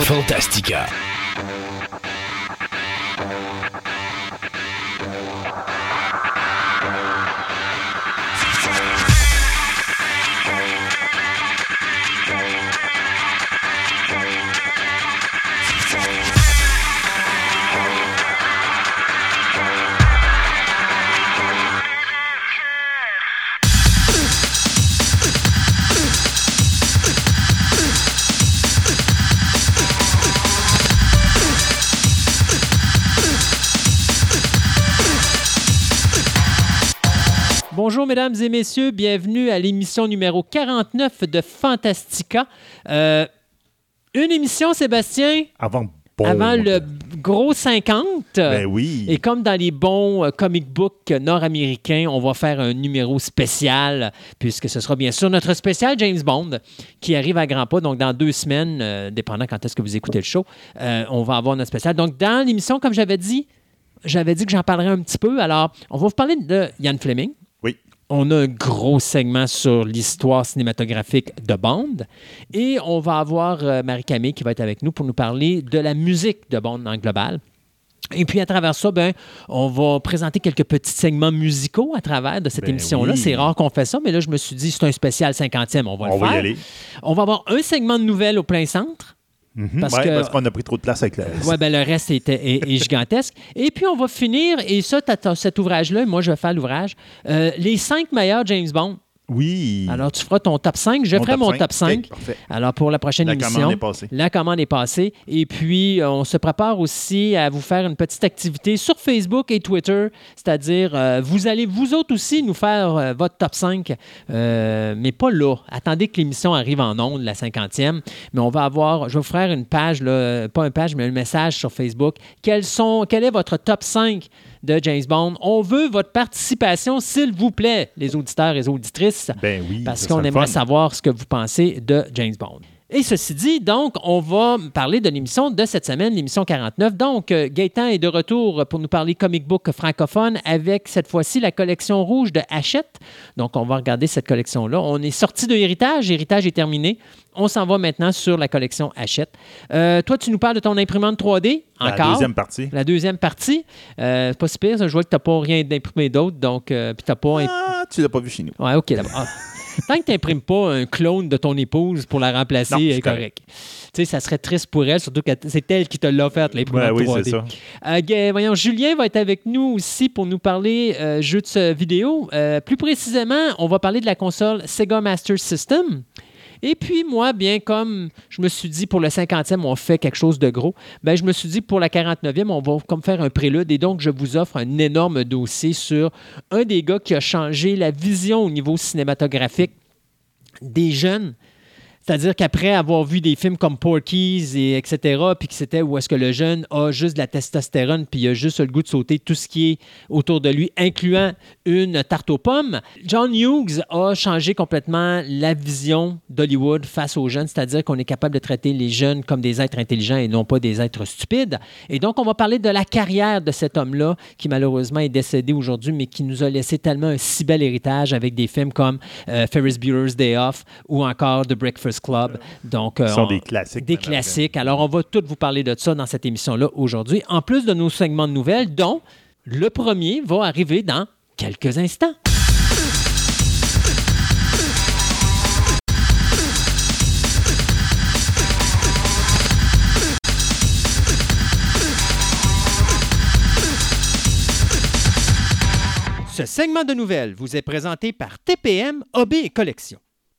Fantastica. Mesdames et messieurs, bienvenue à l'émission numéro 49 de Fantastica. Euh, une émission, Sébastien, Avant bon. avant le gros 50. Ben oui. Et comme dans les bons euh, comic books nord-américains, on va faire un numéro spécial, puisque ce sera bien sûr notre spécial James Bond, qui arrive à grands pas. Donc, dans deux semaines, euh, dépendant quand est-ce que vous écoutez le show, euh, on va avoir notre spécial. Donc, dans l'émission, comme j'avais dit, j'avais dit que j'en parlerais un petit peu. Alors, on va vous parler de Ian Fleming. On a un gros segment sur l'histoire cinématographique de Bond. Et on va avoir euh, Marie-Camille qui va être avec nous pour nous parler de la musique de Bond en global. Et puis, à travers ça, ben, on va présenter quelques petits segments musicaux à travers de cette Ben émission-là. oui. C'est rare qu'on fait ça, mais là, je me suis dit, c'est un spécial 50e, on va On le va y aller. On va avoir un segment de nouvelles au plein centre. Mhm. Parce Ouais, que- parce qu'on a pris trop de place avec la. Ouais, ben, le reste est, est- est gigantesque. Et puis, on va finir, et ça, t'as- t'as cet ouvrage-là, et moi, je vais faire l'ouvrage, euh, les cinq meilleurs James Bond. Oui. Alors, tu feras ton top 5, je Mon ferai top mon top 5. Ok, parfait. Alors, pour la prochaine La émission. commande est passée. La commande est passée. Et puis, on se prépare aussi à vous faire une petite activité sur Facebook et Twitter. C'est-à-dire, euh, vous allez vous autres aussi nous faire euh, votre top 5, euh, mais pas là. Attendez que l'émission arrive en ondes, la 50e. Mais on va avoir, je vais vous faire une page, là, pas une page, mais un message sur Facebook. Quels sont, quel est votre top 5 de James Bond? On veut votre participation, s'il vous plaît, les auditeurs et les auditrices Ben oui. parce qu'on aimerait savoir ce que vous pensez de James Bond. Et ceci dit, donc, on va parler de l'émission de cette semaine, l'émission 49. Donc, euh, Gaëtan est de retour pour nous parler comic book francophone avec cette fois-ci la collection rouge de Hachette. Donc, on va regarder cette collection-là. On est sorti de Héritage. Héritage est terminé. On s'en va maintenant sur la collection Hachette. Euh, toi, tu nous parles de ton imprimante 3D. La Encore. deuxième partie. La deuxième partie. Euh, c'est pas si pire. Je vois que tu n'as pas rien d'imprimé d'autre. Donc, euh, puis tu n'as pas. imp- Ah, tu l'as pas vu chez nous. Ouais, OK, d'abord. Ah. Tant que tu n'imprimes pas un clone de ton épouse pour la remplacer, Non, est correct. Tu sais, ça serait triste pour elle, surtout que c'est elle qui te l'a offert, l'imprimante oui, 3D. c'est ça. Euh, voyons, Julien va être avec nous aussi pour nous parler euh, jeux de vidéo. Euh, plus précisément, on va parler de la console Sega Master System. Et puis moi, bien comme je me suis dit pour le 50e, on fait quelque chose de gros, ben, je me suis dit pour la 49e, on va comme faire un prélude. Et donc, je vous offre un énorme dossier sur un des gars qui a changé la vision au niveau cinématographique des jeunes. C'est-à-dire qu'après avoir vu des films comme Porky's et etc., puis que c'était où est-ce que le jeune a juste de la testostérone, puis il a juste le goût de sauter tout ce qui est autour de lui, incluant une tarte aux pommes, John Hughes a changé complètement la vision d'Hollywood face aux jeunes, c'est-à-dire qu'on est capable de traiter les jeunes comme des êtres intelligents et non pas des êtres stupides. Et donc, on va parler de la carrière de cet homme-là, qui malheureusement est décédé aujourd'hui, mais qui nous a laissé tellement un si bel héritage avec des films comme euh, Ferris Bueller's Day Off ou encore The Breakfast Club. Donc, euh, Ce sont on- des classiques. des classiques. Alors, on va tout vous parler de ça dans cette émission-là aujourd'hui, en plus de nos segments de nouvelles, dont le premier va arriver dans quelques instants. Ce segment de nouvelles vous est présenté par TPM OB et Collection.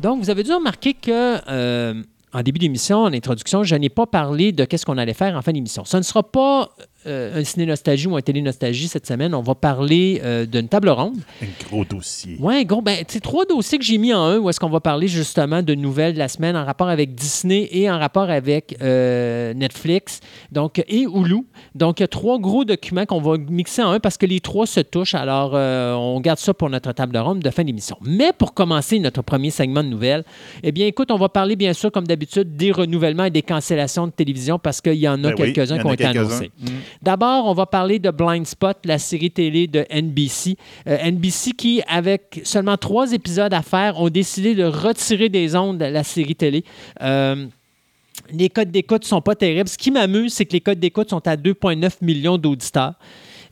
Donc, vous avez dû remarquer que euh, en début d'émission, en introduction, je n'ai pas parlé de qu'est-ce qu'on allait faire en fin d'émission. Ce ne sera pas euh, un ciné-nostalgie ou un télé-nostalgie cette semaine. On va parler euh, d'une table ronde. Un gros dossier. Oui, gros, ben, c'est trois dossiers que j'ai mis en un où est-ce qu'on va parler justement de nouvelles de la semaine en rapport avec Disney et en rapport avec euh, Netflix donc, et Hulu. Donc, il y a trois gros documents qu'on va mixer en un parce que les trois se touchent. Alors, on garde ça pour notre table ronde de fin d'émission. Mais pour commencer notre premier segment de nouvelles, eh bien, écoute, on va parler bien sûr, comme d'habitude, des renouvellements et des cancellations de télévision parce qu'il y en a Ben quelques-uns qui ont été annoncés. Mm. D'abord, on va parler de Blind Spot, la série télé de NBC. Euh, NBC qui, avec seulement trois épisodes à faire, ont décidé de retirer des ondes la série télé. Euh, les codes d'écoute sont pas terribles. Ce qui m'amuse, c'est que les codes d'écoute sont à 2,9 millions d'auditeurs.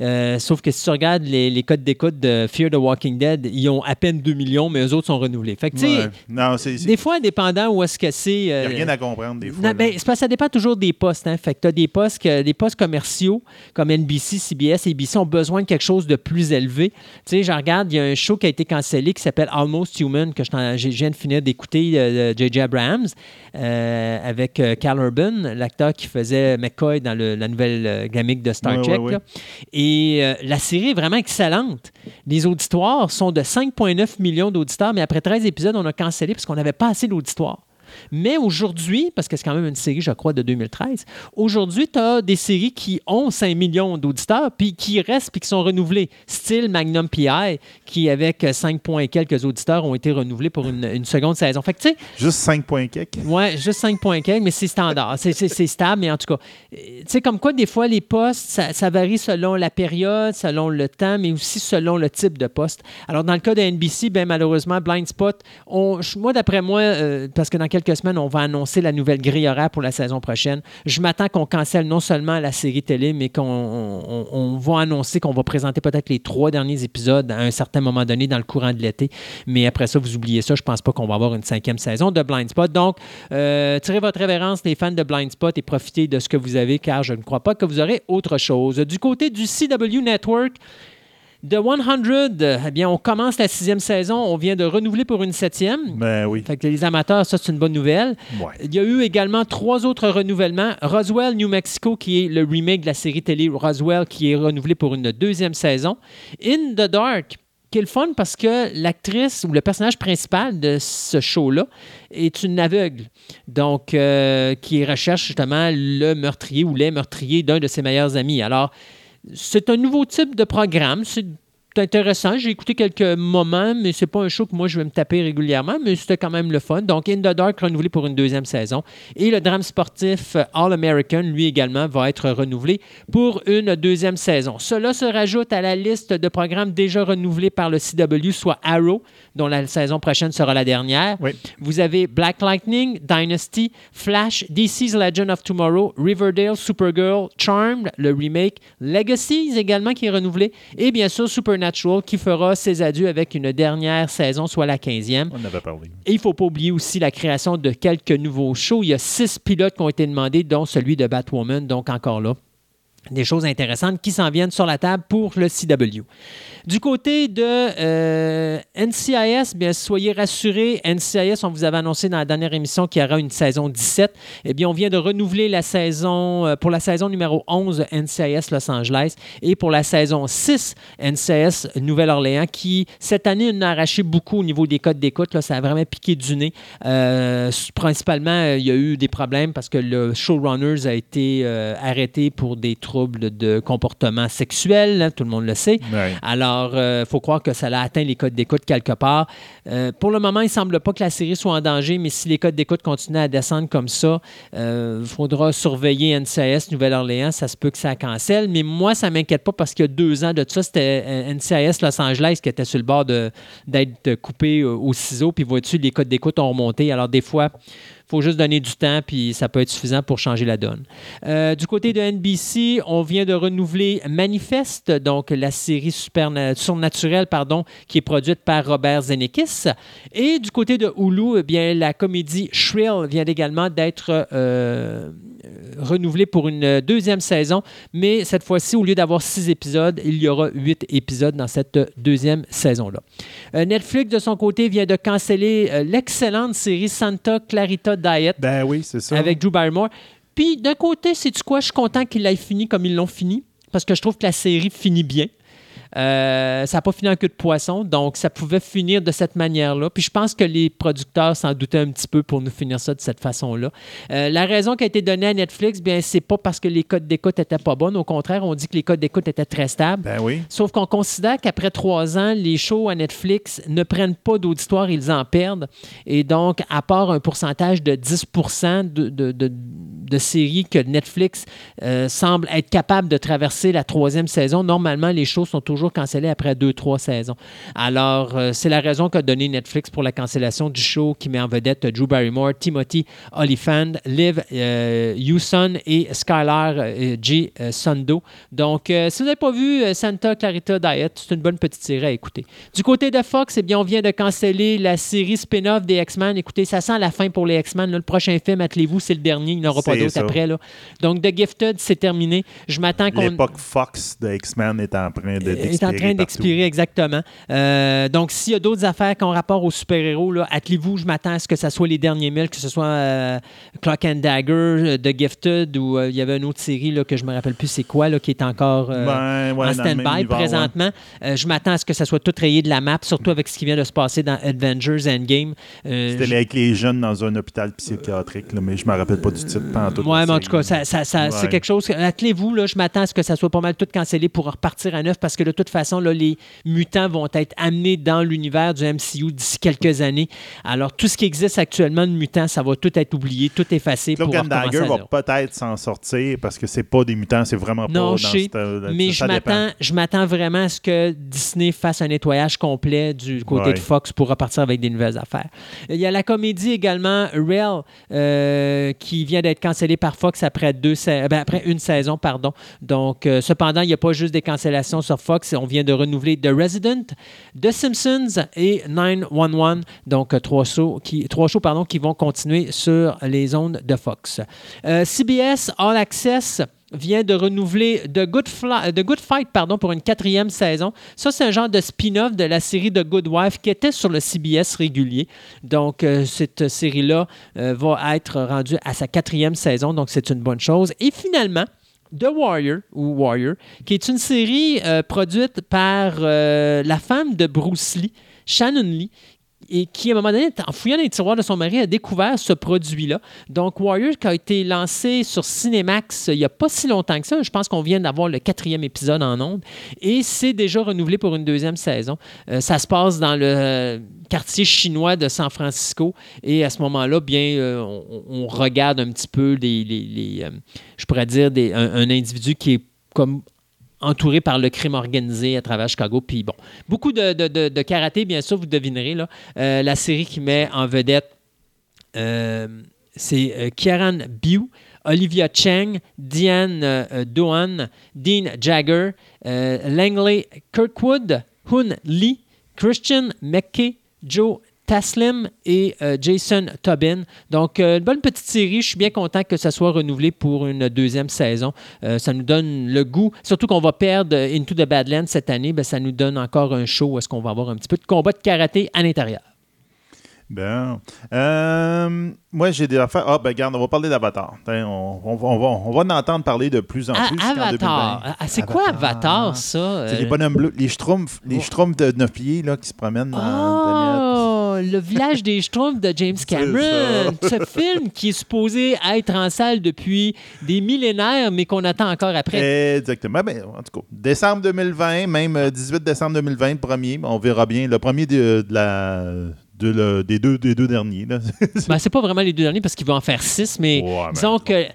Euh, sauf que si tu regardes les, les codes d'écoute de Fear the Walking Dead, ils ont à peine 2 millions, mais eux autres sont renouvelés. Fait que, Ouais. Non, c'est. c'est- des fois, indépendant où est-ce que c'est. Il n'y euh, a rien à comprendre des fois. non, ben, c'est parce que ça dépend toujours des postes. Hein. Fait que tu as des postes, que, des postes commerciaux comme NBC, CBS, ABC ont besoin de quelque chose de plus élevé. Tu sais, je regarde, il y a un show qui a été cancellé qui s'appelle Almost Human, que je, viens de finir d'écouter euh, de J.J. Abrams, euh, avec euh, Cal Urban, l'acteur qui faisait McCoy dans le- la nouvelle euh, gamique de Star Ouais, Trek. ouais. Et euh, la série est vraiment excellente. Les auditoires sont de 5,9 millions d'auditeurs, mais après 13 épisodes, on a cancellé parce qu'on n'avait pas assez d'auditoires. Mais aujourd'hui, parce que c'est quand même une série, je crois, de 2013, aujourd'hui, tu as des séries qui ont 5 millions d'auditeurs, puis qui restent, puis qui sont renouvelées. Style Magnum PI, qui, avec 5 points et quelques auditeurs, ont été renouvelés pour une, une seconde saison. Fait que, tu sais, Juste 5 points quelques? Ouais, juste 5 points quelques, mais c'est standard. C'est- stable, mais en tout cas, euh, tu sais, comme quoi, des fois, les postes, ça, ça varie selon la période, selon le temps, mais aussi selon le type de poste. Alors, dans le cas de NBC, ben, malheureusement, Blind Spot, on, moi, d'après moi, euh, parce que dans quelques semaines, on va annoncer la nouvelle grille horaire pour la saison prochaine, je m'attends qu'on cancelle non seulement la série télé, mais qu'on on- on va annoncer qu'on va présenter peut-être les trois derniers épisodes à un certain moment donné dans le courant de l'été. Mais après ça, vous oubliez ça. Je pense pas qu'on va avoir une cinquième saison de Blind Spot. Donc, euh, tirez votre révérence, les fans de Blind Spot, et profitez de ce que vous avez, car je ne crois pas que vous aurez autre chose. Du côté du CW Network, The 100, eh bien, on commence la sixième saison. On vient de renouveler pour une septième. Ben oui. Fait que les amateurs, ça, c'est une bonne nouvelle. Ouais. Il y a eu également trois autres renouvellements. Roswell, New Mexico, qui est le remake de la série télé Roswell, qui est renouvelé pour une deuxième saison. In the Dark, qui est le fun parce que l'actrice ou le personnage principal de ce show-là est une aveugle. Donc, euh, qui recherche justement le meurtrier ou les meurtriers d'un de ses meilleurs amis. Alors, c'est un nouveau type de programme. Intéressant. J'ai écouté quelques moments, mais c'est pas un show que moi je vais me taper régulièrement, mais c'était quand même le fun. Donc, In the Dark renouvelé pour une deuxième saison. Et le drame sportif euh, All American, lui également, va être renouvelé pour une deuxième saison. Cela se rajoute à la liste de programmes déjà renouvelés par le CW, soit Arrow, dont la saison prochaine sera la dernière. Oui. Vous avez Black Lightning, Dynasty, Flash, DC's Legend of Tomorrow, Riverdale, Supergirl, Charmed, le remake, Legacies également qui est renouvelé, et bien sûr Supernatural qui fera ses adieux avec une dernière saison, soit la 15e. On en avait parlé. Et il ne faut pas oublier aussi la création de quelques nouveaux shows. Il y a six pilotes qui ont été demandés, dont celui de Batwoman, donc encore là. Des choses intéressantes qui s'en viennent sur la table pour le CW. Du côté de euh, NCIS, bien, soyez rassurés. NCIS, on vous avait annoncé dans la dernière émission qu'il y aura une saison 17. Eh bien, on vient de renouveler la saison, euh, pour la saison numéro 11, NCIS Los Angeles, et pour la saison 6, NCIS Nouvelle-Orléans, qui, cette année, en a arraché beaucoup au niveau des codes d'écoute. Ça a vraiment piqué du nez. Euh, principalement, il y a eu des problèmes parce que le showrunner a été arrêté pour des troubles de comportement sexuel, hein, tout le monde le sait. Ouais. Alors, il faut croire que ça a atteint les codes d'écoute quelque part. Euh, pour le moment, il ne semble pas que la série soit en danger, mais si les codes d'écoute continuent à descendre comme ça, il faudra surveiller NCIS Nouvelle-Orléans. Ça se peut que ça cancelle, mais moi, ça ne m'inquiète pas parce qu'il y a deux ans de ça, c'était euh, NCIS Los Angeles qui était sur le bord d'être coupé euh, au ciseau. Puis, vois-tu, les codes d'écoute ont remonté. Alors, des fois, faut juste donner du temps, puis ça peut être suffisant pour changer la donne. Euh, du côté de NBC, on vient de renouveler Manifest, donc la série surnaturelle pardon, qui est produite par Robert Zemeckis. Et du côté de Hulu, eh bien, la comédie Shrill vient également d'être euh, renouvelée pour une deuxième saison, mais cette fois-ci, au lieu d'avoir six épisodes, il y aura huit épisodes dans cette deuxième saison-là. Euh, Netflix, de son côté, vient de canceller euh, l'excellente série Santa Clarita Diet Ben oui, c'est ça. avec Drew Barrymore. Puis d'un côté, c'est tu quoi, je suis content qu'ils l'aient fini comme ils l'ont fini parce que je trouve que la série finit bien. Euh, ça n'a pas fini en queue de poisson, donc ça pouvait finir de cette manière-là. Puis je pense que les producteurs s'en doutaient un petit peu pour nous finir ça de cette façon-là. Euh, la raison qui a été donnée à Netflix, bien, c'est pas parce que les codes d'écoute étaient pas bonnes. Au contraire, on dit que les codes d'écoute étaient très stables. Ben oui. Sauf qu'on considère qu'après trois ans, les shows à Netflix ne prennent pas d'auditoire, ils en perdent. Et donc, à part un pourcentage de 10 de, de, de, de séries que Netflix euh, semble être capable de traverser la troisième saison, normalement, les shows sont toujours cancellés après deux, trois saisons. Alors, euh, c'est la raison qu'a donné Netflix pour la cancellation du show qui met en vedette Drew Barrymore, Timothy Olyphant, Liv euh, Hewson et Skylar G. Sundo. Donc, si vous n'avez pas vu Santa Clarita Diet, c'est une bonne petite série à écouter. Du côté de Fox, eh bien, on vient de canceller la série spin-off des X-Men. Écoutez, ça sent la fin pour les X-Men. Le prochain film, attelez-vous, c'est le dernier. Il n'y en aura pas après. Là. Donc, The Gifted, c'est terminé. Je m'attends qu'on L'époque Fox de X-Men est en train de- d'expirer. est en train d'expirer exactement. Euh, donc, s'il y a d'autres affaires qui ont rapport aux super-héros, attelez-vous, je m'attends à ce que ce soit les derniers milles, que ce soit euh, Clock and Dagger, euh, The Gifted, ou euh, il y avait une autre série là, que je me rappelle plus c'est quoi, là, qui est encore euh, Ben, ouais, en stand-by ouais. présentement. Euh, je m'attends à ce que ça soit tout rayé de la map, surtout avec ce qui vient de se passer dans Avengers Endgame. Euh, C'était je- avec les jeunes dans un hôpital psychiatrique, là, mais je me rappelle pas du titre. Pas en tout, la mais en tout cas, ça, c'est quelque chose. Attelez-vous, là, je m'attends à ce que ça soit pas mal tout cancellé pour repartir à neuf parce que de toute façon, là, les mutants vont être amenés dans l'univers du MCU d'ici quelques années. Alors, tout ce qui existe actuellement de mutants, ça va tout être oublié, tout effacé pour Cloak and recommencer Dagger va peut-être s'en sortir parce que c'est pas des mutants, c'est vraiment pas Non, dans je sais, cette- euh, Mais je m'attends, je m'attends vraiment à ce que Disney fasse un nettoyage complet du côté Ouais. de Fox pour repartir avec des nouvelles affaires. Il y a la comédie également Real euh, qui vient d'être cancellée par Fox après deux ben, après une saison, pardon. Donc, euh, cependant, il n'y a pas juste des cancellations sur Fox. On vient de renouveler The Resident, The Simpsons et 911. Donc, euh, trois shows qui, trois shows pardon, qui vont continuer sur les ondes de Fox. Euh, CBS All Access vient de renouveler The Good, Fly- The Good Fight pour une quatrième saison. Ça, c'est un genre de spin-off de la série The Good Wife qui était sur le CBS régulier. Donc, euh, cette série-là euh, va être rendue à sa quatrième saison, donc c'est une bonne chose. Et finalement, The Warrior, ou Warrior, qui est une série euh, produite par euh, la femme de Bruce Lee, Shannon Lee, et qui, à un moment donné, en fouillant les tiroirs de son mari, a découvert ce produit-là. Donc, Warrior, qui a été lancé sur Cinemax euh, il n'y a pas si longtemps que ça. Je pense qu'on vient d'avoir le quatrième épisode en ondes. Et c'est déjà renouvelé pour une deuxième saison. Euh, ça se passe dans le euh, quartier chinois de San Francisco. Et à ce moment-là, bien, on, regarde un petit peu les, je pourrais dire, un individu qui est comme entouré par le crime organisé à travers Chicago. Puis bon, beaucoup de, karaté, bien sûr, vous devinerez. Euh, la série qui met en vedette, euh, c'est euh, Kieran Bew, Olivia Cheng, Diane euh, Doan, Dean Jagger, Langley Kirkwood, Hun Lee, Christian McKay, Joe Taslim et euh, Jason Tobin. Donc, euh, une bonne petite série. Je suis bien content que ça soit renouvelé pour une deuxième saison. Euh, ça nous donne le goût, surtout qu'on va perdre Into the Badlands cette année, ben, ça nous donne encore un show où est-ce qu'on va avoir un petit peu de combat de karaté à l'intérieur. Euh, moi, j'ai des affaires. Ah, ben, regarde, on va parler d'Avatar. On, on va, on, va, on va en entendre parler de plus en Ah, plus. Avatar. 2020. Ah, c'est quoi Avatar, ça? C'est les bonhommes bleus, les schtroumpfs, les Oh. schtroumpfs de 9 pieds là, qui se promènent dans la le village des Schtroumpfs de James Cameron. Ce film qui est supposé être en salle depuis des millénaires, mais qu'on attend encore après. Exactement. Ben, en tout cas, décembre 2020, même euh, 18 décembre 2020, le premier, on verra bien. Le premier de, de la, de le- des, deux, des deux derniers. Là. Ben, c'est pas vraiment les deux derniers parce qu'il va en faire six, mais Ouais, mais- disons que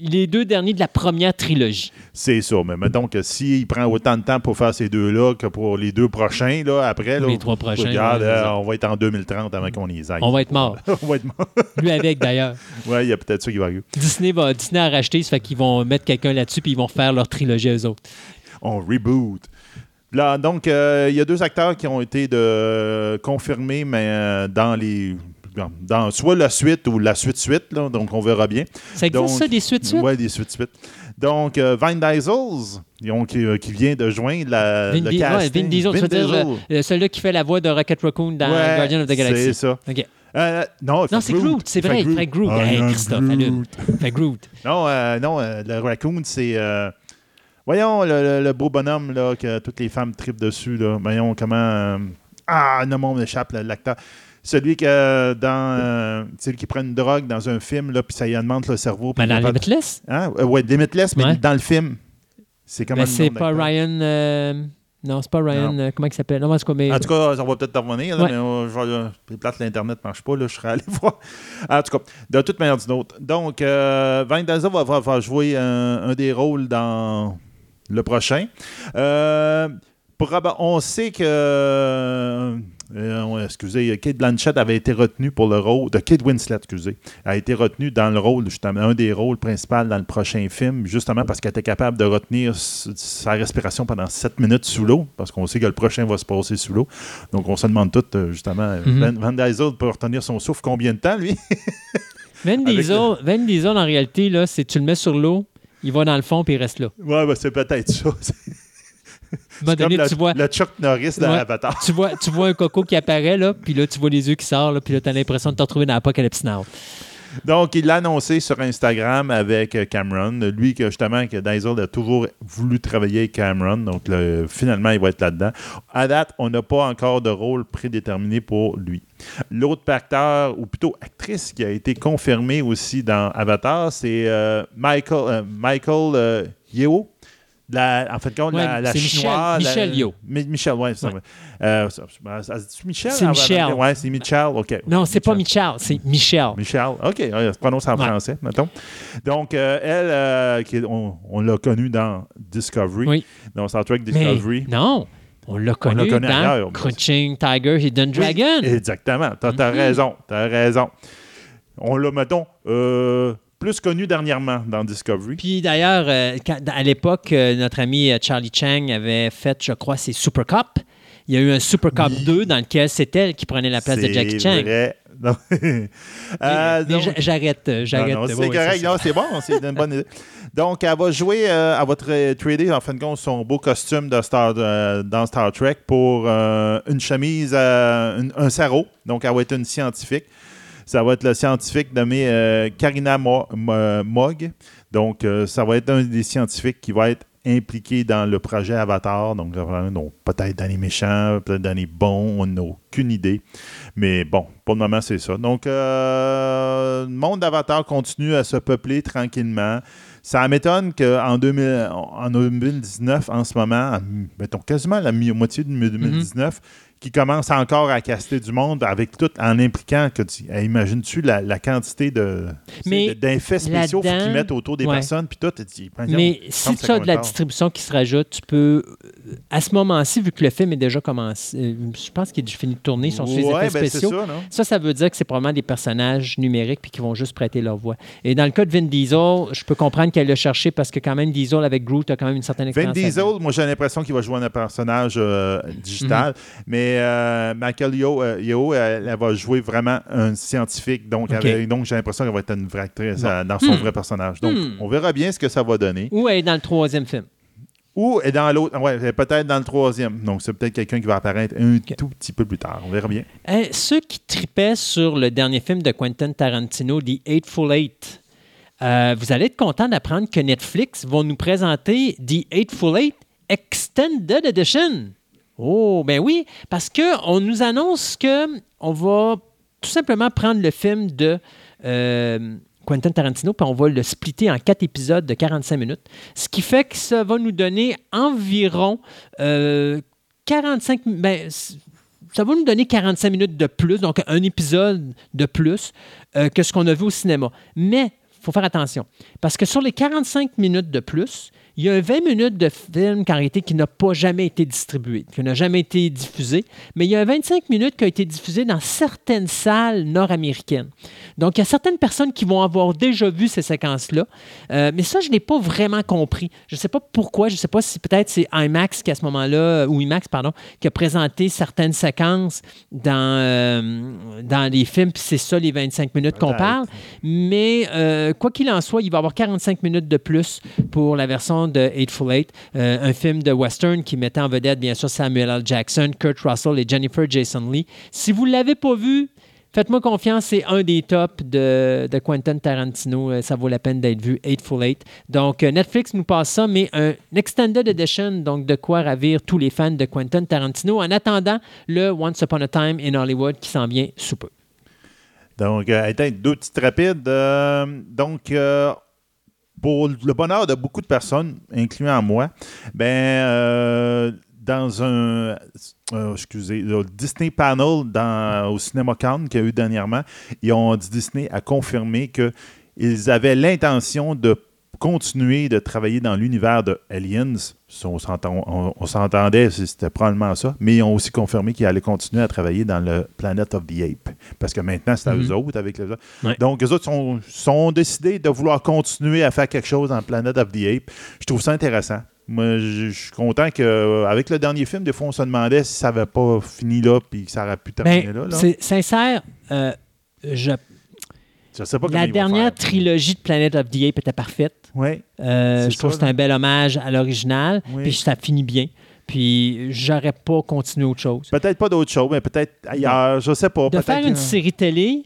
les deux derniers de la première trilogie. C'est ça. Mais mettons que s'il prend autant de temps pour faire ces deux-là que pour les deux prochains, là, après, là, Les trois prochains, regarde, ouais, euh, on va être en 2030 avant qu'on les aille. On va être mort. on va être mort. Lui avec d'ailleurs. Ouais, il y a peut-être ça qui va arriver. Disney va Disney a racheté, ça fait qu'ils vont mettre quelqu'un là-dessus puis ils vont faire leur trilogie eux autres. On reboot. Là, donc, euh, il y a deux acteurs qui ont été de, confirmés, mais euh, dans les. dans- soit la suite ou la suite-suite, donc on verra bien. Ça existe Donc, ça des suites suites? Ouais, des suites-suites. Donc, euh, Vin Diesel, donc, qui, qui vient de joindre la, Vin, le Di- ouais, casting. Vin Diesel, dire Diesel. celui qui fait la voix de Rocket Raccoon dans Ouais, Guardian of the Galaxy. C'est ça. OK. Euh, non, c'est Groot, c'est vrai, fait il fait Groot. Hey, Christophe, Groot. fait Groot. Non, euh, non euh, le raccoon, c'est. Voyons, le, le- le beau bonhomme là, que toutes les femmes tripent dessus. Là. Voyons comment. euh, ah, non, mon m'échappe, le- l'acteur. Celui que dans. euh, celui qui prend une drogue dans un film, là, puis ça y alimente le cerveau. Mais dans Limitless, Hein? Euh, ouais, Limitless, mais Ouais. dans le film. C'est comment mais le c'est nom pas? Ryan. euh, Non, c'est pas Ryan. Non. euh, comment il s'appelle? Non, en tout cas, mais. En tout cas, ça va peut-être revenir, là, Ouais. mais euh, les plates, l'Internet ne marche pas, là, je serais allé voir. En tout cas, de toute manière d'une autre. Donc, euh, Van Daza va, va- va jouer un, un des rôles dans le prochain. Euh, on sait que. euh, euh, excusez, Kate Blanchett avait été retenue pour le rôle de Kate Winslet, excusez, a été retenue dans le rôle, justement, un des rôles principaux dans le prochain film, justement parce qu'elle était capable de retenir sa respiration pendant 7 minutes sous l'eau, parce qu'on sait que le prochain va se passer sous l'eau. Donc, on se demande tout, justement, Mhm. Van, Van Diesel peut retenir son souffle combien de temps, lui? Van Diesel, Van Diesel, en réalité, là, c'est tu le mets sur l'eau, il va dans le fond puis il reste là. Ouais, ben, c'est peut-être ça. Comme donné, le, tu vois, le Chuck Norris dans Ouais. Avatar. tu vois, tu vois un coco qui apparaît, là, puis là, tu vois les yeux qui sortent, là, puis là, tu as l'impression de te retrouver dans l'Apocalypse Now. Donc, il l'a annoncé sur Instagram avec euh, Cameron. Lui, que justement, que Diesel a toujours voulu travailler avec Cameron. Donc, le- finalement, il va être là-dedans. À date, on n'a pas encore de rôle prédéterminé pour lui. L'autre acteur, ou plutôt actrice, qui a été confirmée aussi dans Avatar, c'est euh, Michael, euh, Michael euh, Yeo. La- en fait, compte, Ouais, la, la Michel- chinoise. Michel. Mi- Michel, oui, c'est ça. Ouais. ouais. Euh, dit Michel? C'est Ah, Michel. Oui, c'est Michel. OK. Non, c'est pas Michel, c'est Michel. Michel. OK, ouais, se prononce en Ouais. français, mettons. Donc, euh, elle, euh, qui est- on, on l'a connue dans Discovery, Oui. dans Star Trek Mais Discovery. non, on l'a connu, connu dans ailleurs. Crouching Tiger, Hidden Oui, Dragon. exactement. T'as as Mhm. raison. T'as raison. On l'a, mettons, euh, plus connu dernièrement dans Discovery. Puis d'ailleurs, euh, à l'époque, euh, notre ami euh, Charlie Chang avait fait, je crois, ses Super Cup. Il y a eu un Super Cup Oui. 2 dans lequel c'est elle qui prenait la place de Jackie vrai. Non. Euh, mais donc- j'a- J'arrête, c'est correct, c'est bon, c'est une bonne idée. Donc, elle va jouer, euh, elle va tra- trader en fin de compte son beau costume de Star, euh, dans Star Trek pour une chemise, une- un sarrau. Donc, elle va être une scientifique. Ça va être le scientifique nommé euh, Karina Mo- Mo- Mogg. Donc, euh, ça va être un des scientifiques qui va être impliqué dans le projet Avatar. Donc, peut-être dans les méchants, peut-être dans les bons, on n'a aucune idée. Mais bon, pour le moment, c'est ça. Donc, euh, le monde d'Avatar continue à se peupler tranquillement. Ça m'étonne qu'en 2000 en 2019, en ce moment, mettons quasiment la moitié de 2019, qui commence encore à caster du monde avec tout en impliquant que tu imagines-tu la, la quantité de Mais d'effets spéciaux qu'ils mettent autour des Ouais. personnes puis tout tu dis, Mais il me si tu as de la distribution qui se rajoute, tu peux, euh, à ce moment-ci, vu que le film est déjà commencé, euh, je pense qu'il est fini de tourner, ils sont sur les Ouais, effets ben, c'est spéciaux. ça, non? Ça, ça veut dire que c'est probablement des personnages numériques puis qui vont juste prêter leur voix. Et dans le cas de Vin Diesel, je peux comprendre qu'elle l'a cherché parce que quand même Diesel avec Groot a quand même une certaine Vin expérience. Diesel, moi j'ai l'impression qu'il va jouer un personnage euh, digital, Mhm. mais euh, Michael Yeoh, euh, Yeoh, elle, elle va jouer vraiment un scientifique, donc, donc j'ai l'impression qu'elle va être une vraie actrice Bon. euh, dans son Hmm. vrai personnage. Donc Hmm. on verra bien ce que ça va donner. Ou elle est dans le troisième film. Ou est dans l'autre, ouais, elle peut-être dans le troisième. Donc c'est peut-être quelqu'un qui va apparaître un tout petit peu plus tard. On verra bien. Euh, ceux qui tripaient sur le dernier film de Quentin Tarantino, The Eightful Eight, euh, vous allez être content d'apprendre que Netflix vont nous présenter The Eightful Eight Extended Edition. Oh, ben oui, parce qu'on nous annonce que on va tout simplement prendre le film de euh, Quentin Tarantino, puis on va le splitter en quatre épisodes de 45 minutes. Ce qui fait que ça va nous donner environ euh, 45... Ben, c- ça va nous donner 45 minutes de plus, donc un épisode de plus euh, que ce qu'on a vu au cinéma. Mais il faut faire attention, parce que sur les 45 minutes de plus, il y a un 20 minutes de film réalité qui n'a pas jamais été distribué, qui n'a jamais été diffusé, mais il y a un 25 minutes qui a été diffusé dans certaines salles nord-américaines. Donc, il y a certaines personnes qui vont avoir déjà vu ces séquences-là, Euh, mais ça, je n'ai pas vraiment compris. Je ne sais pas pourquoi, je ne sais pas si peut-être c'est IMAX qui, à ce moment-là, ou IMAX, pardon, qui a présenté certaines séquences dans, euh, dans les films, puis c'est ça les 25 minutes qu'on parle. Mais euh, quoi qu'il en soit, il va y avoir 45 minutes de plus pour la version de Eightful Eight, euh, un film de western qui mettait en vedette, bien sûr, Samuel L. Jackson, Kurt Russell et Jennifer Jason Leigh. Si vous ne l'avez pas vu, Faites-moi confiance, c'est un des tops de, de Quentin Tarantino. Euh, Ça vaut la peine d'être vu. Eightful Eight. Donc, euh, Netflix nous passe ça, mais un Extended Edition, donc de quoi ravir tous les fans de Quentin Tarantino en attendant le Once Upon a Time in Hollywood qui s'en vient sous peu. Donc, euh, deux petites rapides. Euh, donc, euh, pour le bonheur de beaucoup de personnes, incluant moi, ben, euh, dans un euh, excusez, le Disney Panel dans, au CinemaCon qu'il y a eu dernièrement, ils ont Disney a confirmé qu'ils avaient l'intention de continuer de travailler dans l'univers de Aliens. On s'entend- on- on s'entendait, c'était probablement ça, mais ils ont aussi confirmé qu'ils allaient continuer à travailler dans le Planet of the Apes. Parce que maintenant, c'est à Mhm. eux autres avec les autres. Ouais. Donc, eux autres sont, sont décidés de vouloir continuer à faire quelque chose dans Planet of the Apes. Je trouve ça intéressant. Moi, je suis content qu'avec le dernier film, des fois, on se demandait si ça n'avait pas fini là puis que ça aurait pu terminer Ben, là. là. c'est sincère. euh, je- Je sais pas la dernière trilogie de Planet of the Apes était parfaite. Oui. Euh, je trouve que c'est un bel hommage à l'original. Oui. Puis ça finit bien. Puis j'aurais pas continué autre chose. Peut-être pas d'autres choses, mais peut-être ailleurs. Je sais pas. De faire une série télé,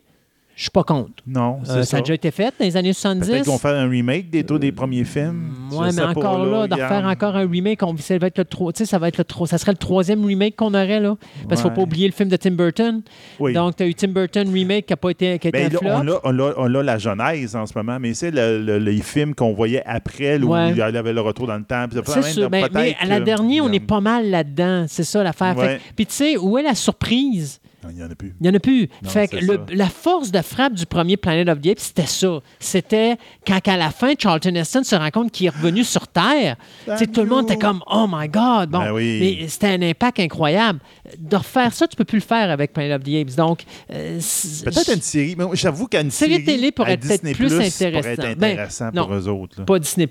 je suis pas contre. Non, Euh, ça ça. a déjà été fait dans les années 70. Peut-être qu'ils vont faire un remake des tous des premiers films. Ouais, mais encore là, de regarde. refaire encore un remake, on, ça va être le tro- tu sais, ça va être le ça serait le troisième remake qu'on aurait là. Parce qu'il faut Ouais. pas oublier le film de Tim Burton. Oui. Donc, tu as eu Tim Burton remake qui a pas été, qui a été un là, flop. on, a, on, a, on a la genèse en ce moment, mais c'est le- le- les films qu'on voyait après, là, où Ouais. il y avait le retour dans le temps. C'est sûr. de- Ben, mais à la dernière, on est pas mal là-dedans. C'est ça l'affaire. Fait Puis tu sais, où est la surprise? Non, Il n'y en a plus. Il n'y en a plus. Non, fait que le- la force de frappe du premier Planet of the Apes, c'était ça. C'était quand à la fin, Charlton Heston se rend compte qu'il est revenu sur Terre. Tout le monde était comme « Oh my God! » Bon, Ben oui. mais c'était un impact incroyable. De refaire ça, tu peux plus le faire avec Planet of the Apes. Donc, euh, c'est- Peut-être une série. Mais j'avoue qu'une Série série télé pourrait être peut-être Disney plus pourrait intéressant. être Ben, intéressant non. pour eux autres. là. pas Disney+.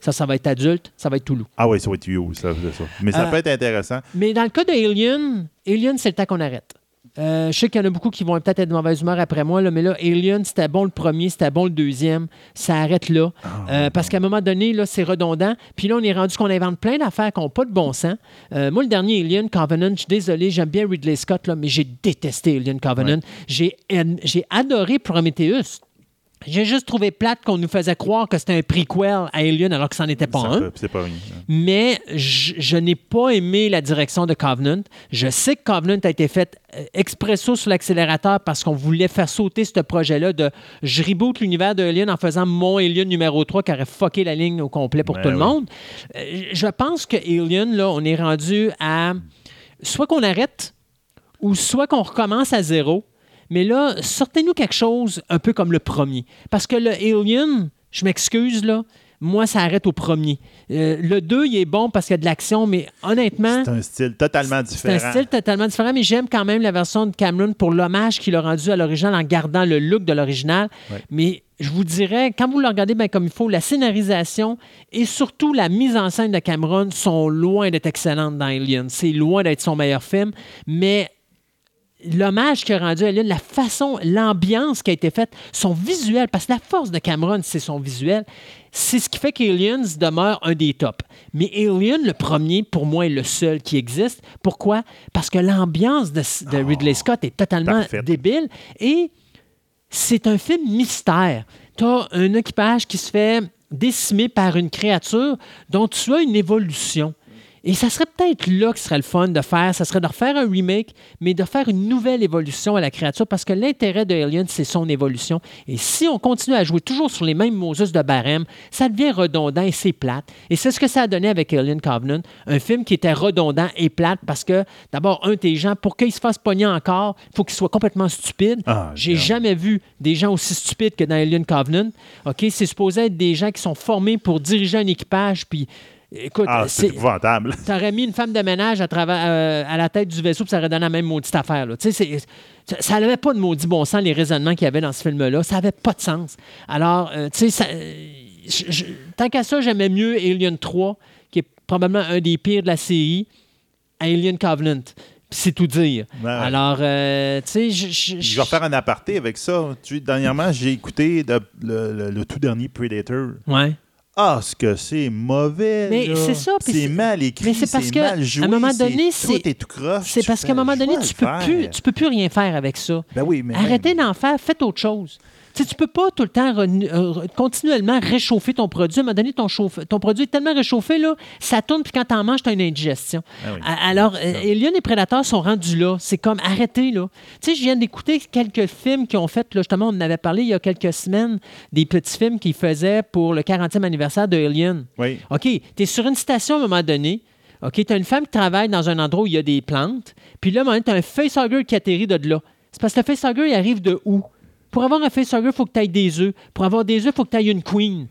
Ça, ça va être adulte, ça va être Toulouse. Ah oui, ça va être You, ça, ça. Mais ça Euh, peut être intéressant. Mais dans le cas d'Alien, Alien, c'est le temps qu'on arrête. Euh, je sais qu'il y en a beaucoup qui vont peut-être être de mauvaise humeur après moi, là, mais là, Alien, c'était bon le premier, c'était bon le deuxième. Ça arrête là. Ah, Euh, parce qu'à un moment donné, là, c'est redondant. Puis là, on est rendu qu'on invente plein d'affaires qui n'ont pas de bon sens. Euh, moi, le dernier Alien, Covenant, je suis désolé, j'aime bien Ridley Scott, là, mais j'ai détesté Alien Covenant. J'ai j'ai adoré Prometheus. J'ai juste trouvé plate qu'on nous faisait croire que c'était un prequel à Alien alors que ça n'en était pas Ça un peut- C'est pas rien. mais je, je n'ai pas aimé la direction de Covenant. Je sais que Covenant a été fait euh, expresso sur l'accélérateur parce qu'on voulait faire sauter ce projet-là de je reboot l'univers de Alien en faisant mon Alien numéro 3 qui aurait fucké la ligne au complet pour Ben tout le monde. Euh, je pense que Alien, là, on est rendu à soit qu'on arrête ou soit qu'on recommence à zéro. Mais là, sortez-nous quelque chose un peu comme le premier. Parce que le Alien, je m'excuse, là, moi, ça arrête au premier. Euh, le 2, il est bon parce qu'il y a de l'action, mais honnêtement, C'est un style totalement c'est différent. un style totalement différent, mais j'aime quand même la version de Cameron pour l'hommage qu'il a rendu à l'original en gardant le look de l'original. Ouais. Mais je vous dirais, quand vous le regardez bien comme il faut, la scénarisation et surtout la mise en scène de Cameron sont loin d'être excellentes dans Alien. C'est loin d'être son meilleur film, mais l'hommage qu'il a rendu à Alien, la façon, l'ambiance qui a été faite, son visuel, parce que la force de Cameron, c'est son visuel, c'est ce qui fait qu'Aliens demeure un des tops. Mais Alien, le premier, pour moi, est le seul qui existe. Pourquoi? Parce que l'ambiance de, de Ridley Scott est totalement débile et c'est un film mystère. Tu as un équipage qui se fait décimer par une créature dont tu as une évolution. Et ça serait peut-être là que ce serait le fun de faire, ça serait de refaire un remake, mais de faire une nouvelle évolution à la créature, parce que l'intérêt de Alien, c'est son évolution. Et si on continue à jouer toujours sur les mêmes Moses de barème, ça devient redondant et c'est plate. Et c'est ce que ça a donné avec Alien Covenant, un film qui était redondant et plate, parce que, d'abord, un, tes gens, pour qu'ils se fassent pogner encore, il faut qu'ils soient complètement stupides. Ah, J'ai jamais vu des gens aussi stupides que dans Alien Covenant. OK, c'est supposé être des gens qui sont formés pour diriger un équipage, puis écoute, Ah, c'est épouvantable. T'aurais mis une femme de ménage à, travers, euh, à la tête du vaisseau, puis ça aurait donné la même maudite affaire. Là. Ça- n'avait pas de maudit bon sens, les raisonnements qu'il y avait dans ce film-là. Ça n'avait pas de sens. Alors, euh, tu sais, tant qu'à ça, j'aimais mieux Alien 3, qui est probablement un des pires de la série, à Alien Covenant. C'est tout dire. Ouais. Alors, euh, tu sais, je, vais faire un aparté avec ça. Tu dernièrement, j'ai écouté le, le- le- le tout dernier Predator. Ouais. Ah, ce que c'est mauvais. Mais c'est ça, mal écrit, c'est parce c'est que, mal joué. à un moment donné, c'est tout est tout croche. C'est parce qu'à un moment donné, tu peux, plus, tu peux plus rien faire avec ça. Ben oui, mais Arrêtez d'en faire, faites autre chose. Tu sais, tu peux pas tout le temps euh, continuellement réchauffer ton produit. À un moment donné, ton, chauffe- ton produit est tellement réchauffé, là, ça tourne, puis quand t'en manges, t'as une indigestion. Ah oui. A- Alors, euh, Alien et Predator sont rendus là. C'est comme, arrêtez, là. Tu sais, je viens d'écouter quelques films qui ont fait, là, justement, on en avait parlé il y a quelques semaines, des petits films qu'ils faisaient pour le 40e anniversaire de Alien. Oui. OK, tu es sur une station à un moment donné. OK, tu as une femme qui travaille dans un endroit où il y a des plantes. Puis là, à un moment donné, tu as un facehugger qui atterrit de là. C'est parce que le facehugger, il arrive de où? Pour avoir un facehugger, il faut que tu ailles des œufs. Pour avoir des œufs, il faut que tu ailles une queen.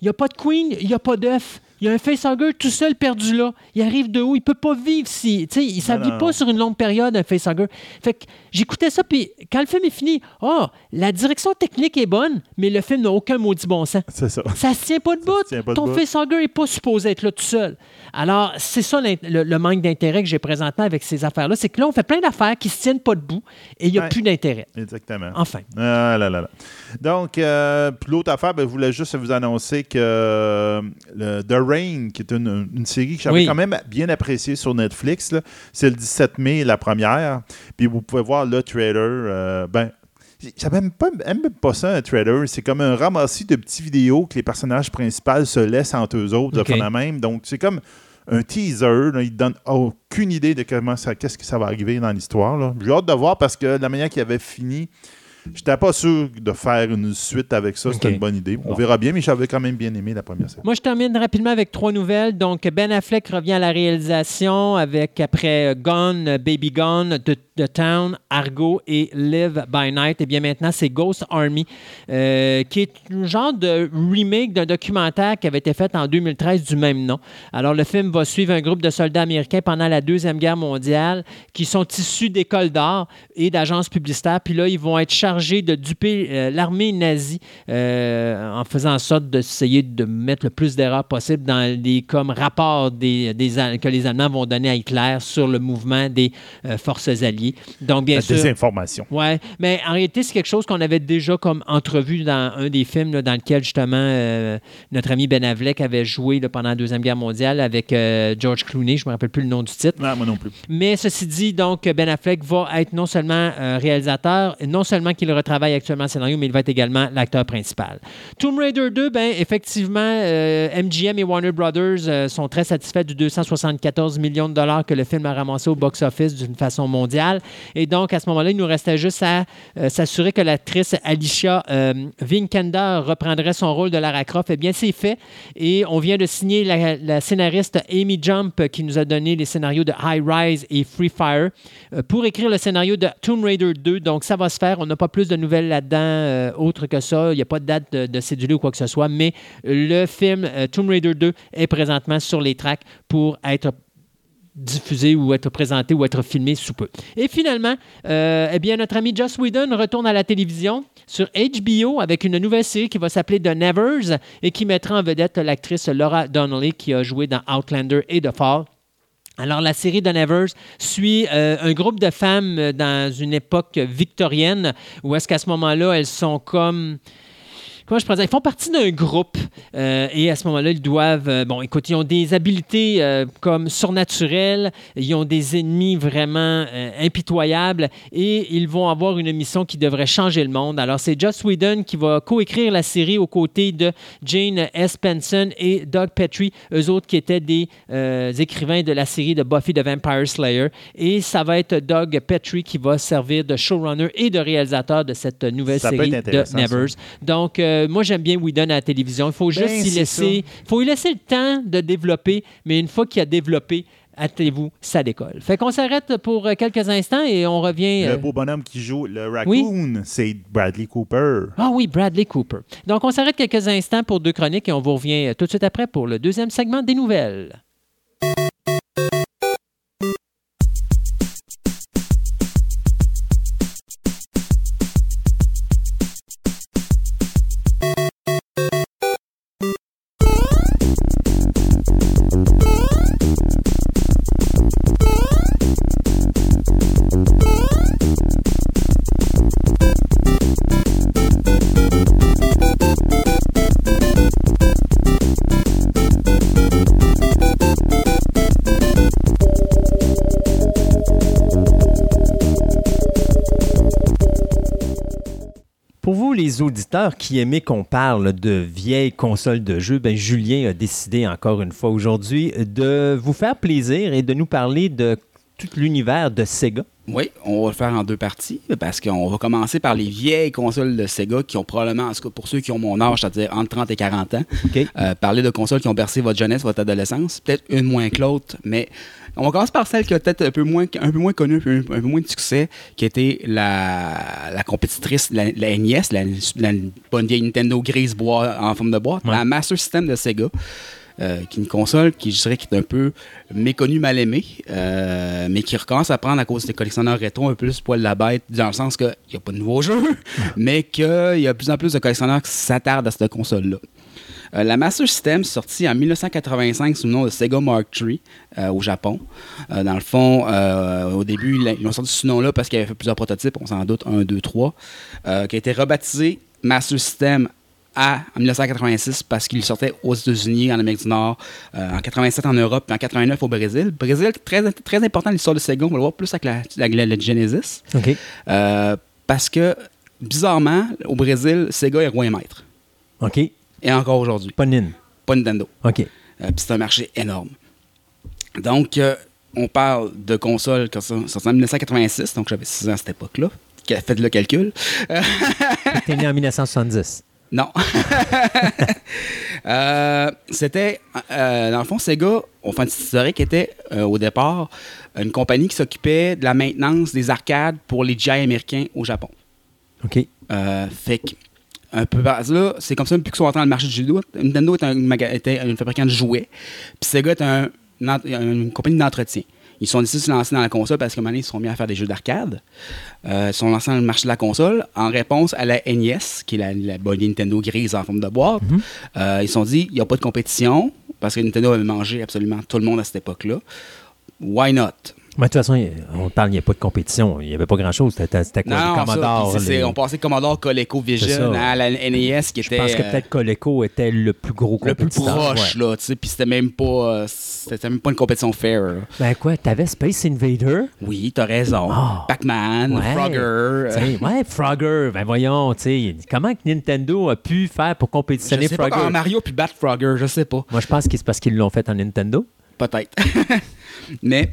Il n'y a pas de queen, il n'y a pas d'œuf. Il y a un facehugger tout seul perdu là. Il arrive de où? Il peut pas vivre si. Tu sais, il- ne vit pas sur une longue période, un facehugger. Fait que j'écoutais ça, puis quand le film est fini, oh, la direction technique est bonne, mais le film n'a aucun maudit bon sens. C'est ça. Ça se tient pas de bout. Ton facehugger n'est pas supposé être là tout seul. Alors, c'est ça le, le manque d'intérêt que j'ai présentement avec ces affaires-là. C'est que là, on fait plein d'affaires qui se tiennent pas debout et il n'y a Ouais. plus d'intérêt. Exactement. Enfin. Ah là là là. Donc, euh, l'autre affaire, ben, je voulais juste vous annoncer que euh, le The Rain, qui est une, une série que j'avais Oui. quand même bien appréciée sur Netflix, c'est le 17 mai la première. Puis vous pouvez voir le trailer. euh, ben, j'avais même pas, même pas ça, un trailer. C'est comme un ramassis de petites vidéos que les personnages principaux se laissent entre eux autres de la même. Donc, c'est comme un teaser. Là, il ne donne aucune idée de comment ça, qu'est-ce que ça va arriver dans l'histoire. J'ai hâte de voir parce que de la manière qu'il avait fini, j'étais pas sûr de faire une suite avec ça. C'était une bonne idée. On Bon. verra bien, mais j'avais quand même bien aimé la première série. Moi, je termine rapidement avec trois nouvelles. Donc, Ben Affleck revient à la réalisation avec, après euh, Gone, euh, Baby Gone, The Town, Argo et Live by Night. Et bien maintenant, c'est Ghost Army, euh, qui est un genre de remake d'un documentaire qui avait été fait en 2013 du même nom. Alors, le film va suivre un groupe de soldats américains pendant la Deuxième Guerre mondiale qui sont issus d'écoles d'art et d'agences publicitaires. Puis là, ils vont être chargés de duper euh, l'armée nazie euh, en faisant en sorte d'essayer de mettre le plus d'erreurs possible dans les comme rapports que les Allemands vont donner à Hitler sur le mouvement des forces alliées. Donc, bien La sûr. désinformation. Ouais, mais en réalité, c'est quelque chose qu'on avait déjà comme entrevu dans un des films là, dans lequel justement euh, notre ami Ben Affleck avait joué là, pendant la Deuxième Guerre mondiale avec euh, George Clooney, je me rappelle plus le nom du titre. Non, moi non plus. Mais ceci dit, donc, Ben Affleck va être non seulement euh, réalisateur, non seulement qu'il retravaille actuellement le scénario, mais il va être également l'acteur principal. Tomb Raider 2, ben, effectivement, euh, MGM et Warner Brothers euh, sont très satisfaits du 274 millions de dollars que le film a ramassé au box-office d'une façon mondiale. Et donc, à ce moment-là, il nous restait juste à euh, s'assurer que l'actrice Alicia euh, reprendrait son rôle de Lara Croft. Eh bien, c'est fait. Et on vient de signer la, scénariste Amy Jump euh, qui nous a donné les scénarios de High Rise et Free Fire euh, pour écrire le scénario de Tomb Raider 2. Donc, ça va se faire. On n'a pas plus de nouvelles là-dedans autre que ça. Il n'y a pas de date de, de cédulé ou quoi que ce soit. Mais le film Tomb Raider 2 est présentement sur les tracks pour être diffusé ou être présenté ou être filmé sous peu. Et finalement, euh, eh notre ami Joss Whedon retourne à la télévision sur HBO avec une nouvelle série qui va s'appeler The Nevers et qui mettra en vedette l'actrice Laura Donnelly qui a joué dans Outlander et The Fall. Alors, la série The Nevers suit euh, un groupe de femmes euh, dans une époque victorienne où est-ce qu'à ce moment-là, elles sont comme comment je pourrais dire, ils font partie d'un groupe euh, et à ce moment-là, ils doivent, euh, bon, écoute, ils ont des habiletés euh, comme surnaturelles, ils ont des ennemis vraiment impitoyables et ils vont avoir une mission qui devrait changer le monde. Alors, c'est Joss Whedon qui va coécrire la série aux côtés de Jane S. Benson et Doug Petrie, eux autres qui étaient des écrivains de la série de Buffy the Vampire Slayer. Et ça va être Doug Petrie qui va servir de showrunner et de réalisateur de cette nouvelle Ça série de Nevers. Donc, euh, moi, j'aime bien Whedon à la télévision. Il faut juste Ben, y c'est laisser, faut lui laisser le temps de développer, mais une fois qu'il a développé, attendez-vous, ça décolle. Fait qu'on s'arrête pour euh, quelques instants et on revient. Le euh, beau bonhomme qui joue le raccoon, c'est Bradley Cooper. Ah oui, Bradley Cooper. Donc, on s'arrête quelques instants pour deux chroniques et on vous revient tout de suite après pour le deuxième segment des nouvelles. Qui aimaient qu'on parle de vieilles consoles de jeux, ben Julien a décidé encore une fois aujourd'hui de vous faire plaisir et de nous parler de tout l'univers de Sega? Oui, on va le faire en deux parties parce qu'on va commencer par les vieilles consoles de Sega qui ont probablement, en tout cas pour ceux qui ont mon âge, c'est-à-dire entre 30 et 40 ans, OK. euh, parler de consoles qui ont bercé votre jeunesse, votre adolescence. Peut-être une moins que l'autre, mais on va commencer par celle qui a peut-être un peu moins, un peu moins connue, un peu, un peu moins de succès, qui était la, la compétitrice, la, la NES, la, la bonne vieille Nintendo grise bois, en forme de boîte, Ouais. la Master System de Sega. Euh, qui est une console qui, je dirais, qui est un peu méconnue, mal aimée, euh, mais qui recommence à prendre à cause des collectionneurs rétro un peu plus poil de la bête, dans le sens qu'il n'y a pas de nouveaux jeux, mais qu'il y a de plus en plus de collectionneurs qui s'attardent à cette console-là. Euh, la Master System, sortie en 1985 sous le nom de Sega Mark III euh, au Japon. Euh, dans le fond, au début, ils l'ont sorti ce nom-là parce qu'il avait fait plusieurs prototypes, on s'en doute, 1, 2, 3, euh, qui a été rebaptisé Master System à, en 1986 parce qu'il sortait aux États-Unis, en Amérique du Nord, euh, en 87 en Europe, puis en 89 au Brésil. Brésil, très, très important l'histoire de Sega, on va le voir plus avec la, la, la- la Genesis. Euh, parce que, bizarrement, au Brésil, Sega est roi et maître. OK. Et encore aujourd'hui. Pas Nin. Pas Nintendo. OK. Euh, puis c'est un marché énorme. Donc, on parle de consoles qui sont en 1986, donc j'avais 6 ans à cette époque-là. Qui a fait le calcul. T'es né en 1970. Non. Euh, C'était, euh, dans le fond, Sega, au fin historique, était euh, au départ une compagnie qui s'occupait de la maintenance des arcades pour les GI américains au Japon. OK. Fait que, un peu par là, c'est comme ça depuis qu'ils sont entrés dans le marché du judo. Nintendo était un, était un fabricant de jouets, puis Sega est un, une, une compagnie d'entretien. Ils sont décidés de se lancer dans la console parce qu'à un moment donné, ils se sont mis à faire des jeux d'arcade. Euh, ils sont lancés dans le marché de la console en réponse à la NES, qui est la, la bonne Nintendo grise en forme de boîte. Euh, ils se sont dit, il n'y a pas de compétition, parce que Nintendo avait mangé absolument tout le monde à cette époque-là. Why not? Mais de toute façon, on parle, il n'y a pas de compétition. Il n'y avait pas grand-chose. C'était quoi, Non, le ça, Commodore? les- on passait Commodore, Coleco, Vision à la NES qui Je était pense que peut-être Coleco était le plus gros le plus proche, Ouais. là, tu sais, puis c'était même pas c'était même pas une compétition fair. là. Ben quoi, t'avais Space Invader? Oui, t'as raison. Ah. Pac-Man, Ouais. Frogger. euh, ouais, Frogger. Ben voyons, tu sais, comment que Nintendo a pu faire pour je compétitionner sais pas Frogger? comment Mario puis battre Frogger, je sais pas. Moi, je pense que c'est parce qu'ils l'ont fait en Nintendo. Peut-être. Mais,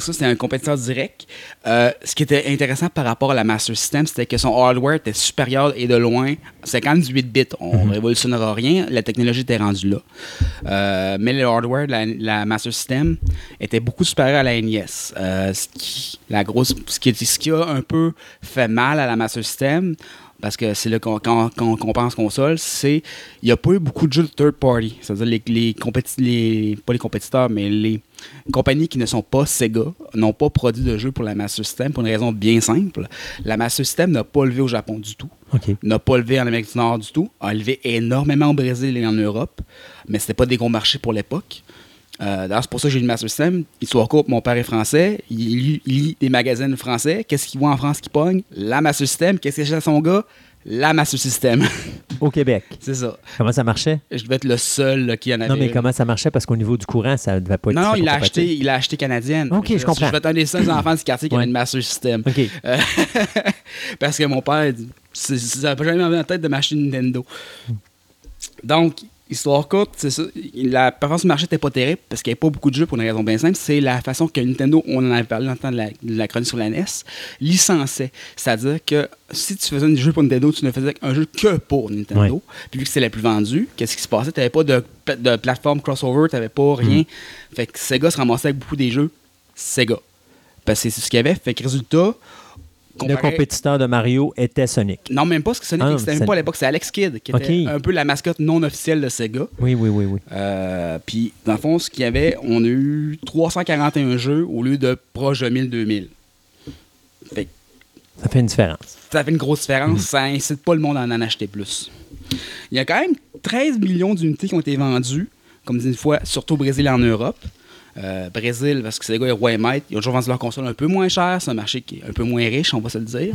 c'était un compétiteur direct. Euh, ce qui était intéressant par rapport à la Master System, c'était que son hardware était supérieur et de loin. C'est quand même du 8 bits. On ne révolutionnera rien. La technologie était rendue là. Euh, mais le hardware de la, la Master System était beaucoup supérieur à la NES. Euh, ce, qui, la grosse, ce, qui, ce qui a un peu fait mal à la Master System, parce que c'est là qu'on quand, quand- pense console, c'est il n'y a pas eu beaucoup de jeux de third party. C'est-à-dire les, les, les pas les compétiteurs, mais les compagnies qui ne sont pas Sega n'ont pas produit de jeux pour la Master System pour une raison bien simple. La Master System n'a pas levé au Japon du tout, n'a pas levé en Amérique du Nord du tout, a levé énormément au Brésil et en Europe, mais c'était pas des gros marchés pour l'époque. Euh, D'ailleurs, c'est pour ça que j'ai une Master System. Histoire courte, mon père est français. Il lit, il lit des magazines français. Qu'est-ce qu'il voit en France qui pogne? La Master System. Qu'est-ce qu'il achète à son gars? La Master System. Au Québec. c'est ça. Comment ça marchait? Je devais être le seul là, qui en avait. Non, mais comment ça marchait? Parce qu'au niveau du courant, ça ne devait pas être Non, il compatible. acheté, il l'a acheté canadienne. Ok, je comprends. Je vais être un des seuls enfants du quartier qui Ouais. avait une Master System. OK. Euh, parce que mon père, ça n'a jamais envie en tête de m'acheter une Nintendo. Donc, histoire courte, c'est ça. La performance du marché n'était pas terrible parce qu'il n'y avait pas beaucoup de jeux pour une raison bien simple. C'est la façon que Nintendo, on en avait parlé dans le temps de la, de la chronique sur la NES, licençait. C'est-à-dire que si tu faisais un jeu pour Nintendo, tu ne faisais qu'un jeu que pour Nintendo. Ouais. Puis vu que c'est la plus vendue, qu'est-ce qui se passait? Tu n'avais pas de, pla- de plateforme crossover, tu n'avais pas rien. Fait que Sega se ramassait avec beaucoup des jeux Sega. Parce que c'est ce qu'il y avait. Fait que résultat. Le compétiteur de Mario était Sonic. non, même pas, parce que Sonic Ah, n'existait même c'est- pas à l'époque, c'est Alex Kidd, qui était un peu la mascotte non officielle de Sega. Oui, oui, oui, oui. Euh, Puis, dans le fond, ce qu'il y avait, on a eu 341 jeux au lieu de proche de 1000-2000. Fait que Ça fait une différence. ça fait une grosse différence, ça incite pas le monde à en acheter plus. Il y a quand même 13 millions d'unités qui ont été vendues, comme dit une fois, surtout au Brésil et en Europe. Euh, Brésil, parce que Sega est roi et maître, ils ont toujours vendu leur console un peu moins cher, c'est un marché qui est un peu moins riche, on va se le dire.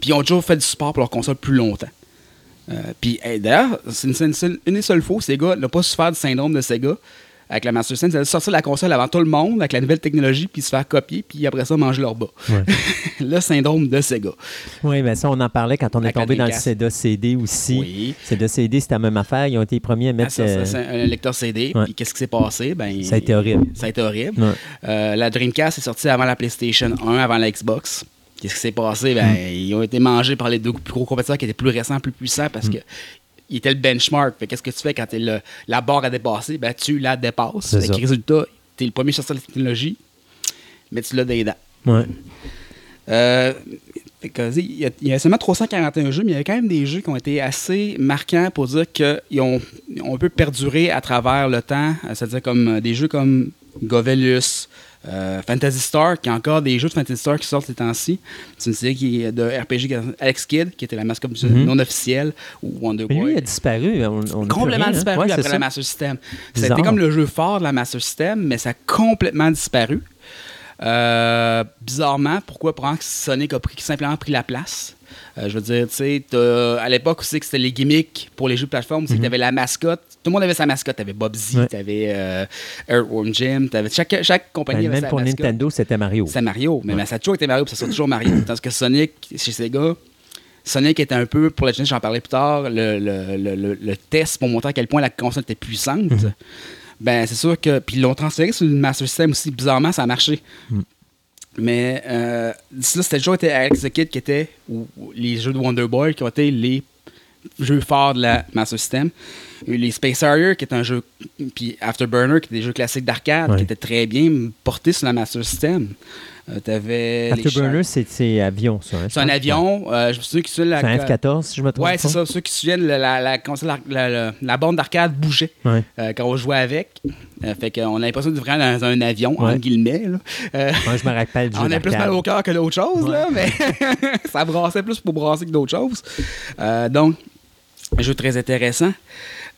Puis ils ont toujours fait du support pour leur console plus longtemps. Euh, puis hey, d'ailleurs, c'est une, c'est une seule- fois Sega n'a pas souffert du syndrome de Sega avec la Master System, c'est sortir la console avant tout le monde avec la nouvelle technologie, puis se faire copier, puis après ça, manger leur bas. Ouais. le syndrome de Sega. Oui, mais ça, on en parlait quand on est Avec tombé dans le. CEDA CD aussi. Oui. CEDA CD, c'était la même affaire. Ils ont été les premiers à Ah, mettre. ça, ça, euh, un lecteur CD. Ouais. Puis qu'est-ce qui s'est passé? Ben, ça a été horrible. Ça a été horrible. Ouais. Euh, la Dreamcast est sortie avant la PlayStation 1, avant la Xbox. Qu'est-ce qui s'est passé? Ben, Hmm. Ils ont été mangés par les deux plus gros compétiteurs qui étaient plus récents, plus puissants parce Hmm. Que ils étaient le benchmark. Qu'est-ce que tu fais quand t'es le- la barre à dépasser? Ben, tu la dépasses. Résultat, tu es le premier sur la technologie, mais tu l'as des dents. Ouais. Euh, il, y a, il y a seulement 341 jeux, mais il y a quand même des jeux qui ont été assez marquants pour dire qu'ils ont, on peut perdurer à travers le temps. Euh, C'est-à-dire comme euh, des jeux comme Govelus, euh, Fantasy Star, qui a encore des jeux de Fantasy Star qui sortent ces temps-ci. C'est une série qui est de RPG qui- Alex Kidd, qui était la mascotte Mhm. non officielle, ou Wonder Mais lui, Boy. il a disparu. On, on complètement rien, hein. disparu Ouais, c'est après ça. la Master System. Ça a Bizarre. été comme le jeu fort de la Master System, mais ça a complètement disparu. Euh, bizarrement, pourquoi prendre que Sonic a pris, simplement pris la place? Euh, je veux dire, tu sais, à l'époque aussi que c'était les gimmicks pour les jeux de plateforme, c'est que t'avais la mascotte. Tout le monde avait sa mascotte. T'avais Bobsy, Mhm. Ouais. t'avais euh, Earthworm Jim, t'avais chaque, chaque compagnie Ben, avait même sa pour mascotte. Nintendo, c'était Mario. C'est Mario, mais, mais ça a toujours été Mario, puis ça sera toujours Mario. Tandis que Sonic, chez Sega, Sonic était un peu, pour la Genesis, j'en parlais plus tard, le, le- le- le- le test pour montrer à quel point la console était puissante. Mhm. Ben, c'est sûr que. Puis ils l'ont transféré sur le Master System aussi, bizarrement, ça a marché. Mhm. Mais euh, d'ici là, c'était toujours été Alex the Kid qui était, ou, les jeux de Wonder Boy qui ont été les jeux forts de la Master System. Les Space Harrier, qui est un jeu, puis Afterburner, qui est des jeux classiques d'arcade, Ouais. qui étaient très bien portés sur la Master System. Euh, T'avais Afterburner, c'est avion, ça. hein, c'est un avion. euh, je me souviens que la. C'est un F-14, si je me trompe Ouais, c'est ça. Ceux qui se souviennent, la, la, bande d'arcade bougeait Ouais. euh, quand on jouait avec. Euh, fait qu'on a l'impression de vraiment dans un avion, Ouais. entre guillemets. là. Moi, je me rappelle du on a plus mal au cœur que d'autres choses, là, mais ça brassait plus pour brasser que d'autres choses. Donc, un jeu très intéressant.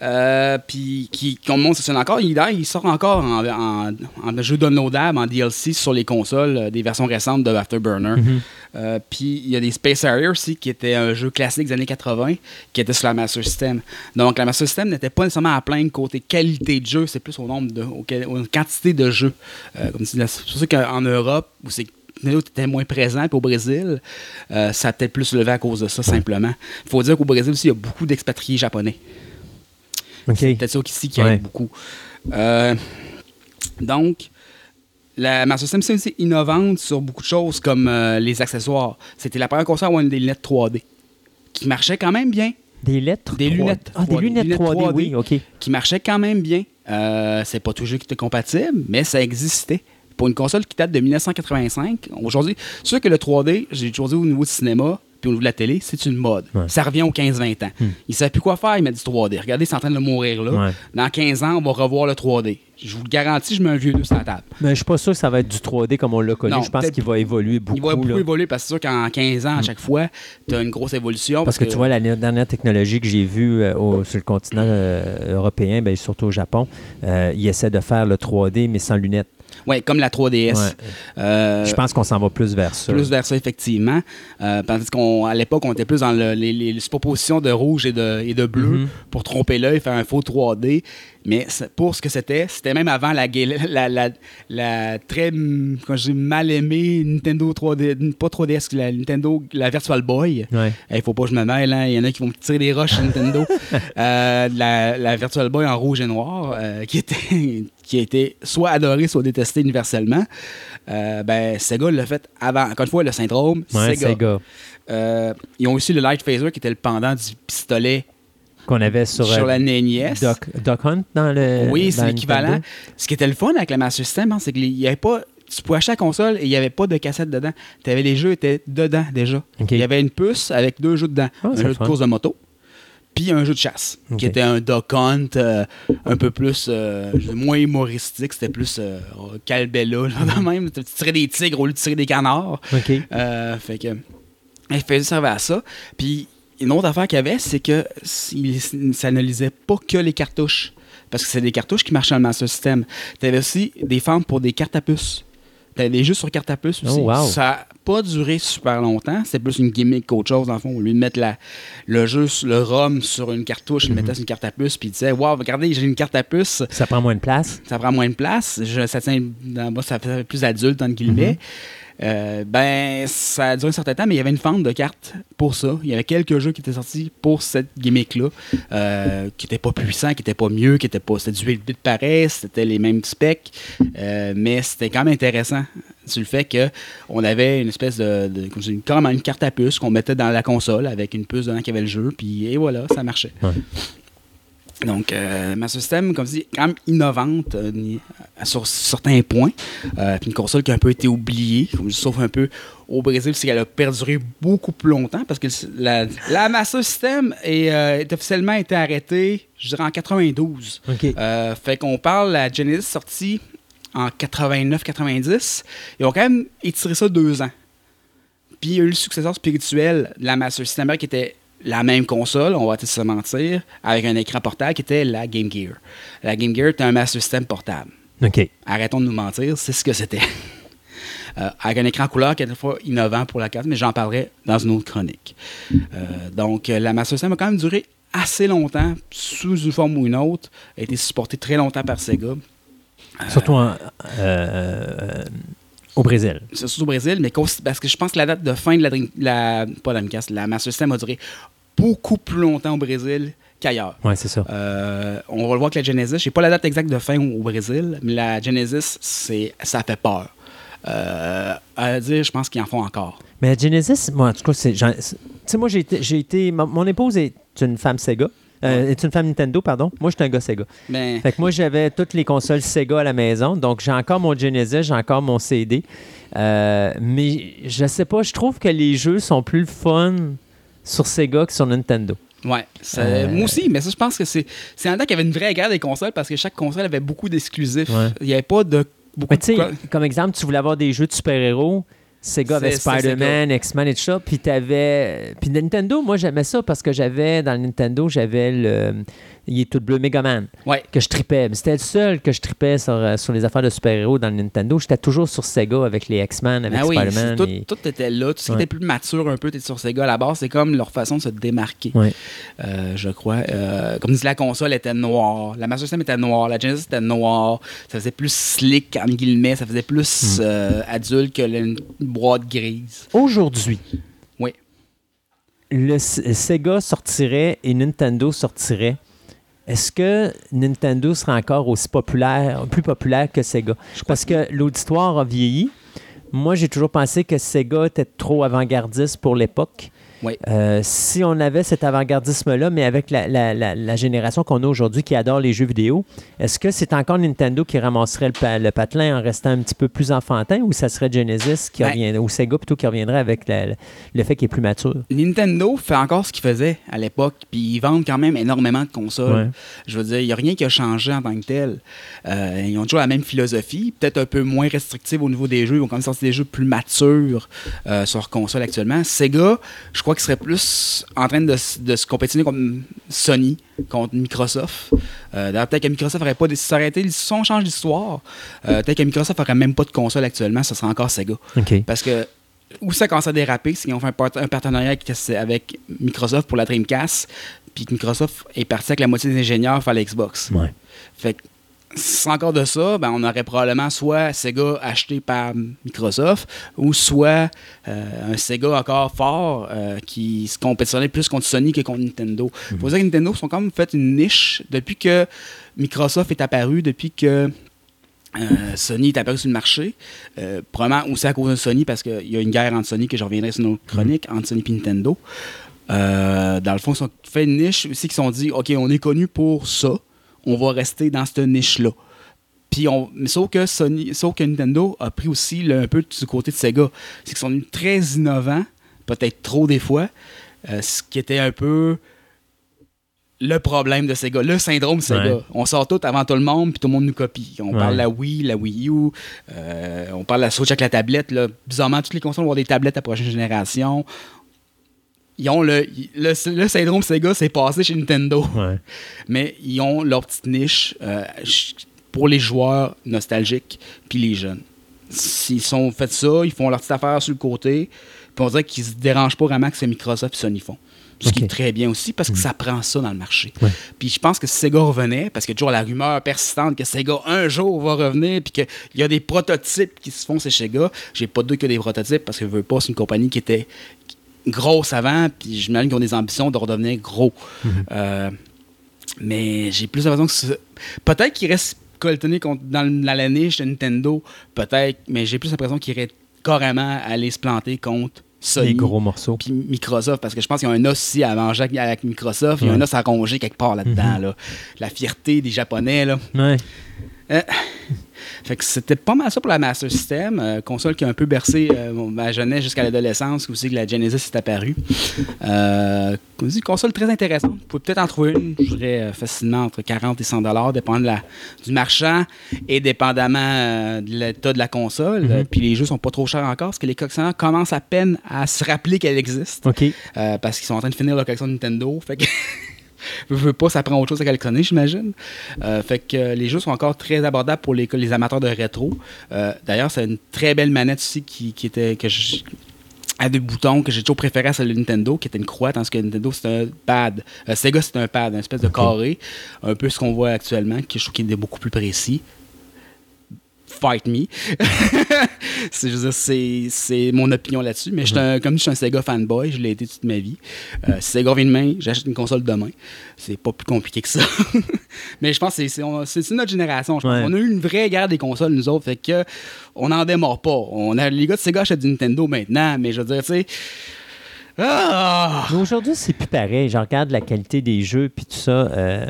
Euh, puis, qui, montre, c'est encore. Il, il sort encore en, en, en jeu downloadable, en DLC sur les consoles, euh, des versions récentes de Afterburner. Mhm. Euh, puis il y a des Space Harrier aussi, qui était un jeu classique des années 80, qui était sur la Master System. Donc la Master System n'était pas nécessairement à plaindre côté qualité de jeu, c'est plus au nombre de, au- aux quantité de jeux. Euh, comme c'est pour ça qu'en Europe, où c'est était moins présent, puis au Brésil, euh, ça a peut-être plus levé à cause de ça, simplement. Il faut dire qu'au Brésil aussi, il y a beaucoup d'expatriés japonais. C'est peut-être ça qu'ici qui aide beaucoup. Euh, donc, la Master System, c'est aussi innovante sur beaucoup de choses comme euh, les accessoires. C'était la première console à avoir des lunettes 3D qui marchaient quand même bien. Des lettres Des 3D. lunettes Ah, des 3D. lunettes Lunettes 3D, 3D. oui, OK. Qui marchaient quand même bien. Euh, c'est pas toujours qui était compatible, mais ça existait. Pour une console qui date de 1985, aujourd'hui, c'est sûr que le 3D, j'ai toujours dit au niveau du cinéma, puis niveau de la télé, c'est une mode. Ouais. Ça revient aux 15-20 ans. Hmm. Ils ne savent plus quoi faire, ils mettent du 3D. Regardez, c'est en train de mourir là. Ouais. Dans 15 ans, on va revoir le 3D. Je vous le garantis, je mets un vieux 2 sur la table. Mais je suis pas sûr que ça va être du 3D comme on l'a connu. Non, je pense qu'il va évoluer beaucoup. Il va beaucoup là. évoluer parce que c'est sûr qu'en 15 ans, à chaque fois, tu as une grosse évolution. Parce que tu vois, la dernière technologie que j'ai vue euh, au- sur le continent euh, européen, ben, surtout au Japon, euh, ils essaient de faire le 3D, mais sans lunettes. Ouais, comme la 3DS. Ouais. Euh, Je pense qu'on s'en va plus vers ça. plus vers ça, effectivement. Euh, parce qu'à l'époque, on était plus dans le- les, les superpositions de rouge et de, et de bleu Mhm. pour tromper l'œil, faire un faux 3D. Mais pour ce que c'était, c'était même avant la, la, la, la très quand j'ai mal aimé Nintendo 3D, pas 3DS, la Nintendo, la Virtual Boy. Ouais. Il faut pas que je me mêle, hein. il y en a qui vont me tirer des roches sur Nintendo. Euh, la, Virtual Boy en rouge et noir, euh, qui, était, qui a été soit adorée, soit détestée universellement. Euh, ben, Sega l'a fait avant. Encore une fois, le syndrome, Ouais, Sega. Sega. Ils ont aussi le Light Phaser, qui était le pendant du pistolet Qu'on avait sur, sur, euh, la NES. Doc, Doc Hunt dans le. oui, c'est l'équivalent. Ce qui était le fun avec la Master System, hein, c'est qu'il y avait pas. Tu pouvais acheter la console et il n'y avait pas de cassette dedans. Avais, les jeux étaient dedans déjà. Il y avait une puce avec deux jeux dedans. Ah, un jeu de fun. course de moto, puis un jeu de chasse, qui était un Duck Hunt euh, un peu plus, euh, moins humoristique. C'était plus euh, Calbella, Mm-hmm. de même. Tu tirais des tigres au lieu de tirer des canards. OK. Euh, fait que, elle faisait servir à ça. Puis, une autre affaire qu'il y avait, c'est que il- ça ne lisait pas que les cartouches. Parce que c'est des cartouches qui marchaient dans le Master System. Tu avais aussi des fentes pour des cartes à puces. T'avais des jeux sur carte à puce aussi. Oh, wow. Ça n'a pas duré super longtemps. C'était plus une gimmick qu'autre chose, dans le fond. Au lieu de mettre la, le jeu, le ROM sur une cartouche, il le mettait sur une carte à puce, puis il disait Waouh, regardez, j'ai une carte à puce. Ça prend moins de place. ça prend moins de place. Je- ça tient ça fait plus adulte, entre guillemets. Euh, ben, ça a duré un certain temps, mais il y avait une fente de cartes pour ça. Il y avait quelques jeux qui étaient sortis pour cette gimmick-là, euh, qui n'étaient pas puissants, qui n'étaient pas mieux, qui étaient pas. C'était du 8 bits pareil, c'était les mêmes specs, euh, mais c'était quand même intéressant sur le fait qu'on avait une espèce de. comme une carte à puce qu'on mettait dans la console avec une puce dedans qui avait le jeu, puis et voilà, ça marchait. Donc, euh, Master System, comme je dis, quand même innovante euh, ni- sur certains points. Euh, puis une console qui a un peu été oubliée, comme je dis, sauf un peu au Brésil, c'est qu'elle a perduré beaucoup plus longtemps parce que la, la Master System est, euh, est officiellement été arrêtée, je dirais, en 92. OK. Euh, fait qu'on parle, la Genesis sortie en 89-90. Ils ont quand même étiré ça deux ans. Puis il y a eu le successeur spirituel de la Master System qui était la même console, on va se mentir, avec un écran portable qui était la Game Gear. La Game Gear était un Master System portable. OK. Arrêtons de nous mentir, c'est ce que c'était. Euh, avec un écran couleur qui est fois innovant pour la carte, mais j'en parlerai dans une autre chronique. Euh, donc, euh, la Master System a quand même duré assez longtemps, sous une forme ou une autre, a été supportée très longtemps par Sega. Surtout en, au Brésil. Surtout au Brésil, mais parce que je pense que la date de fin de la, la pas la Dreamcast, la Master System a duré beaucoup plus longtemps au Brésil qu'ailleurs. Oui, c'est ça. Euh, on va le voir avec la Genesis. Je sais pas la date exacte de fin au Brésil, mais la Genesis, c'est, ça fait peur. Euh, à dire, je pense qu'ils en font encore. Mais la Genesis, moi, en tout cas, c'est. Tu sais, moi, j'ai été. j'ai été mon, épouse est une femme Sega. Euh, est une femme Nintendo, pardon. Moi, je suis un gars Sega. Mais Fait que moi, j'avais toutes les consoles Sega à la maison. Donc, j'ai encore mon Genesis, j'ai encore mon CD. Euh, mais je sais pas, je trouve que les jeux sont plus fun sur Sega que sur Nintendo. ouais, ça- Euh, moi aussi, mais ça, je pense que c'est, c'est un temps qu'il y avait une vraie guerre des consoles parce que chaque console avait beaucoup d'exclusifs. Ouais. Il n'y avait pas de beaucoup Mais tu sais, de- comme exemple, tu voulais avoir des jeux de super-héros. Sega avait Spider-Man, X-Men et tout ça. Puis t'avais. Puis Nintendo, moi j'aimais ça parce que j'avais dans le Nintendo, j'avais le. Il est tout bleu Mega Man Ouais. que je tripais. Mais c'était le seul que je tripais sur, euh, sur les affaires de super-héros dans le Nintendo. J'étais toujours sur Sega avec les X-Men, avec Ah oui, Spider-Man. tout, et- tout était là. Tout ce qui Ouais. était plus mature un peu, était sur Sega à la base. C'est comme leur façon de se démarquer, Ouais. euh, je crois. Euh, comme dit la console était noire, la Master System était noire, la Genesis était noire. Ça faisait plus slick, en guillemets. Ça faisait Hmm. plus euh, adulte que une boîte grise. Aujourd'hui, Oui. le Sega sortirait et Nintendo sortirait. Est-ce que Nintendo sera encore aussi populaire, plus populaire que Sega? Parce que l'auditoire a vieilli. Moi, j'ai toujours pensé que Sega était trop avant-gardiste pour l'époque. Oui. Euh, si on avait cet avant-gardisme-là, mais avec la, la- la- la génération qu'on a aujourd'hui qui adore les jeux vidéo, est-ce que c'est encore Nintendo qui ramasserait le, pa- le patelin en restant un petit peu plus enfantin ou ça serait Genesis qui Ben- reviendrait, ou Sega plutôt qui reviendrait avec le fait qu'il est plus mature? Nintendo fait encore ce qu'il faisait à l'époque, puis ils vendent quand même énormément de consoles. Ouais. Je veux dire, il n'y a rien qui a changé en tant que tel. Euh, ils ont toujours la même philosophie, peut-être un peu moins restrictive au niveau des jeux. Ils vont quand même sortir des jeux plus matures euh, sur console actuellement. Sega, je crois qu'ils seraient plus en train de, se compétitionner contre Sony, contre Microsoft. Euh, D'ailleurs, peut-être que Microsoft n'aurait pas s'arrêter. Si on change d'histoire, euh, peut-être que Microsoft n'aurait même pas de console actuellement, ce serait encore Sega. Parce que où ça commence à déraper, c'est qu'ils ont fait un, part- un partenariat avec, Microsoft pour la Dreamcast, puis que Microsoft est parti avec la moitié des ingénieurs faire la Xbox. Ouais. Fait que sans encore de ça, ben, on aurait probablement soit Sega acheté par Microsoft ou soit euh, un Sega encore fort euh, qui se compétitionnait plus contre Sony que contre Nintendo. Il faut dire que Nintendo sont quand même fait une niche depuis que Microsoft est apparu, depuis que euh, Sony est apparu sur le marché. Euh, probablement aussi à cause de Sony parce qu'il y a une guerre entre Sony que je reviendrai sur nos chroniques, entre Sony et Nintendo. Euh, dans le fond, ils ont fait une niche aussi qui sont dit OK, on est connu pour ça, on va rester dans cette niche-là. Puis on, mais sauf que Sony, sauf que Nintendo a pris aussi le- un peu du côté de Sega. C'est qu'ils sont très innovants, peut-être trop des fois, euh, ce qui était un peu le problème de Sega, le syndrome Sega. Ouais. On sort tout avant tout le monde, puis tout le monde nous copie. On Ouais. parle de la Wii, la Wii U, euh, on parle de la Switch avec la tablette. Là. Bizarrement, toutes les consoles vont avoir des tablettes à prochaine génération. Ils ont le, le, le syndrome Sega, c'est passé chez Nintendo. Ouais. Mais ils ont leur petite niche euh, pour les joueurs nostalgiques puis les jeunes. S'ils sont fait ça, ils font leur petite affaire sur le côté. Puis on dirait qu'ils se dérangent pas vraiment que c'est Microsoft et Sony font. Ce qui est très bien aussi parce que ça prend ça dans le marché. Ouais. Puis je pense que si Sega revenait, parce qu'il y a toujours la rumeur persistante que Sega un jour va revenir, puis qu'il y a des prototypes qui se font chez Sega. J'ai pas de doute que des prototypes parce que je veux pas, c'est une compagnie qui était grosse avant, puis j'imagine qu'ils ont des ambitions de redevenir gros. Euh, mais j'ai plus l'impression que peut-être qu'il reste coltonné contre- dans la laine de Nintendo, peut-être, mais j'ai plus l'impression qu'il irait carrément aller se planter contre Sony. Les gros morceaux. Puis Microsoft, parce que je pense qu'il y a un os aussi à manger avec- Microsoft, il y a un os à ronger quelque part là-dedans. là. La fierté des Japonais. Là. Ouais. Fait que c'était pas mal ça pour la Master System, euh, console qui a un peu bercé euh, ma jeunesse jusqu'à l'adolescence, aussi que la Genesis est apparue. Euh, dis, console très intéressante. Vous pouvez peut-être en trouver une, je dirais euh, facilement entre 40 et 100 dollars, dépendant de la, du marchand et dépendamment euh, de l'état de la console. Euh, Puis les jeux sont pas trop chers encore, parce que les collectionneurs commencent à peine à se rappeler qu'elle existe. Euh, parce qu'ils sont en train de finir leur collection Nintendo. Fait que je veux pas, ça prend autre chose à collectionner, j'imagine. Euh, fait que euh, les jeux sont encore très abordables pour les, les amateurs de rétro. Euh, D'ailleurs, c'est une très belle manette aussi qui, qui était que je- à deux boutons que j'ai toujours préféré à celle de Nintendo, qui était une croix, tandis que Nintendo c'est un pad. Euh, Sega c'est un pad, une espèce de carré, un peu ce qu'on voit actuellement, qui je trouve qu'il est beaucoup plus précis. Fight me. c'est, je veux dire, c'est, mon opinion là-dessus. Mais un- comme je suis un Sega fanboy, je l'ai été toute ma vie. Euh, si Sega vient demain, j'achète une console demain. C'est pas plus compliqué que ça. mais je pense que c'est, notre génération. Je pense. Ouais. On a eu une vraie guerre des consoles, nous autres. Fait que on n'en démarre pas. On a, les gars de Sega achètent du Nintendo maintenant. Mais je veux dire, tu sais. Ah! Aujourd'hui, c'est plus pareil. Je regarde la qualité des jeux puis tout ça. euh,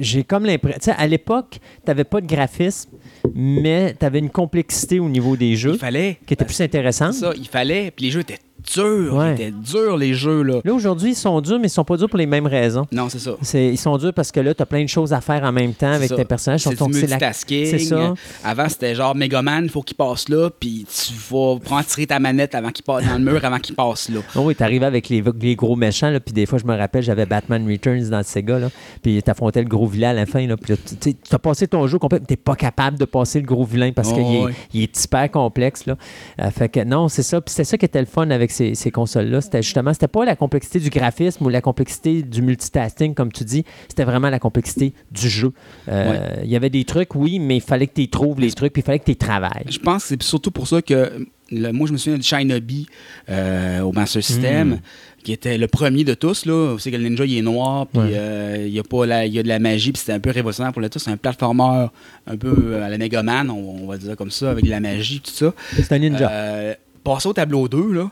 j'ai comme l'impression. Tu sais, à l'époque, tu n'avais pas de graphisme, mais tu avais une complexité au niveau des jeux Il fallait. qui était plus intéressante. Ça, il fallait. Puis les jeux étaient durs. Ouais. Ils étaient durs, les jeux, là. Là, aujourd'hui, ils sont durs, mais ils sont pas durs pour les mêmes raisons. Non, c'est ça. C'est- ils sont durs parce que là, tu as plein de choses à faire en même temps avec C'est tes personnages. C'est du c'est la- multitasking. C'est ça. Avant, c'était genre Megaman, il faut qu'il passe là, puis tu vas prendre tirer ta manette avant qu'il passe dans le mur, avant qu'il passe là. Oh oui, t'arrivais avec les, les gros méchants, là, puis des fois, je me rappelle, j'avais Batman Returns dans le Sega, là, puis t'affrontais le gros vilain à la fin, là, puis tu as passé ton jeu complet, mais t'es pas capable de passer le gros vilain parce Oh, qu'il est, ouais. il est hyper complexe, là. Euh, fait que non, c'est ça, puis c'était ça qui était le fun avec ces, ces consoles-là, c'était justement, c'était pas la complexité du graphisme ou la complexité du multitasking, comme tu dis, c'était vraiment la complexité du jeu. Euh, Il y avait des trucs, oui, mais il fallait que tu trouves les trucs, puis il fallait que tu travailles. Je pense que c'est surtout pour ça que le- moi, je me souviens du Shinobi euh, au Master System, Mm. qui était le premier de tous. Là. C'est que le ninja, il est noir, puis Ouais. euh, il y a pas la- il y a de la magie, puis c'était un peu révolutionnaire pour le tout. C'est un platformer un peu à la Megaman, on, on va dire comme ça, avec de la magie, tout ça. C'est un ninja. Euh, passer au tableau 2, là.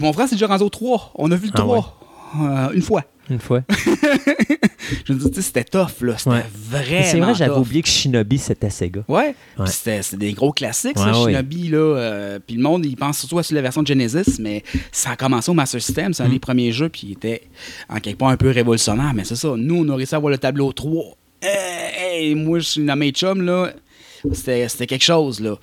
Mon frère, c'est déjà rendu au 3. On a vu le Ah 3. euh, une fois. Une fois. Je tu sais, c'était tough, là. C'était Ouais. vraiment. C'est vrai, j'avais oublié que Shinobi, c'était Sega. Ouais. Ouais. C'était des gros classiques, ça. Shinobi. Là, euh, puis le monde, il pense surtout à sur la version de Genesis, mais ça a commencé au Master System. C'est un Mm. des premiers jeux, puis il était en quelque part un peu révolutionnaire. Mais c'est ça. Nous, on a réussi à avoir le tableau 3. Hey, hey, moi, je suis dans mes chums, là. C'était quelque chose, là.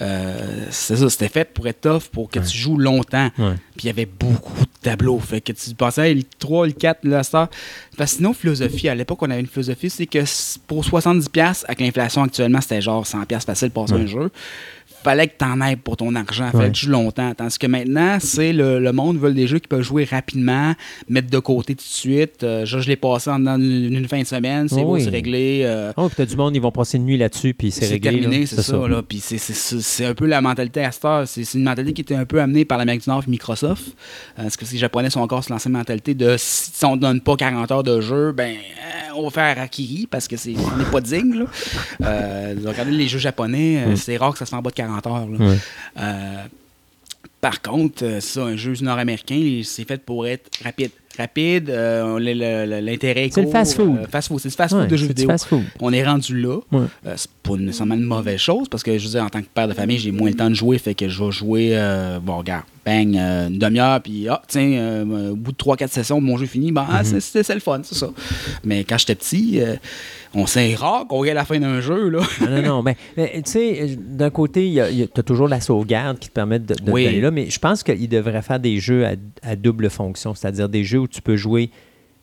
Euh, c'est ça, c'était fait pour être tough, pour que tu joues longtemps. Ouais. Puis il y avait beaucoup de tableaux. Fait que tu pensais, hey, le 3, le 4, le Star. Parce que sinon, philosophie, à l'époque, on avait une philosophie, c'est que pour 70$, avec l'inflation actuellement, c'était genre 100$ facile pour passer Ouais. un jeu. Fallait que t'en aies pour ton argent. Fallait Ouais. que tu longtemps. Tandis que maintenant, c'est le, le monde veut des jeux qui peuvent jouer rapidement, mettre de côté tout de suite. Euh, je je l'ai passé en une, une fin de semaine, c'est beau, oui. c'est réglé. euh, Oh, puis t'as du monde, ils vont passer une nuit là-dessus, puis c'est c'est réglé. terminé, là. c'est ça. là. Puis c'est- c'est- c'est c'est un peu la mentalité à cette heure. C'est c'est une mentalité qui était un peu amenée par l'Amérique du Nord et Microsoft. Euh, parce que les Japonais sont encore sur l'ancienne mentalité de si on ne donne pas 40 heures de jeu, ben euh, on va faire Akiri parce que c'est on n'est pas digne. Là. Euh, regardez les jeux japonais, Mm. c'est rare que ça se fait en bas de 40 heures. là. Ouais. Euh, par contre, euh, ça, un jeu nord-américain, c'est fait pour être rapide. Rapide, euh, l'intérêt est C'est le fast-food. euh, fast-food, c'est le fast-food Ouais, de jeux vidéo. On est rendu là. Ouais. Euh, c'est pas nécessairement une mauvaise chose parce que je veux dire, en tant que père de famille, j'ai moins le temps de jouer, fait que je vais jouer, bon, regarde, bang, euh, une demi-heure, puis ah, tiens, euh, au bout de 3-4 sessions, mon jeu est fini, ben, ah, c'est- c'est c'est le fun, c'est ça. Mais quand j'étais petit, euh, on sait rare qu'on regarde la fin d'un jeu, là. Non, non, non. Mais, mais, tu sais, d'un côté, tu as toujours la sauvegarde qui te permet de, de Oui. là, mais je pense qu'il devrait faire des jeux à, à double fonction, c'est-à-dire des jeux où tu peux jouer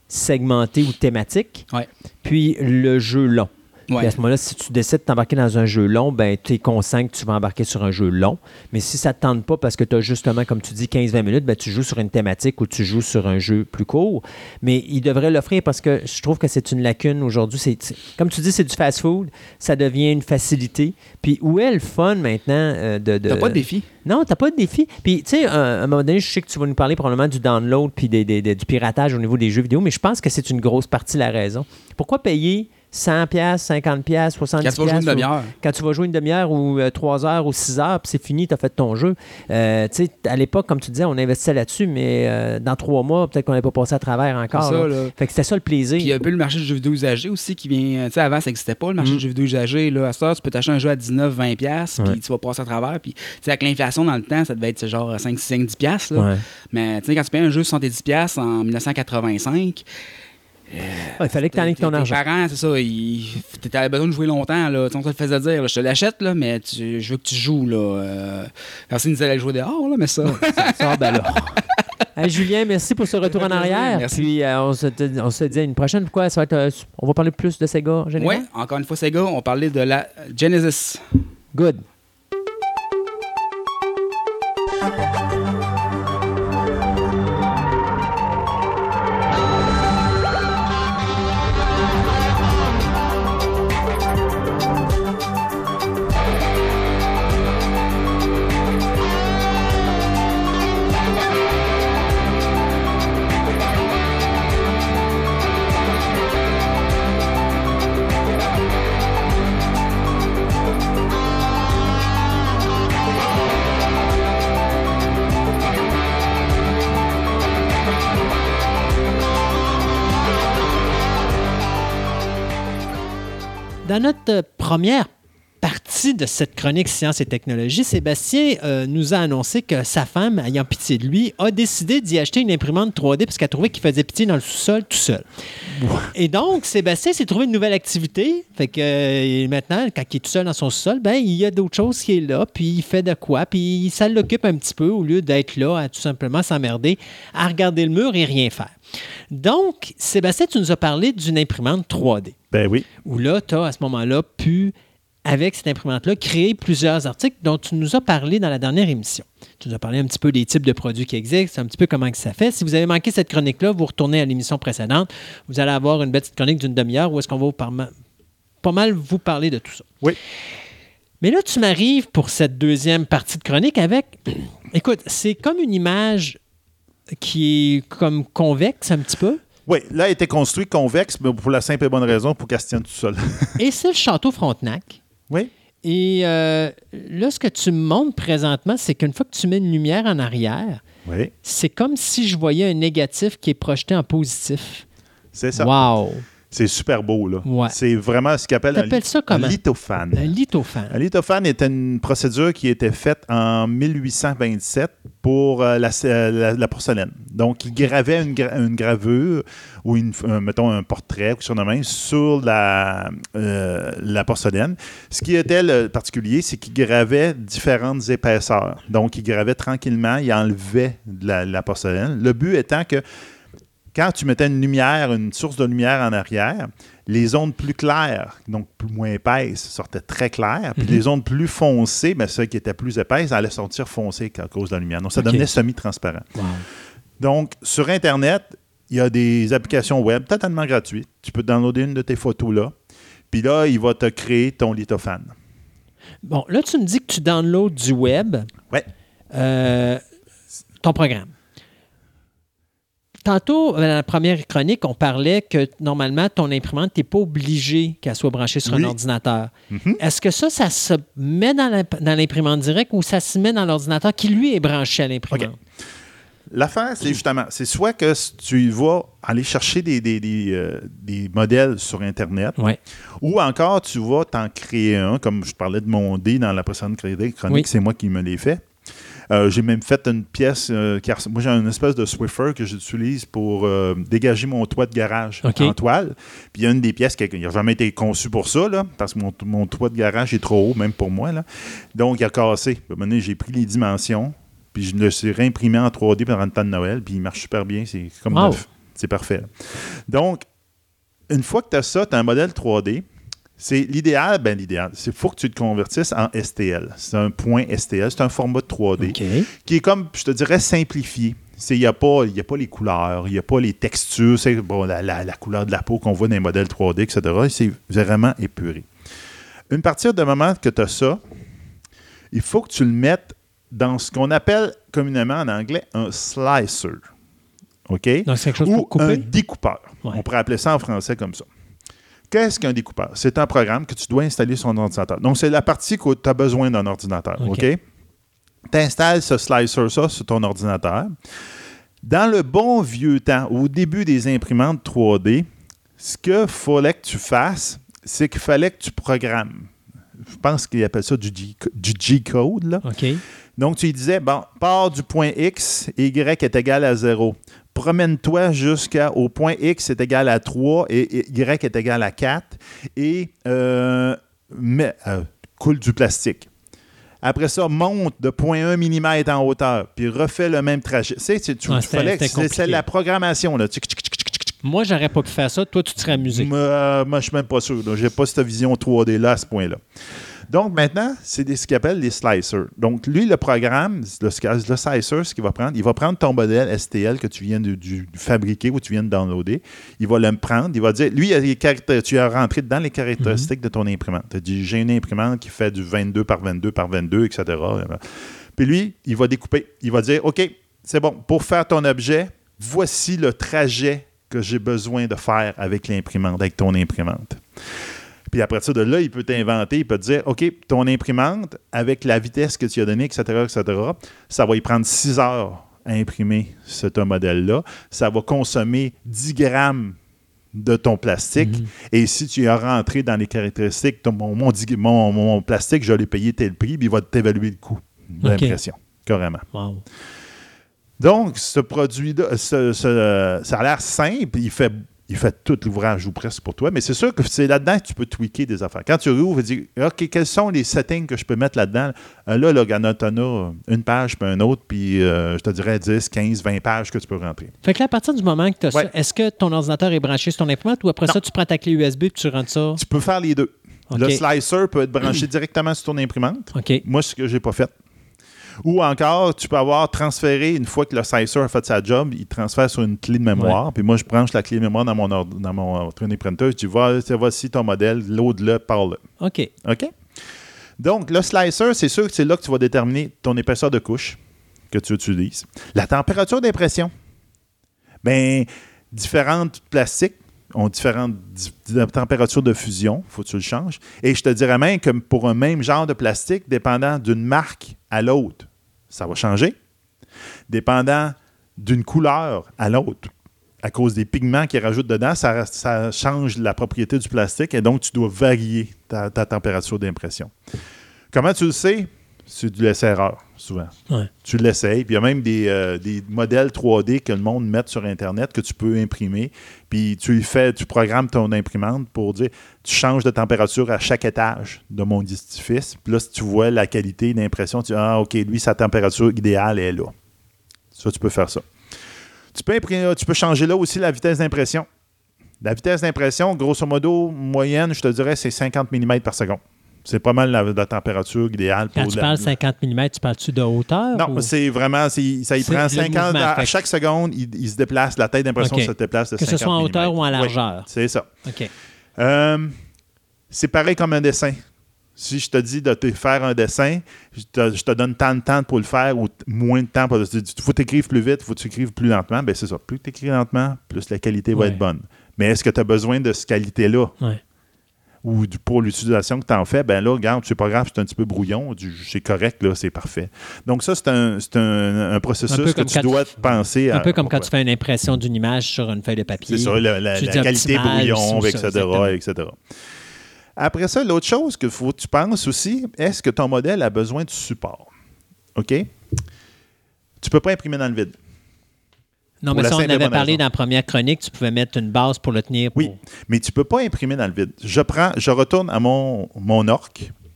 segmenté ou thématique, Ouais. puis le jeu long. Ouais. à ce moment-là, si tu décides de t'embarquer dans un jeu long, ben tu es conscient que tu vas embarquer sur un jeu long. Mais si ça ne te tente pas parce que tu as justement, comme tu dis, 15-20 minutes, ben, tu joues sur une thématique ou tu joues sur un jeu plus court. Mais il devrait l'offrir parce que je trouve que c'est une lacune aujourd'hui. C'est, comme tu dis, c'est du fast-food. Ça devient une facilité. Puis où est le fun maintenant euh, de, de- T'as pas de défi? non, t'as pas de défi. Puis, tu sais, à un moment donné, je sais que tu vas nous parler probablement du download puis des- des- des- du piratage au niveau des jeux vidéo, mais je pense que c'est une grosse partie de la raison. Pourquoi payer 100 pièces, 50 pièces, 70 Quand tu vas jouer une demi-heure. quand tu vas jouer une demi-heure ou euh, trois heures ou six heures, puis c'est fini, tu as fait ton jeu. Euh, tu sais, à l'époque, comme tu disais, on investissait là-dessus, mais euh, dans trois mois, peut-être qu'on n'avait pas passé à travers encore. C'est ça, là. là. Fait que c'était ça le plaisir. Puis il y a un peu le marché du jeu vidéo usagé aussi qui vient. Tu sais, avant, ça n'existait pas, le marché Mm. du jeu vidéo usagé. Là, à ça, tu peux t'acheter un jeu à 19, 20$, piastres, Ouais. puis tu vas passer à travers. Puis, tu sais, avec l'inflation dans le temps, ça devait être genre 5, 5 10$. piastres, là. Ouais. Mais, tu sais, quand tu payes un jeu 70$ piastres en 1985, Ouais, il fallait que tu tes- ton tes argent. parents, c'est ça, ils t'avais besoin de jouer longtemps, là. On te le faisait dire, là, je te l'achète, là, mais tu- je veux que tu joues, là. Euh, ne disait d'aller jouer dehors, là, mais ça. Ça sort. Hey, Julien, merci pour ce retour en arrière. merci. Puis euh, on, se, te- on se dit à une prochaine. Pourquoi ça va être, euh, on va parler plus de Sega ouais, encore une fois, Sega, on parlait de la Genesis. Good. Dans notre première partie de cette chronique Sciences et technologies, Sébastien euh, nous a annoncé que sa femme, ayant pitié de lui, a décidé d'y acheter une imprimante 3D parce qu'elle trouvait qu'il faisait pitié dans le sous-sol tout seul. Et donc, Sébastien s'est trouvé une nouvelle activité. Fait que euh, maintenant, quand il est tout seul dans son sous-sol, ben, il y a d'autres choses qui est là, puis il fait de quoi, puis ça l'occupe un petit peu au lieu d'être là à tout simplement s'emmerder, à regarder le mur et rien faire. Donc, Sébastien, tu nous as parlé d'une imprimante 3D Ben oui. où là, tu as à ce moment-là pu, avec cette imprimante-là, créer plusieurs articles dont tu nous as parlé dans la dernière émission. Tu nous as parlé un petit peu des types de produits qui existent, un petit peu comment que ça fait. Si vous avez manqué cette chronique-là, vous retournez à l'émission précédente. Vous allez avoir une petite chronique d'une demi-heure où est-ce qu'on va vous par- pas mal vous parler de tout ça. Oui. Mais là, tu m'arrives pour cette deuxième partie de chronique avec... Écoute, c'est comme une image qui est comme convexe un petit peu. Oui, là, il était construit convexe, mais pour la simple et bonne raison, pour qu'elle se tienne tout seul. Et c'est le château Frontenac. oui. Et euh, là, ce que tu me montres présentement, c'est qu'une fois que tu mets une lumière en arrière, Oui, c'est comme si je voyais un négatif qui est projeté en positif. c'est ça. Wow! C'est super beau, là. Ouais. C'est vraiment ce qu'on appelle un, ça un lithophane. Un lithophane. Un lithophane était une procédure qui était faite en 1827 pour euh, la, euh, la- la porcelaine. Donc, il gravait une, gra- une gravure ou, une, un- mettons, un portrait, ou sur même, sur la, euh, la porcelaine. Ce qui était le particulier, c'est qu'il gravait différentes épaisseurs. Donc, il gravait tranquillement, il enlevait de la, la porcelaine. Le but étant que quand tu mettais une lumière, une source de lumière en arrière, les ondes plus claires, donc plus moins épaisses, sortaient très claires. Puis les ondes plus foncées, ben, celles qui étaient plus épaisses, allaient sortir foncées à cause de la lumière. Donc, ça devenait semi-transparent. Donc, sur Internet, il y a des applications web totalement gratuites. Tu peux downloader une de tes photos là. Puis là, il va te créer ton lithophane. Bon, là, tu me dis que tu downloads du web. Ouais. euh, ton programme. Tantôt, dans la première chronique, on parlait que normalement, ton imprimante, tu n'es pas obligé qu'elle soit branchée sur Oui. un ordinateur. Mhm. Est-ce que ça, ça se met dans l'imp- dans l'imprimante directe ou ça se met dans l'ordinateur qui, lui, est branché à l'imprimante? L'affaire, c'est justement, c'est soit que tu vas aller chercher des, des- des, euh, des modèles sur Internet, Ouais. ou encore tu vas t'en créer un, comme je parlais de mon dé dans la précédente chronique, Oui. c'est moi qui me l'ai fait. Euh, j'ai même fait une pièce, euh, res- moi j'ai une espèce de Swiffer que j'utilise pour euh, dégager mon toit de garage en toile. Puis il y a une des pièces qui n'a jamais été conçue pour ça, là, parce que mon, mon toit de garage est trop haut, même pour moi. Là. Donc il a cassé. À un moment donné, j'ai pris les dimensions, puis je le suis réimprimé en 3D pendant le temps de Noël, puis il marche super bien. C'est comme Wow. neuf. C'est parfait. là. Donc, une fois que tu as ça, tu as un modèle 3D. C'est l'idéal, ben l'idéal, c'est faut que tu te convertisses en STL. C'est un point STL, c'est un format de 3D OK. qui est comme, je te dirais, simplifié. Il n'y a, pas- y a pas les couleurs, il n'y a pas les textures, c'est bon, la, la- la couleur de la peau qu'on voit dans les modèles 3D, etc. C'est vraiment épuré. Une partir du moment que tu as ça, il faut que tu le mettes dans ce qu'on appelle communément en anglais un slicer. OK? Donc, c'est quelque chose Ou pour couper? un découpeur. Ouais. On pourrait appeler ça en français comme ça. Qu'est-ce qu'un découpeur? C'est un programme que tu dois installer sur ton ordinateur. Donc, c'est la partie que tu as besoin d'un ordinateur. OK. Tu installes ce slicer-ça sur ton ordinateur. Dans le bon vieux temps, au début des imprimantes 3D, ce qu'il fallait que tu fasses, c'est qu'il fallait que tu programmes. Je pense qu'ils appellent ça du G-code. OK. Donc, tu disais, bon, pars du point X, Y est égal à 0. Promène-toi jusqu'au point X est égal à 3 et et Y est égal à 4 et euh, euh, coule du plastique. Après ça, monte de 0.1 mm en hauteur, puis refais le même trajet. Tu sais, tu, tu- c'était- fallait- c'est la programmation. Là. Moi, j'aurais pas pu faire ça. Toi, tu te serais amusé. Euh, moi, je suis même pas sûr. Je n'ai pas cette vision 3D-là à ce point-là. Donc, maintenant, c'est ce qu'il appelle les slicers. Donc, lui, le programme, le, slicer, ce qu'il va prendre, il va prendre ton modèle STL que tu viens de fabriquer ou tu viens de downloader. Il va le prendre. Il va dire, lui, tu as rentré dans les caractéristiques de ton imprimante. Tu as dit, j'ai une imprimante qui fait du 22 par 22 par 22, etc. Puis lui, il va découper. Il va dire, OK, c'est bon, pour faire ton objet, voici le trajet que j'ai besoin de faire avec l'imprimante, avec ton imprimante. Puis après ça, de là, il peut t'inventer, il peut te dire, OK, ton imprimante, avec la vitesse que tu as donnée, etc., etc., ça va y prendre 6 heures à imprimer ce ton modèle-là. Ça va consommer 10 grammes de ton plastique. Mhm. Et si tu as rentré dans les caractéristiques, ton- mon, plastique, je l'ai payé tel prix, puis il va t'évaluer le coût de l'impression, carrément. Wow. Donc, ce produit-là, ça a l'air simple, il fait, il fait tout l'ouvrage ou presque pour toi, mais c'est sûr que c'est là-dedans que tu peux tweaker des affaires. Quand tu rouvres, tu dis OK, quels sont les settings que je peux mettre là-dedans? Euh, Là, là, as une page, puis un autre, puis euh, je te dirais 10, 15, 20 pages que tu peux rentrer. Fait que là, à partir du moment que tu as Ouais. ça, est-ce que ton ordinateur est branché sur ton imprimante ou après Non. ça, tu prends ta clé USB et tu rentres ça? Tu peux faire les deux. Le slicer peut être branché directement sur ton imprimante. Moi, ce que j'ai pas fait. Ou encore, tu peux avoir transféré, une fois que le slicer a fait sa job, il transfère sur une clé de mémoire. Puis moi, je branche la clé de mémoire dans mon, ord- dans mon 3D printer. Je dis, Va- tiens, voici ton modèle, load-le, parle-le. OK. OK? Donc, le slicer, c'est sûr que c'est là que tu vas déterminer ton épaisseur de couche que tu utilises. La température d'impression. Bien, différentes plastiques ont différentes di- di- températures de fusion. faut que tu le changes. Et je te dirais même que pour un même genre de plastique, dépendant d'une marque à l'autre, ça va changer. Dépendant d'une couleur à l'autre, à cause des pigments qu'ils rajoutent dedans, ça, change la propriété du plastique et donc tu dois varier ta température d'impression. Comment tu le sais? C'est du laisser-erreur, souvent. Ouais. Tu l'essayes. Puis il y a même des, euh, des modèles 3D que le monde met sur Internet que tu peux imprimer. Puis tu y fais, tu programmes ton imprimante pour dire tu changes de température à chaque étage de mon édifice. Puis là, si tu vois la qualité d'impression, tu dis Ah, OK, lui, sa température idéale est là. Ça, tu peux faire ça. Tu peux, imprimer- tu peux changer là aussi la vitesse d'impression. La vitesse d'impression, grosso modo, moyenne, je te dirais, c'est 50 mm par seconde. C'est pas mal la, la température idéale pour Quand tu la- parles 50 mm, tu parles-tu de hauteur? non, ou- c'est vraiment, ça y prend le 50 mouvement, à, que- chaque seconde, il, il se déplace, la tête d'impression OK. se déplace de Que ce 50 soit en hauteur mm. ou en Oui, largeur. c'est ça. OK. Euh, c'est pareil comme un dessin. Si je te dis de te faire un dessin, je te, je te donne tant de temps pour le faire ou moins de temps pour le Il faut t'écrire plus vite, il faut que tu écrives plus lentement. Ben c'est ça. Plus tu écris lentement, plus la qualité va être bonne. Mais est-ce que tu as besoin de cette qualité-là? Ouais. Ou du- pour l'utilisation que tu en fais, ben là, regarde, c'est pas grave, c'est un petit peu brouillon, c'est correct, là, c'est parfait. Donc ça, c'est un, un, un processus Un que tu dois penser à... Un peu comme quand tu fais une impression d'une image sur une feuille de papier. C'est ça, la, la- Tu la dis qualité brouillon, etc., ça, etc. Après ça, l'autre chose qu'il faut que tu penses aussi, est-ce que ton modèle a besoin de support? OK? Tu peux pas imprimer dans le vide. Non, mais ça, on avait parlé dans la première chronique, tu pouvais mettre une base pour le tenir. Oui, pour- mais tu peux pas imprimer dans le vide. Je prends, je retourne à mon, mon orc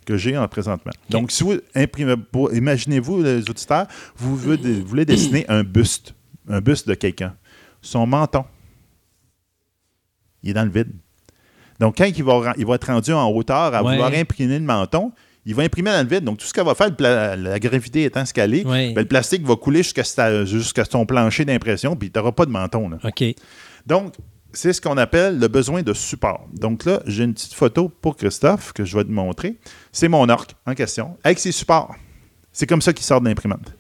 que j'ai en présentement. Donc, si vous imprimez, imaginez-vous, les auditeurs, vous voulez, vous voulez dessiner un buste, un buste de quelqu'un. Son menton, il est dans le vide. Donc, quand il va, ren- il va être rendu en hauteur à Ouais. vouloir imprimer le menton, il va imprimer dans le vide. Donc, tout ce qu'elle va faire, la gravité étant scalée, ben, le plastique va couler jusqu'à son plancher d'impression, puis tu n'auras pas de menton. là. OK. Donc, c'est ce qu'on appelle le besoin de support. Donc là, j'ai une petite photo pour Christophe que je vais te montrer. C'est mon orc en question, avec ses supports. C'est comme ça qu'il sort de l'imprimante.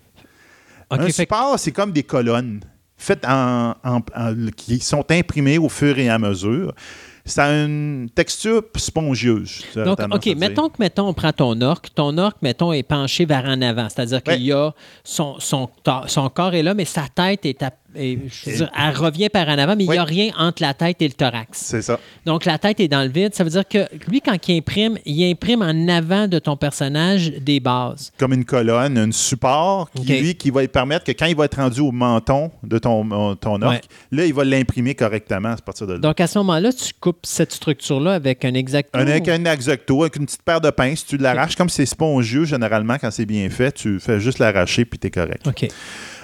OK, un que- support, c'est comme des colonnes faites en, en- en- qui sont imprimées au fur et à mesure. Ça a une texture spongieuse. Donc, OK, mettons que, mettons, on prend ton orc. Ton orc, mettons, est penché vers en avant. C'est-à-dire Ouais. qu'il y a son, son, son corps est là, mais sa tête est, à- est- je veux dire, elle revient par en avant, mais il n'y a rien entre la tête et le thorax. C'est ça. Donc, la tête est dans le vide. Ça veut dire que lui, quand il imprime, il imprime en avant de ton personnage des bases. Comme une colonne, un support qui, lui, qui va lui permettre que quand il va être rendu au menton de ton, ton orc, Ouais. là, il va l'imprimer correctement à partir de là. Donc, à ce moment-là, tu coupes cette structure-là avec un exacto. Un- Avec un exacto, avec une petite paire de pinces, tu l'arraches. Comme c'est spongieux, généralement, quand c'est bien fait, tu fais juste l'arracher puis tu es correct. OK.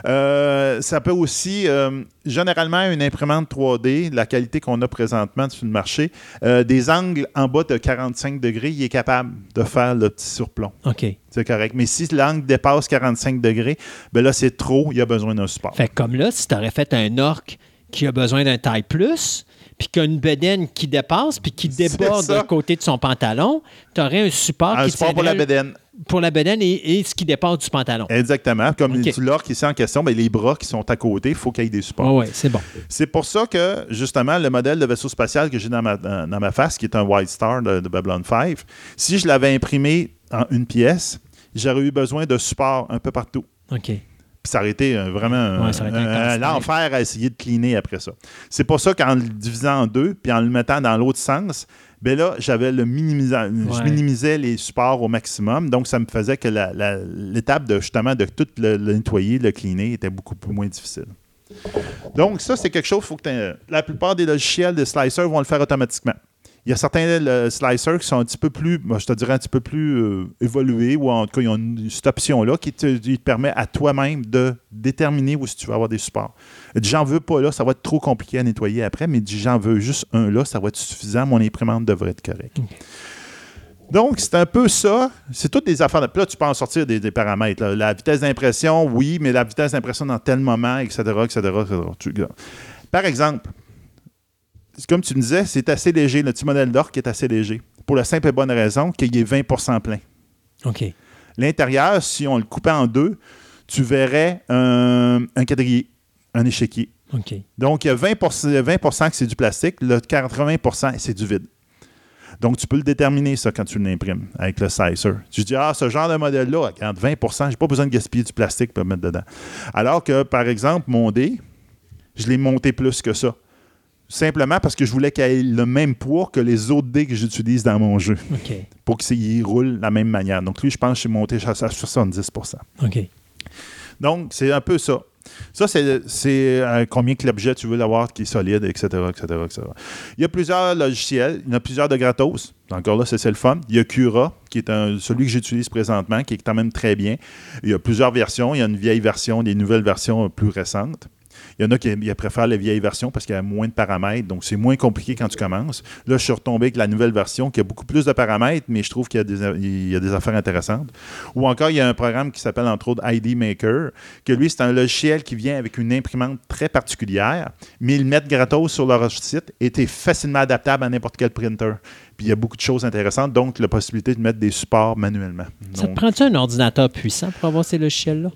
Euh, ça peut aussi, euh, généralement, une imprimante 3D, la qualité qu'on a présentement sur le marché, euh, des angles en bas de 45 degrés, il est capable de faire le petit surplomb. OK. C'est correct. Mais si l'angle dépasse 45 degrés, ben là, c'est trop, il y a besoin d'un support. Fait comme là, si tu aurais fait un orc qui a besoin d'un taille plus, puis qui a une bedaine qui dépasse, puis qui déborde de côté de son pantalon, tu aurais un support un qui support pour la bédaine. Pour la bedaine et, et ce qui dépasse du pantalon. Exactement. Comme tu l'orque ici en question, ben, les bras qui sont à côté, il faut qu'il y ait des supports. Oui, ouais, c'est bon. C'est pour ça que, justement, le modèle de vaisseau spatial que j'ai dans ma, dans dans ma face, qui est un White Star de, de Babylon 5, si je l'avais imprimé en une pièce, j'aurais eu besoin de support un peu partout. OK. Puis ça aurait été euh, vraiment Ouais, l'enfer à essayer de cleaner après ça. C'est pour ça qu'en le divisant en deux, puis en le mettant dans l'autre sens, ben là, j'avais le minimisa- je minimisais les supports au maximum. Donc, ça me faisait que l'étape de justement de tout le, le nettoyer, le cleaner, était beaucoup plus moins difficile. Donc, ça, c'est quelque chose, faut que t'aies- la plupart des logiciels de slicer vont le faire automatiquement. Il y a certains euh, slicers qui sont un petit peu plus, moi, je te dirais un petit peu plus euh, évolués, ou en tout cas, ils ont une- cette option-là qui te, qui te permet à toi-même de déterminer où si tu vas avoir des supports. J'en veux pas là, ça va être trop compliqué à nettoyer après, mais dit, j'en veux juste un là, ça va être suffisant, mon imprimante devrait être correcte. Donc, c'est un peu ça. C'est toutes des affaires. de- Puis là, tu peux en sortir des, des paramètres. là. La vitesse d'impression, oui, mais la vitesse d'impression dans tel moment, etc., etc., etc. Par exemple, comme tu me disais, c'est assez léger. Le petit modèle d'orque est assez léger. Pour la simple et bonne raison qu'il est 20% plein. OK. L'intérieur, si on le coupait en deux, tu verrais un, un quadrillé, un échiquier. OK. Donc, il y a 20 20 que c'est du plastique, le 80% c'est du vide. Donc, tu peux le déterminer, ça, quand tu l'imprimes avec le sizer. Tu dis, ah, ce genre de modèle-là, regarde, 20% je n'ai pas besoin de gaspiller du plastique pour le mettre dedans. Alors que, par exemple, mon dé, je l'ai monté plus que ça. Simplement parce que je voulais qu'il ait le même poids que les autres dés que j'utilise dans mon jeu pour qu'il roule de la même manière. Donc, lui, je pense que j'ai monté à 70 OK. donc, c'est un peu ça. Ça, c'est euh, combien que l'objet tu veux l'avoir qui est solide, etc., etc., etc. Il y a plusieurs logiciels. Il y en a plusieurs de gratos. Encore là, c'est le fun. Il y a Cura, qui est un- celui que j'utilise présentement, qui est quand même très bien. Il y a plusieurs versions. Il y a une vieille version, des nouvelles versions plus récentes. Il y en a qui préfèrent les vieilles versions parce qu'il y a moins de paramètres, donc c'est moins compliqué quand tu commences. Là, je suis retombé avec la nouvelle version qui a beaucoup plus de paramètres, mais je trouve qu'il y a des, il y a des affaires intéressantes. Ou encore, il y a un programme qui s'appelle entre autres ID Maker, que lui, c'est un logiciel qui vient avec une imprimante très particulière, mais ils le mettent gratos sur leur site et est facilement adaptable à n'importe quel printer. Puis il y a beaucoup de choses intéressantes, donc la possibilité de mettre des supports manuellement. Ça te prend-tu un ordinateur puissant pour avoir ces logiciels-là?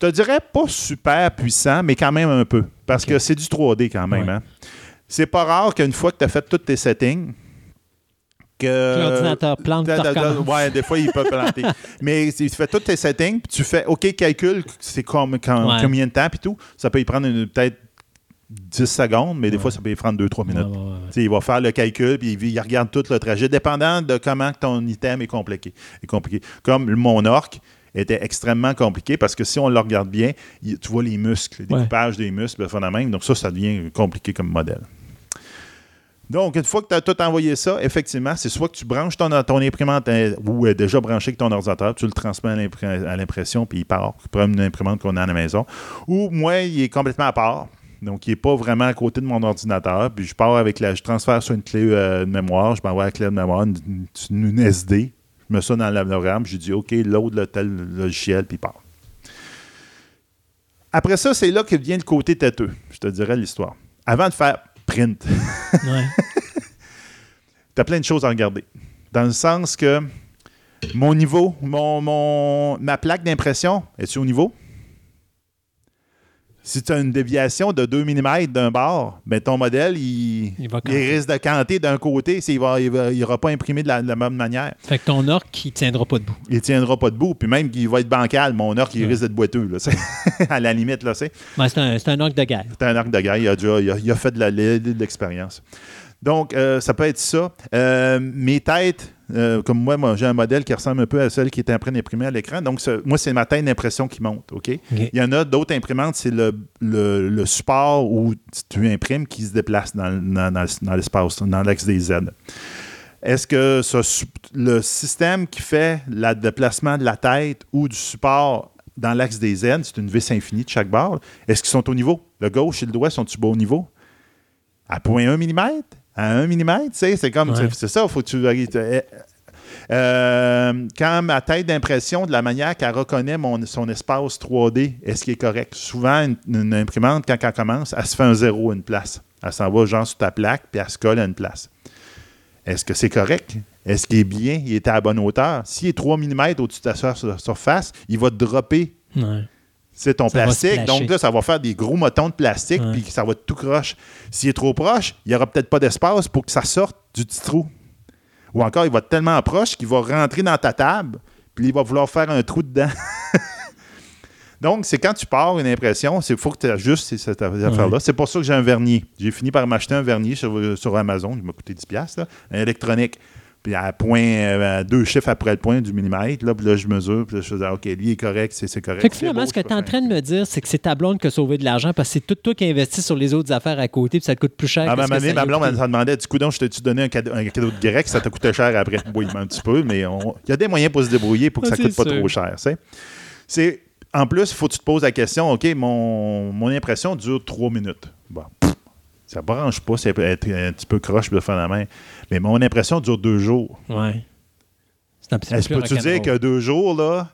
Je te dirais pas super puissant, mais quand même un peu. Parce que c'est du 3D quand même. Ouais. hein. C'est pas rare qu'une fois que tu as fait tous tes settings, que. L'ordinateur plante. Ouais, des fois, il peut planter. Mais tu fais tous tes settings, puis tu fais OK, calcul, c'est comme, quand- Ouais. combien de temps, puis tout. Ça peut y prendre peut-être 10 secondes, mais des fois, ça peut y prendre 2-3 minutes. Ouais, ouais, ouais. Tu sais, Il va faire le calcul, puis il, il regarde tout le trajet, dépendant de comment ton item est compliqué. Est compliqué. Comme mon orc était extrêmement compliqué parce que si on le regarde bien, tu vois les muscles, les Ouais. découpages des muscles, le phénomène. Donc ça, ça devient compliqué comme modèle. Donc, une fois que tu as tout envoyé ça, effectivement, c'est soit que tu branches ton, ton imprimante euh, ou est déjà branché avec ton ordinateur, tu le transmets à l'impr- à l'impression, puis il part. Tu prends une imprimante qu'on a à la maison. Ou moi, il est complètement à part. Donc, il n'est pas vraiment à côté de mon ordinateur. Puis, je pars avec la. Je transfère sur une clé euh, de mémoire. Je m'envoie la clé de mémoire, une, une- une SD. Je mets ça dans la RAM. Je dis OK, load le tel logiciel, puis part. Après ça, c'est là que vient le côté têteux. Je te dirais l'histoire. Avant de faire print, Ouais. tu as plein de choses à regarder. Dans le sens que mon niveau, mon, mon- ma plaque d'impression, est-tu au niveau? Si tu as une déviation de 2 mm d'un bord, ben ton modèle, il, Il va il risque de canter d'un côté. s'il va- Il n'aura pas imprimé de la, de la même manière. Fait que ton orc, il tiendra pas debout. Il ne tiendra pas debout. Puis même qu'il va être bancal, mon orc, il Ouais. risque d'être boiteux. Là, à la limite, là, c'est. Ouais, c'est un, c'est un orc de guerre. C'est un arc de guerre. Il a, déjà, il a, il a fait de la- de l'expérience. Donc, euh, ça peut être ça. Euh, mes têtes, euh, comme moi, moi j'ai un modèle qui ressemble un peu à celle qui était en train d'imprimer à l'écran. Donc, ce- moi, c'est ma tête d'impression qui monte. OK? Il y en a d'autres imprimantes, c'est le, le- le support où tu imprimes qui se déplace dans, dans- l'espace, dans l'axe des Z. Est-ce que ce le système qui fait le déplacement de la tête ou du support dans l'axe des Z, c'est une vis infinie de chaque barre, est-ce qu'ils sont au niveau? Le gauche et le droit sont-ils au niveau? À 0.1 mm? À 1 mm? Tu sais, c'est comme, Ouais. c'est- ça, faut que tu... euh, quand ma tête d'impression, de la manière qu'elle reconnaît mon, son espace 3D, est-ce qu'il est correct? Souvent, une, une imprimante, quand elle commence, elle se fait un zéro à une place. Elle s'en va genre sur ta plaque, puis elle se colle à une place. Est-ce que c'est correct? Est-ce qu'il est bien? Il est à la bonne hauteur? S'il est 3 mm au-dessus de ta sur- sur- surface, il va te dropper Ouais. C'est ton plastique. Donc là, ça va faire des gros motons de plastique, puis ça va être tout croche. S'il est trop proche, il n'y aura peut-être pas d'espace pour que ça sorte du petit trou. Ou encore, il va être tellement proche qu'il va rentrer dans ta table, puis il va vouloir faire un trou dedans. Donc, c'est quand tu pars une impression, il faut que tu ajustes cette affaire-là. C'est pour ça que j'ai un vernier. J'ai fini par m'acheter un vernier sur, sur Amazon. Il m'a coûté 10$, piastres, là, un électronique. Puis à point, euh, à deux chiffres après le point du millimètre, là, puis là, je mesure, puis là, je faisais, OK, lui est correct, c'est c'est correct. Fait que c'est finalement, beau, ce que tu es en train de me dire, c'est que c'est ta blonde qui a sauvé de l'argent parce que c'est tout toi qui investis sur les autres affaires à côté puis ça te coûte plus cher. Ah, que ma, ma, blonde, elle demandait, du coup, donc, je t'ai-tu donné un cadeau, un cadeau de grec, ça t'a coûté cher après? Oui, un petit peu, mais il y a des moyens pour se débrouiller pour que Ah, ça coûte c'est pas trop cher. tu sais. C'est, en plus, il faut que tu te poses la question, OK, mon, mon impression dure trois minutes. Bon, ça branche pas, être un petit peu croche de faire la main. Mais mon impression dure deux jours. Ouais. C'est un petit peu Est-ce plus que tu dire que deux jours, là,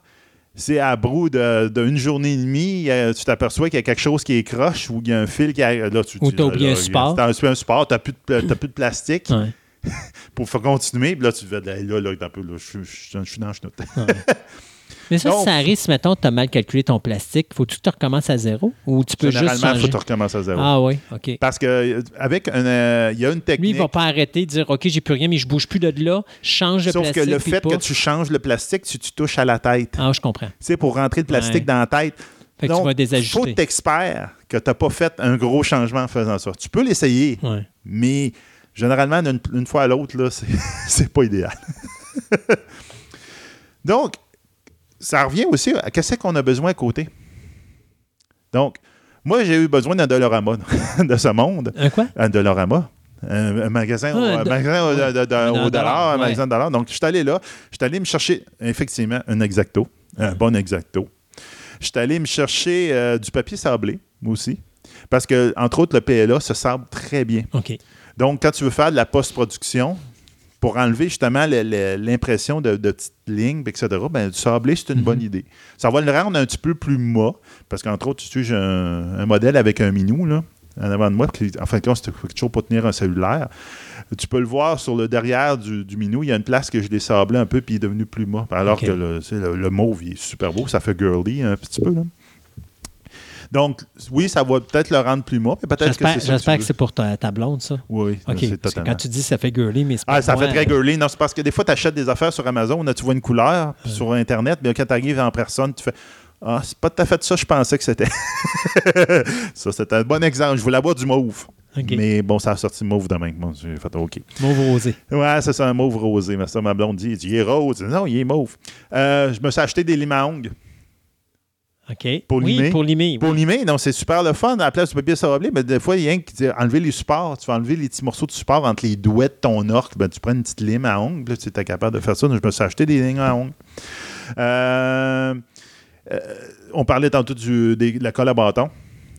c'est à brou d'une journée et demie, euh, tu t'aperçois qu'il y a quelque chose qui est croche ou qu'il y a un fil qui a. Là, tu, Ou tu- t'as oublié un support. T'as un, un support, t'as plus, de, plus de plastique Ouais. pour faire continuer. Puis là, tu fais là, là, là, un peu, là, je, suis dans le chenoute. Mais ça, Donc- si ça arrive, si mettons, tu as mal calculé ton plastique, faut-tu que tu recommences à zéro ou tu peux juste Généralement, il faut que tu recommences à zéro. Ah oui, OK. Parce que euh, avec un, euh, il y a une Lui, technique. il va pas arrêter de dire OK, j'ai plus rien, mais je bouge plus de là, change de Sauf plastique. que le fait que tu changes le plastique, tu touches à la tête, Ah, je comprends. c'est pour rentrer le plastique Ouais. dans la tête. Fait que tu Donc, vas désajuster. faut t'expert que tu n'as pas fait un gros changement en faisant ça. Tu peux l'essayer, Ouais. mais généralement, d'une une fois à l'autre, c'est pas idéal. Donc, ça revient aussi à qu'est-ce qu'on a besoin à côté. Donc, moi, j'ai eu besoin d'un Dolorama de ce monde. Un quoi? Un Dolorama. Un, un magasin, au- Ah, un de- magasin au, de- de- de- Un au dollar, dollar, un ouais. magasin de dollar. Donc, je suis allé là. Je suis allé me chercher, effectivement, un exacto. Un bon exacto. Je suis allé me chercher euh, du papier sablé, moi aussi. Parce que, entre autres, le PLA se sable très bien. OK. Donc, quand tu veux faire de la post-production, pour enlever justement l'impression de, de petites lignes, etc., ben, du sablé, c'est une bonne idée. Ça va le rendre un petit peu plus mat, parce qu'entre autres, tu sais, j'ai un, un modèle avec un minou, là, en avant de moi, qui, en fin de compte, c'est toujours pour tenir un cellulaire. Tu peux le voir sur le derrière du, du minou, il y a une place que je l'ai sablé un peu, puis il est devenu plus mat. Alors que le, tu sais, le- le mauve, il est super beau, ça fait girly un petit peu, là. Donc, oui, ça va peut-être le rendre plus mais peut-être que J'espère que c'est pour ta, ta blonde, ça. Oui, OK. c'est totalement. quand tu dis ça fait girly, mais c'est pas Ah, ça moi, fait très euh, girly. Non, c'est parce que des fois, tu achètes des affaires sur Amazon, là, tu vois une couleur sur Internet, mais quand tu arrives en personne, tu fais Ah, c'est pas tout à fait ça, je pensais que c'était. ça, c'était un bon exemple. Je voulais avoir du mauve. Mais bon, ça a sorti mauve demain. Bon, j'ai fait OK. Mauve rosé. Ouais, c'est ça, un mauve rosé. Mais ça, ma blonde dit, il est rose. Non, il est mauve. Euh, je me suis acheté des ongles. OK. Pour oui, limer. pour limer. Pour oui. limer, donc c'est super le fun. À la place du papier sablé, mais des fois, il y a rien qui dit enlever les supports. Tu vas enlever les petits morceaux de support entre les douets de ton orque. Ben, tu prends une petite lime à ongles. Là, tu es capable de faire ça. Donc, je me suis acheté des limes à ongles. Euh, euh, on parlait tantôt du, des- de la colle à bâton.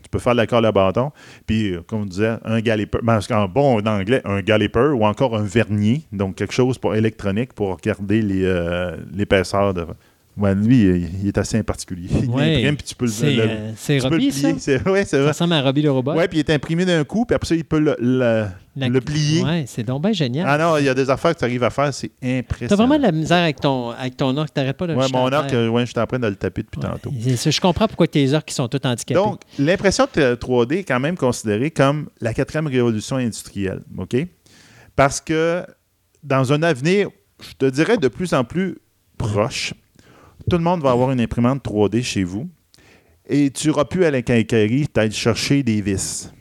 Tu peux faire de la colle à bâton. Puis, euh, comme on disait, un galloper, ben, en bon en anglais, un galloper ou encore un vernier, donc quelque chose pour électronique pour regarder euh, l'épaisseur de. Ouais, lui, il est assez particulier. Il Ouais. imprime, puis tu peux le, C'est euh, Robbie, ça? C'est, ouais, Ça ressemble à Robbie le robot. Ouais, puis il est imprimé d'un coup, puis après ça, il peut le, le- La- le plier. Ouais, c'est donc bien génial. Ah non, il y a des affaires que tu arrives à faire, c'est impressionnant. T'as vraiment de la misère avec ton, avec ton orque, t'arrêtes pas de le jeter mon euh, ouais, j'étais en train de le taper depuis Ouais. tantôt. Je comprends pourquoi tes orques sont tous handicapés. Donc, l'impression de 3D est quand même considérée comme la quatrième révolution industrielle, OK? Parce que dans un avenir, je te dirais de plus en plus proche, tout le monde va avoir une imprimante 3D chez vous et tu n'auras plus à la quincaillerie chercher des vis.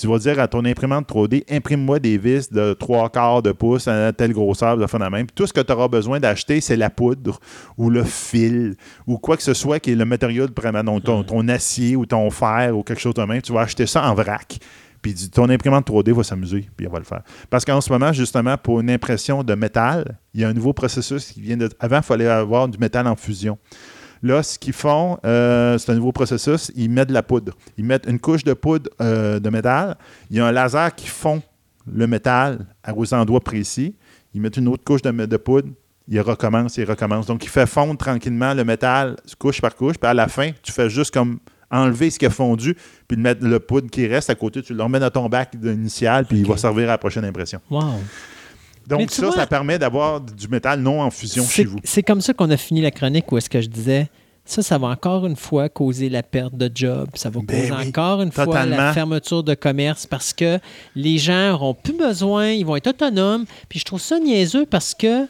Tu vas dire à ton imprimante 3D, imprime-moi des vis de 3 quarts de pouce à telle grosseur, de fin de même. Puis tout ce que tu auras besoin d'acheter, c'est la poudre ou le fil ou quoi que ce soit qui est le matériau de ton, ton acier ou ton fer ou quelque chose de même. Tu vas acheter ça en vrac. Puis ton imprimante 3D va s'amuser, puis elle va le faire. Parce qu'en ce moment, justement, pour une impression de métal, il y a un nouveau processus qui vient de. Avant, il fallait avoir du métal en fusion. Là, ce qu'ils font, euh, c'est un nouveau processus. Ils mettent de la poudre. Ils mettent une couche de poudre euh, de métal. Il y a un laser qui fond le métal aux endroits précis. Ils mettent une autre couche de, de poudre. Il recommence, il recommence. Donc, il fait fondre tranquillement le métal couche par couche. Puis à la fin, tu fais juste comme enlever ce qui a fondu, puis le mettre le poudre qui reste à côté, tu le remets dans ton bac initial, puis il va servir à la prochaine impression. Wow. Donc, ça, vois- ça permet d'avoir du métal non en fusion chez vous. C'est comme ça qu'on a fini la chronique où est-ce que je disais ça, ça va encore une fois causer la perte de job. Ça va Ben causer oui, encore une fois la fermeture de commerce parce que les gens n'auront plus besoin, ils vont être autonomes. Puis je trouve ça niaiseux parce que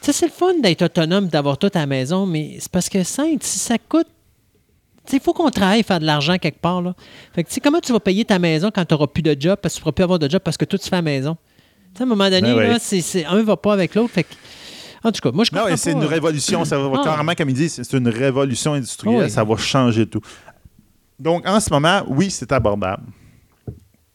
sais, c'est le fun d'être autonome, d'avoir tout à la maison, mais c'est parce que ça, si ça coûte. Il faut qu'on travaille, faire de l'argent quelque part. Là. Fait que, tu sais, comment tu vas payer ta maison quand tu n'auras plus de job? Parce que tu ne pourras plus avoir de job parce que tout se fait à la maison? Tu sais, à un moment donné, Ben là, un ne va pas avec l'autre. Fait que- en tout cas, moi, je comprends Non, c'est une révolution. Ça va Ah. carrément, comme il dit, c'est une révolution industrielle. Oui. Ça va changer tout. Donc, en ce moment, oui, c'est abordable.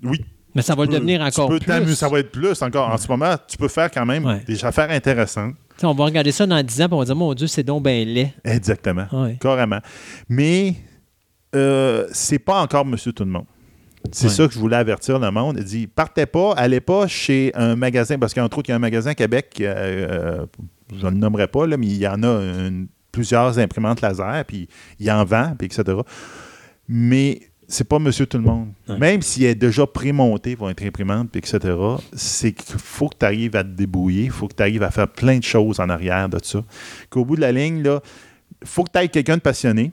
Oui. Mais ça va le devenir tu encore peux plus. Ça va être plus encore. En ce moment, tu peux faire quand même Ouais. des affaires intéressantes. On va regarder ça dans 10 ans et on va dire, mon Dieu, c'est donc bien laid. Exactement. Ouais. Carrément. Mais euh, c'est pas encore Monsieur Tout le Monde. C'est Ouais. ça que je voulais avertir le monde. Il dit partez pas, allez pas chez un magasin, parce qu'entre autres, il y a un magasin à Québec, euh, euh, je ne le nommerai pas, là, mais il y en a une- plusieurs imprimantes laser, puis il en vend, puis etc. Mais c'est pas Monsieur Tout le Monde. Ouais. Même s'il est déjà prémonté pour être imprimante, etc., c'est qu'il faut que tu arrives à te débrouiller, il faut que tu arrives à faire plein de choses en arrière de ça. Qu'au bout de la ligne, là, faut que tu ailles quelqu'un de passionné.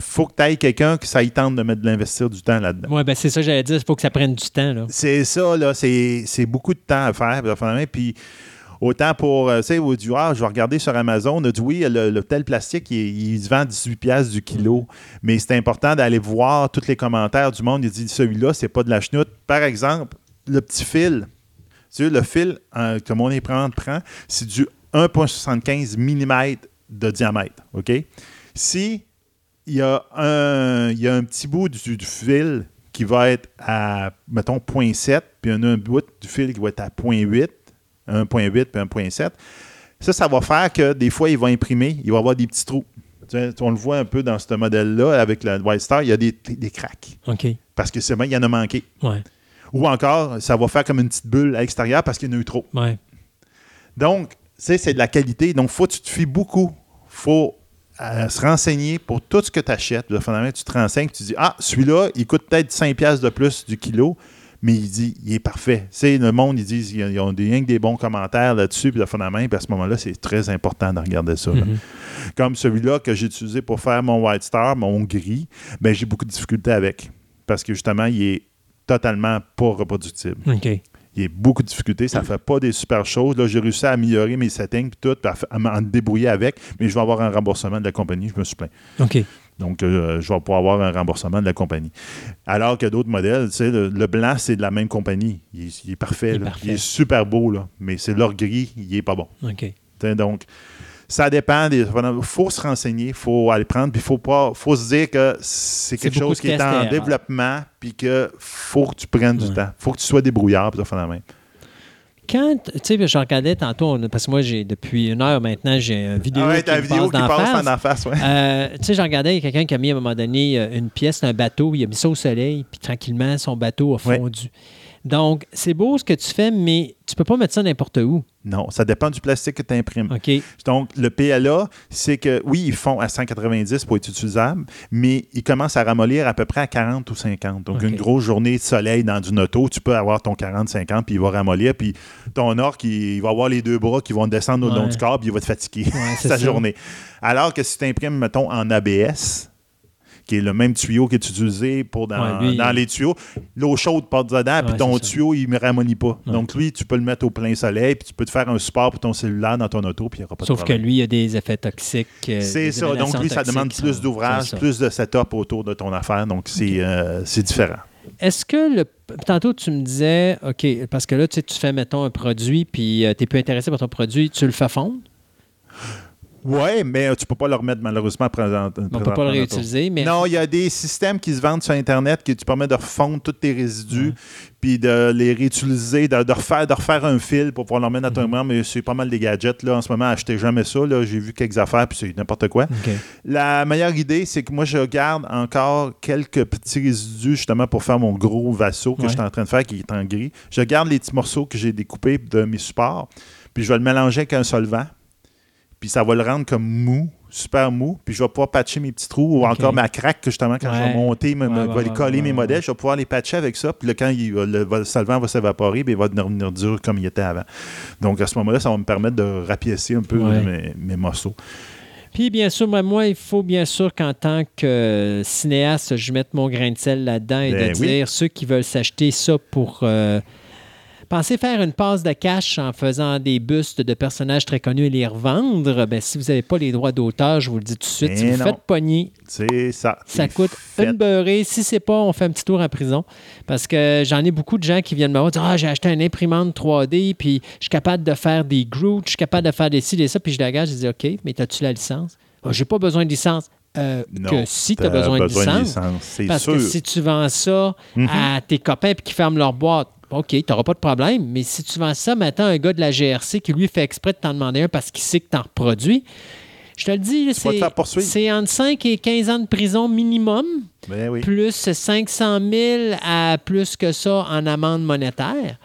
faut que tu ailles quelqu'un que ça y tente de mettre de l'investir du temps là-dedans. Oui, ben c'est ça que j'allais dire. Il faut que ça prenne du temps. C'est ça, là. C'est beaucoup de temps à faire. Puis autant pour, euh, tu sais, au du ah, je vais regarder sur Amazon, on a dit oui, le, tel plastique, il, il se vend 18$ piastres du kilo. Mais c'est important d'aller voir tous les commentaires du monde. Il dit celui-là, c'est pas de la chenoute. Par exemple, le petit fil. Tu sais, le fil euh, que mon imprimante prend, c'est du 1,75 mm de diamètre. OK? Si il y a un, il y a petit bout du, du fil qui va être à, mettons, 0.7, puis un, un bout du fil qui va être à 0.8, 1.8 puis 1.7. Ça, ça va faire que des fois, il va imprimer, il va avoir des petits trous. Tu sais, on le voit un peu dans ce modèle-là avec la White Star, il y a des, des cracks. OK. Parce que c'est il y en a manqué. Ouais. Ou encore, ça va faire comme une petite bulle à l'extérieur parce qu'il y en a eu trop. Ouais. Donc, c'est de la qualité. Donc, faut que tu te fies beaucoup. faut euh, se renseigner pour tout ce que tu achètes. Finalement, tu te renseignes, tu dis Ah, celui-là, il coûte peut-être 5$ piastres de plus du kilo, mais il dit il est parfait. Sais, le monde, ils disent ils ont des, rien que des bons commentaires là-dessus, puis finalement, puis à ce moment-là, c'est très important de regarder ça. Mhm. Comme celui-là que j'ai utilisé pour faire mon White Star, mon gris, ben, j'ai beaucoup de difficultés avec. Parce que justement, il est totalement pas reproductible. OK. Il y a beaucoup de difficultés, ça ne fait pas des super choses. Là, j'ai réussi à améliorer mes settings puis tout, puis à, f- à m'en débrouiller avec, mais je vais avoir un remboursement de la compagnie, je me suis plaint. OK. Donc, euh, je vais pouvoir avoir un remboursement de la compagnie. Alors que d'autres modèles, tu sais, le, le blanc, c'est de la même compagnie. Il, est- il est parfait, Il est là. parfait. Il est super beau, là, mais c'est leur gris, il n'est pas bon. OK. Donc, ça dépend. Il faut se renseigner, il faut aller prendre, puis il faut, pas- faut se dire que c'est quelque chose qui est en développement, puis que faut que tu prennes du temps. faut que tu sois débrouillard, puis ça fait la même. Quand, tu sais, je regardais tantôt, parce que moi, j'ai depuis une heure maintenant, j'ai une vidéo Ah ouais, qui me vidéo qui passe d'en passe en face, ouais. Euh, tu sais, je regardais, il y a quelqu'un qui a mis à un moment donné euh, une pièce d'un bateau, il a mis ça au soleil, puis tranquillement, son bateau a Ouais. Donc, c'est beau ce que tu fais, mais tu peux pas mettre ça n'importe où. Non, ça dépend du plastique que tu imprimes. OK? Donc, le PLA, c'est que, oui, ils font à 190 pour être utilisables, mais ils commencent à ramollir à peu près à 40 ou 50. Donc, une grosse journée de soleil dans une auto, tu peux avoir ton 40-50, puis il va ramollir, puis ton orque, il, va avoir les deux bras qui vont descendre au long du corps, puis il va te fatiguer Ouais, sa ça. journée. Alors que si tu imprimes, mettons, en ABS, qui est le même tuyau que tu utilisais pour dans, Ouais, lui, dans il- les tuyaux, l'eau chaude passe dedans, puis ton tuyau, il ne ramollit pas. Ouais. Donc, lui, tu peux le mettre au plein soleil, puis tu peux te faire un support pour ton cellulaire dans ton auto, puis il n'y aura pas de Sauf que problème. lui, il a des effets toxiques. euh, C'est ça. Donc, lui, ça demande qui plus d'ouvrage, plus de setup autour de ton affaire. Donc, c'est euh, différent. Est-ce que le. Tantôt, tu me disais, OK, parce que là, tu sais, tu fais, mettons, un produit, puis tu es plus intéressé par ton produit, tu le fais fondre? Oui, mais euh, tu peux pas le remettre malheureusement présent. On ne peut pas le réutiliser, mais. Non, il y a des systèmes qui se vendent sur Internet qui te permettent de refondre tous tes résidus, puis de les réutiliser, de, de refaire, de refaire un fil pour pouvoir le remettre dans ton imprimantes, Mais c'est pas mal des gadgets. Là, en ce moment, achetez jamais ça. là. J'ai vu quelques affaires, puis c'est n'importe quoi. La meilleure idée, c'est que moi, je garde encore quelques petits résidus justement pour faire mon gros vasso que Ouais. je suis en train de faire qui est en gris. Je garde les petits morceaux que j'ai découpés de mes supports, puis je vais le mélanger avec un solvant, puis ça va le rendre comme mou, super mou, puis je vais pouvoir patcher mes petits trous ou encore ma craque que justement quand je vais monter, me, Ouais, je ouais, vais les coller mes modèles, je vais pouvoir les patcher avec ça, puis là, quand il le, le solvant va s'évaporer, il va devenir dur comme il était avant. Donc à ce moment-là, ça va me permettre de rapiécer un peu mes, mes morceaux. Puis, bien sûr, moi, moi, il faut bien sûr qu'en tant que cinéaste, je mette mon grain de sel là-dedans et Ben de oui. dire ceux qui veulent s'acheter ça pour. euh, Pensez faire une passe de cash en faisant des bustes de personnages très connus et les revendre. Ben, si vous n'avez pas les droits d'auteur, je vous le dis tout de suite, si vous non. faites pogner, C'est ça. ça coûte fait. une beurrée. Si c'est pas, on fait un petit tour en prison. Parce que j'en ai beaucoup de gens qui viennent me voir dire Ah, j'ai acheté une imprimante 3D, puis je suis capable de faire des Groot, je suis capable de faire des ci, des ça. Puis je la gage, je dis OK, mais as-tu la licence? Ah, J'ai pas besoin de licence. Euh, Non, que si tu as besoin, de licence. c'est Parce sûr. que si tu vends ça Mhm. à tes copains qu'ils ferment leur boîte, OK, tu n'auras pas de problème. Mais si tu vends ça maintenant à un gars de la GRC qui lui fait exprès de t'en demander un parce qu'il sait que tu en reproduis, je te le dis, c'est entre 5 et 15 ans de prison minimum, Ben oui. plus 500 000 à plus que ça en amende monétaire.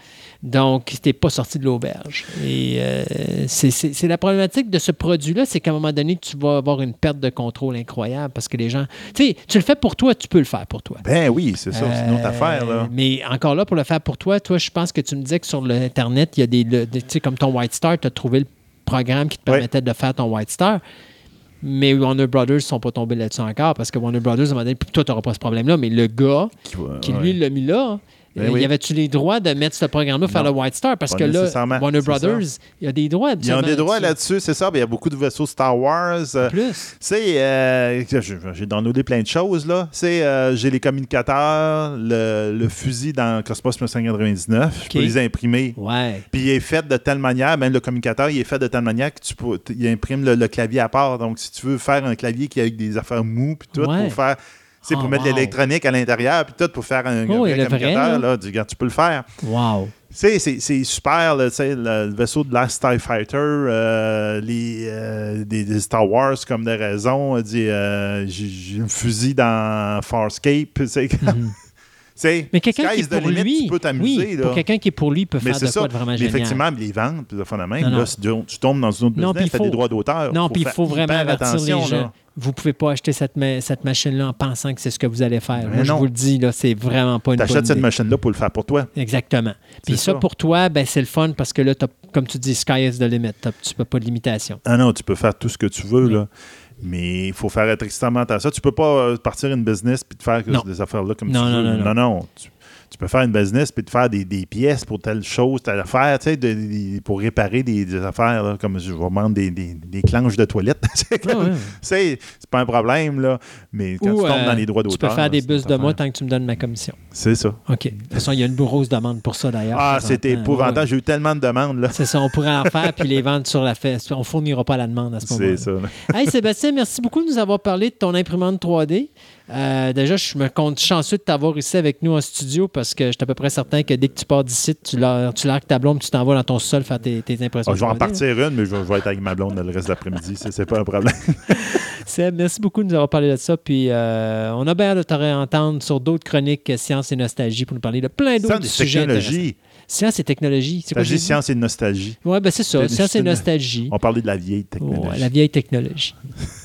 Donc, tu n'es pas sorti de l'auberge. Et euh, c'est- la problématique de ce produit-là, c'est qu'à un moment donné, tu vas avoir une perte de contrôle incroyable parce que les gens... Tu sais, tu le fais pour toi, tu peux le faire pour toi. Ben oui, c'est ça. C'est une autre Euh, affaire, là. Mais encore là, pour le faire pour toi, toi, je pense que tu me disais que sur l'Internet, il y a des. le- tu sais, comme ton White Star, tu as trouvé le programme qui te permettait de faire ton White Star. Mais Warner Brothers ne sont pas tombés là-dessus encore parce que Warner Brothers, à un moment donné, toi, tu n'auras pas ce problème-là, mais le gars Qui, va- qui, ouais. lui, l'a mis là, Ben euh, oui. y avait-tu les droits de mettre ce programme-là, faire le White Star? Parce Pas que là, Warner. Brothers, il y a des droits. Ils ont des droits là-dessus, c'est ça. Il y a beaucoup de vaisseaux Star Wars. euh, Plus. Tu sais, euh, j'ai downloadé plein de choses, là. Euh, j'ai les communicateurs, le, le fusil dans Cosmos 1999. Je peux les imprimer. Ouais. Puis il est fait de telle manière, même le communicateur, il est fait de telle manière que tu peux, il imprime le, le clavier à part. Donc, si tu veux faire un clavier qui a avec des affaires mous, puis tout, Ouais. pour faire. C'est Oh, pour mettre wow. l'électronique à l'intérieur, puis tout, pour faire un, Oh, un communicateur, là. tu, tu peux le faire. Wow. C'est c'est super, là, le, le vaisseau de Last TIE Fighter, euh, les, euh, des, des Star Wars comme des raisons, euh, j'ai un fusil dans Farscape, Mhm. Mais quelqu'un qui est the pour limit, lui, tu peux t'amuser. oui, là. pour quelqu'un qui est pour lui peut Mais faire de ça. quoi de vraiment Mais génial. effectivement, les ventes, puis de même, Non, là, tu, tu tombes dans une autre Non, business, t'as il des droits d'auteur. Non, puis il faut vraiment avertir les gens. là. Vous pouvez pas acheter cette, ma- cette machine-là en pensant que c'est ce que vous allez faire. Mais Moi, je vous le dis, là, c'est vraiment pas une bonne T'achètes cette machine-là pour le faire pour toi. Exactement. Puis ça, ça. pour toi, ben, c'est le fun parce que là, comme tu dis, sky is the limit. Tu peux pas de limitation. Ah non, tu peux faire tout ce que tu veux, là. Mais il faut faire être extrêmement attention. Tu peux pas euh, partir une business puis te faire Non. des affaires-là comme Non, tu non, veux. non, non. Tu, tu peux faire une business puis te faire des, des pièces pour telle chose, telle affaire, tu sais, de- de- pour réparer des, des affaires, là, comme je vais vendre des, des, de toilette. c'est Ah ouais. c'est pas un problème, là. Mais quand Ou, tu tombes euh, dans les droits Tu d'auteur... peux faire des bus de moi tant que tu me donnes ma commission. C'est ça. OK. De toute façon, il y a une grosse demande pour ça, d'ailleurs. Ah, c'était épouvantable. Ouais. J'ai eu tellement de demandes, là. C'est ça, on pourrait en faire puis les vendre sur la fesse. On fournira pas la demande à ce moment-là. C'est ça. là. Hey Sébastien, merci beaucoup de nous avoir parlé de ton imprimante 3D. Euh, déjà, je me compte chanceux de t'avoir ici avec nous en studio parce que je suis à peu près certain que dès que tu pars d'ici, tu largues ta blonde, tu t'envoies dans ton sol faire tes, tes impressions. Ah, je vais en partir une, mais je vais, être avec ma blonde le reste de l'après-midi. C'est pas un problème. Seb, merci beaucoup de nous avoir parlé de ça. Puis euh, on a bien hâte de te réentendre sur d'autres chroniques euh, sciences et nostalgie pour nous parler de plein Science d'autres et sujets. technologie. Science et technologie. C'est quoi j'ai dit science et nostalgie. Ouais, ben c'est ça. Science et nostalgie. On parlait de la vieille technologie. Ouais, la vieille technologie.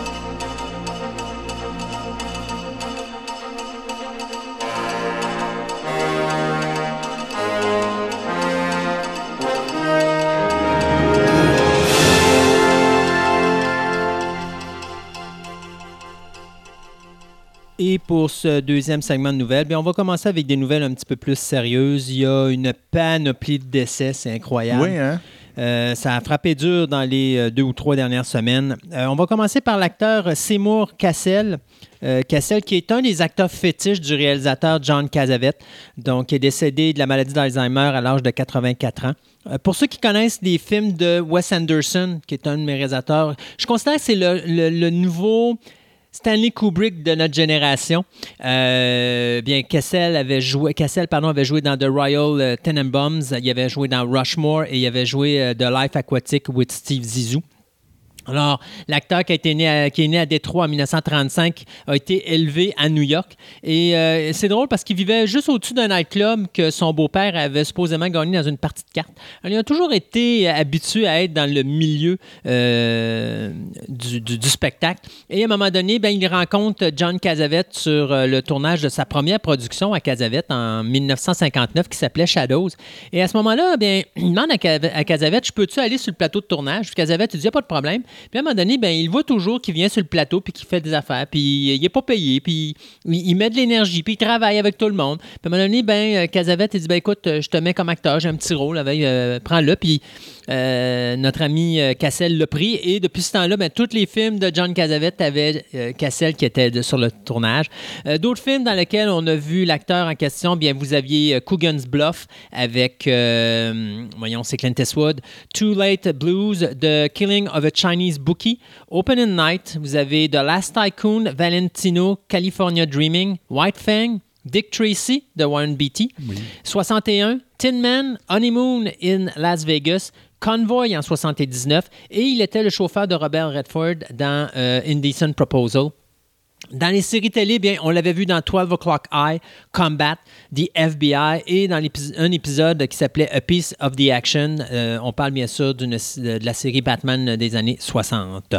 Et pour ce deuxième segment de nouvelles, bien, on va commencer avec des nouvelles un petit peu plus sérieuses. Il y a une panoplie de décès, c'est incroyable. Oui, hein? Euh, ça a frappé dur dans les euh, deux ou trois dernières semaines. Euh, on va commencer par l'acteur Seymour Cassel. Euh, Cassel, qui est un des acteurs fétiches du réalisateur John Cassavetes, donc qui est décédé de la maladie d'Alzheimer à l'âge de 84 ans. Pour ceux qui connaissent les films de Wes Anderson, qui est un de mes réalisateurs, je considère que c'est le, le- le nouveau Stanley Kubrick de notre génération. Euh, bien, Cassel avait joué, pardon, avait joué dans The Royal euh, Tenenbaums, il avait joué dans Rushmore et il avait joué euh, The Life Aquatic with Steve Zissou. Alors, l'acteur qui, est né à Détroit en 1935 a été élevé à New York. Et euh, c'est drôle parce qu'il vivait juste au-dessus d'un nightclub que son beau-père avait supposément gagné dans une partie de cartes. Il a toujours été habitué à être dans le milieu euh, du, spectacle. Et à un moment donné, ben, il rencontre John Cassavetes sur euh, le tournage de sa première production à Cassavetes en 1959 qui s'appelait Shadows. Et à ce moment-là, bien, il demande à, à Cassavetes, je peux-tu aller sur le plateau de tournage? Puis Cassavetes, il dit, pas de problème. Puis à un moment donné, ben, il voit toujours qu'il vient sur le plateau puis qu'il fait des affaires. Puis il n'est pas payé. Puis il, met de l'énergie. Puis il travaille avec tout le monde. Puis à un moment donné, ben, euh, Cassavetes, il dit, ben, écoute, euh, je te mets comme acteur, j'ai un petit rôle. Avec, euh, prends-le. Puis euh, notre ami euh, Cassel l'a pris. Et depuis ce temps-là, ben, tous les films de John Cassavetes avaient euh, Cassel qui était de- sur le tournage. Euh, D'autres films dans lesquels on a vu l'acteur en question, bien, vous aviez Coogan's Bluff avec, voyons, c'est Clint Eastwood, Too Late Blues, The Killing of a Chinese Bookie, Open in Night, vous avez The Last Tycoon, Valentino, California Dreaming, White Fang, Dick Tracy de Warren Beatty, 61, Tin Man, Honeymoon in Las Vegas, Convoy en 79, et il était le chauffeur de Robert Redford dans euh, Indecent Proposal. Dans les séries télé, bien, on l'avait vu dans 12 O'Clock Eye, Combat, The FBI et dans un épisode qui s'appelait A Piece of the Action. Euh, on parle bien sûr de la série Batman des années 60.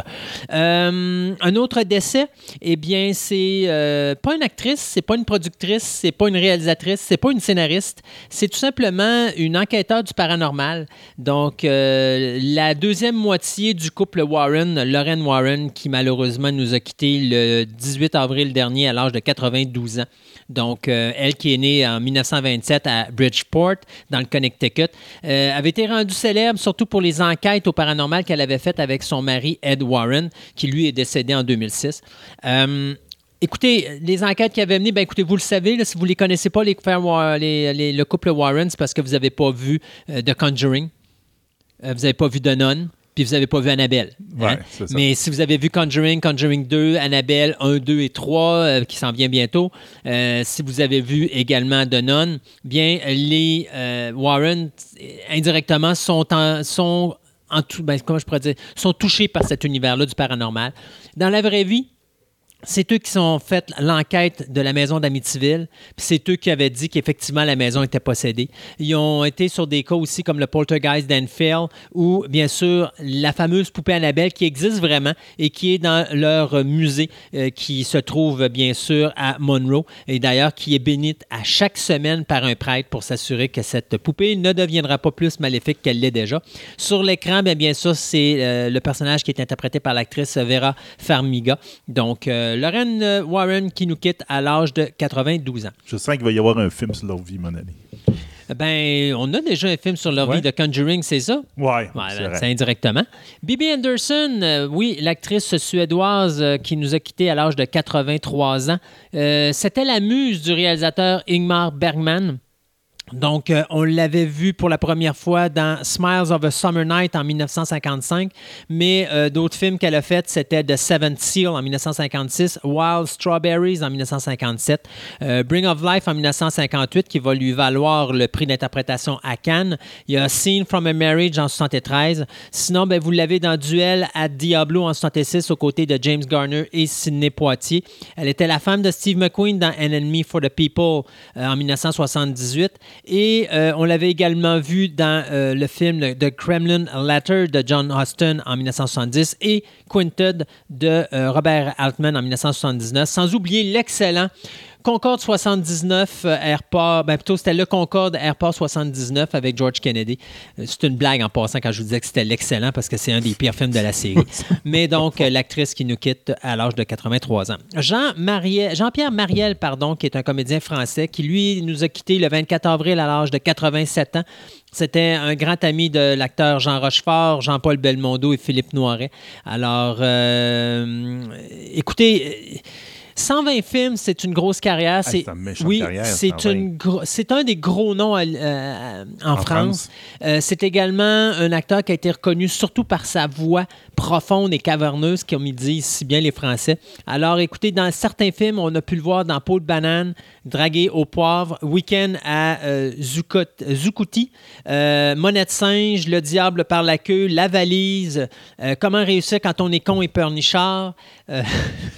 Euh, un autre décès, eh bien, c'est euh, pas une actrice, c'est pas une productrice, c'est pas une réalisatrice, c'est pas une scénariste, c'est tout simplement une enquêteur du paranormal. Donc, la deuxième moitié du couple Warren, Lauren Warren, qui malheureusement nous a quittés le 18 avril dernier à l'âge de 92 ans. Donc, euh, elle qui est née en 1927 à Bridgeport, dans le Connecticut, euh, avait été rendue célèbre surtout pour les enquêtes au paranormal qu'elle avait faites avec son mari Ed Warren, qui lui est décédé en 2006. Euh, Écoutez, les enquêtes qui avaient mené, ben écoutez, vous le savez, si vous ne les connaissez pas, les, le couple Warren, c'est parce que vous n'avez pas vu The Conjuring, vous n'avez pas vu The Nun, puis vous n'avez pas vu Annabelle. hein? Ouais, c'est ça. Mais si vous avez vu Conjuring, Conjuring 2, Annabelle 1, 2 et 3, euh, qui s'en vient bientôt, euh, si vous avez vu également The Nun, bien, les euh, Warren, indirectement, sont en, sont en tout- ben, comment je pourrais dire, sont touchés par cet univers-là du paranormal. Dans la vraie vie, c'est eux qui ont fait l'enquête de la maison d'Amityville. Puis c'est eux qui avaient dit qu'effectivement la maison était possédée. Ils ont été sur des cas aussi comme le Poltergeist d'Enfield ou bien sûr la fameuse poupée Annabelle qui existe vraiment et qui est dans leur musée euh, qui se trouve bien sûr à Monroe et d'ailleurs qui est bénite à chaque semaine par un prêtre pour s'assurer que cette poupée ne deviendra pas plus maléfique qu'elle l'est déjà. Sur l'écran, bien, bien sûr, c'est euh, le personnage qui est interprété par l'actrice Vera Farmiga. Donc, euh, Lorraine Warren qui nous quitte à l'âge de 92 ans. Je sens qu'il va y avoir un film sur leur vie, mon ami. Ben, on a déjà un film sur leur Ouais. vie de Conjuring, c'est ça? Ouais, Ouais, c'est ben, c'est indirectement. Bibi Anderson, euh, oui, l'actrice suédoise euh, qui nous a quittés à l'âge de 83 ans. Euh, C'était la muse du réalisateur Ingmar Bergman. Donc, euh, on l'avait vu pour la première fois dans Smiles of a Summer Night en 1955, mais euh, d'autres films qu'elle a fait, c'était The Seventh Seal en 1956, Wild Strawberries en 1957, euh, Bring of Life en 1958, qui va lui valoir le prix d'interprétation à Cannes. Il y a Scene from a Marriage en 73. Sinon, ben, vous l'avez dans Duel à Diablo en 66 aux côtés de James Garner et Sidney Poitier. Elle était la femme de Steve McQueen dans An Enemy for the People en 1978. Et euh, on l'avait également vu dans euh, le film The Kremlin Letter de John Huston en 1970 et Quinted de euh, Robert Altman en 1979, sans oublier l'excellent Concorde 79 euh, Airport, ben plutôt c'était le Concorde Airport 79 avec George Kennedy. Euh, C'est une blague en passant quand je vous disais que c'était l'excellent parce que c'est un des pires films de la série. Mais donc euh, l'actrice qui nous quitte à l'âge de 83 ans. Jean Mariel, Jean-Pierre Mariel, pardon, qui est un comédien français qui lui nous a quitté le 24 avril à l'âge de 87 ans. C'était un grand ami de l'acteur Jean Rochefort, Jean-Paul Belmondo et Philippe Noiret. Alors, euh, écoutez, 120 films, c'est une grosse carrière. c'est une oui, c'est 120. une gro- c'est un des gros noms à- euh, en, En France. France. Euh, c'est également un acteur qui a été reconnu surtout par sa voix profonde et caverneuse, comme ils disent si bien les Français. Alors, écoutez, dans certains films, on a pu le voir dans Peau de banane, Dragué au poivre, Week-end à euh, Zucouti, euh, Monnaie de singe, Le diable par la queue, La valise, euh, Comment réussir quand on est con et pleurnichard. Euh,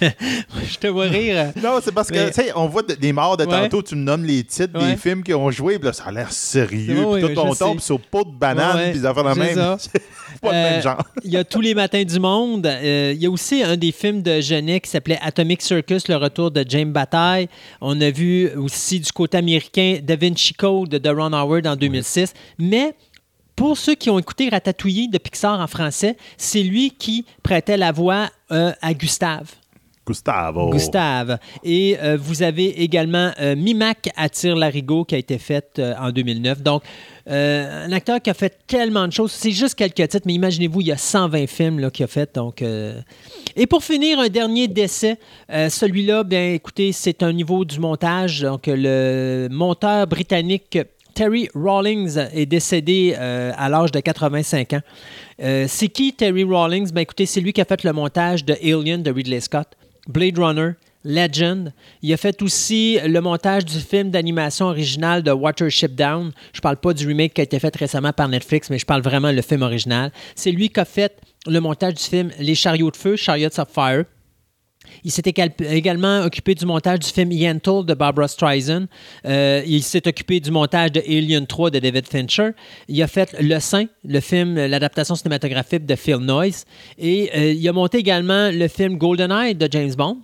je te vois rire. Non, c'est parce que, tu sais, on voit de- des morts de Ouais. tantôt, tu me nommes les titres Ouais. des films qui ont joué, puis là, ça a l'air sérieux. Puis tout, on tombe sur pot de banane, puis affaires de c'est même. pas le Euh, même genre. Il y a Tous les matins du monde. Euh, il y a aussi un des films de Genet qui s'appelait Atomic Circus, le retour de James Bataille. On a vu aussi du côté américain Da Vinci Code de Ron Howard en 2006. Mais pour ceux qui ont écouté Ratatouille de Pixar en français, c'est lui qui prêtait la voix euh, à Gustave. Gustavo. Gustave. Et euh, vous avez également euh, Mimac attire l'arigot qui a été faite euh, en 2009. Donc, euh, un acteur qui a fait tellement de choses. C'est juste quelques titres, mais imaginez-vous, il y a 120 films qu'il a fait. Donc, Et pour finir, un dernier décès. Celui-là, bien, écoutez, c'est un niveau du montage. Donc, le monteur britannique Terry Rawlings est décédé à l'âge de 85 ans. C'est qui Terry Rawlings? Ben, écoutez, c'est lui qui a fait le montage de Alien de Ridley Scott, Blade Runner, Legend. Il a fait aussi le montage du film d'animation original de Watership Down. Je parle pas du remake qui a été fait récemment par Netflix, mais je parle vraiment le film original. C'est lui qui a fait le montage du film Les chariots de feu, Chariots of Fire. Il s'est égal- également occupé du montage du film Yentl de Barbara Streisand. Euh, il s'est occupé du montage de Alien 3 de David Fincher. Il a fait Le Saint, le film, l'adaptation cinématographique de Phil Noyce. Et euh, il a monté également le film GoldenEye de James Bond.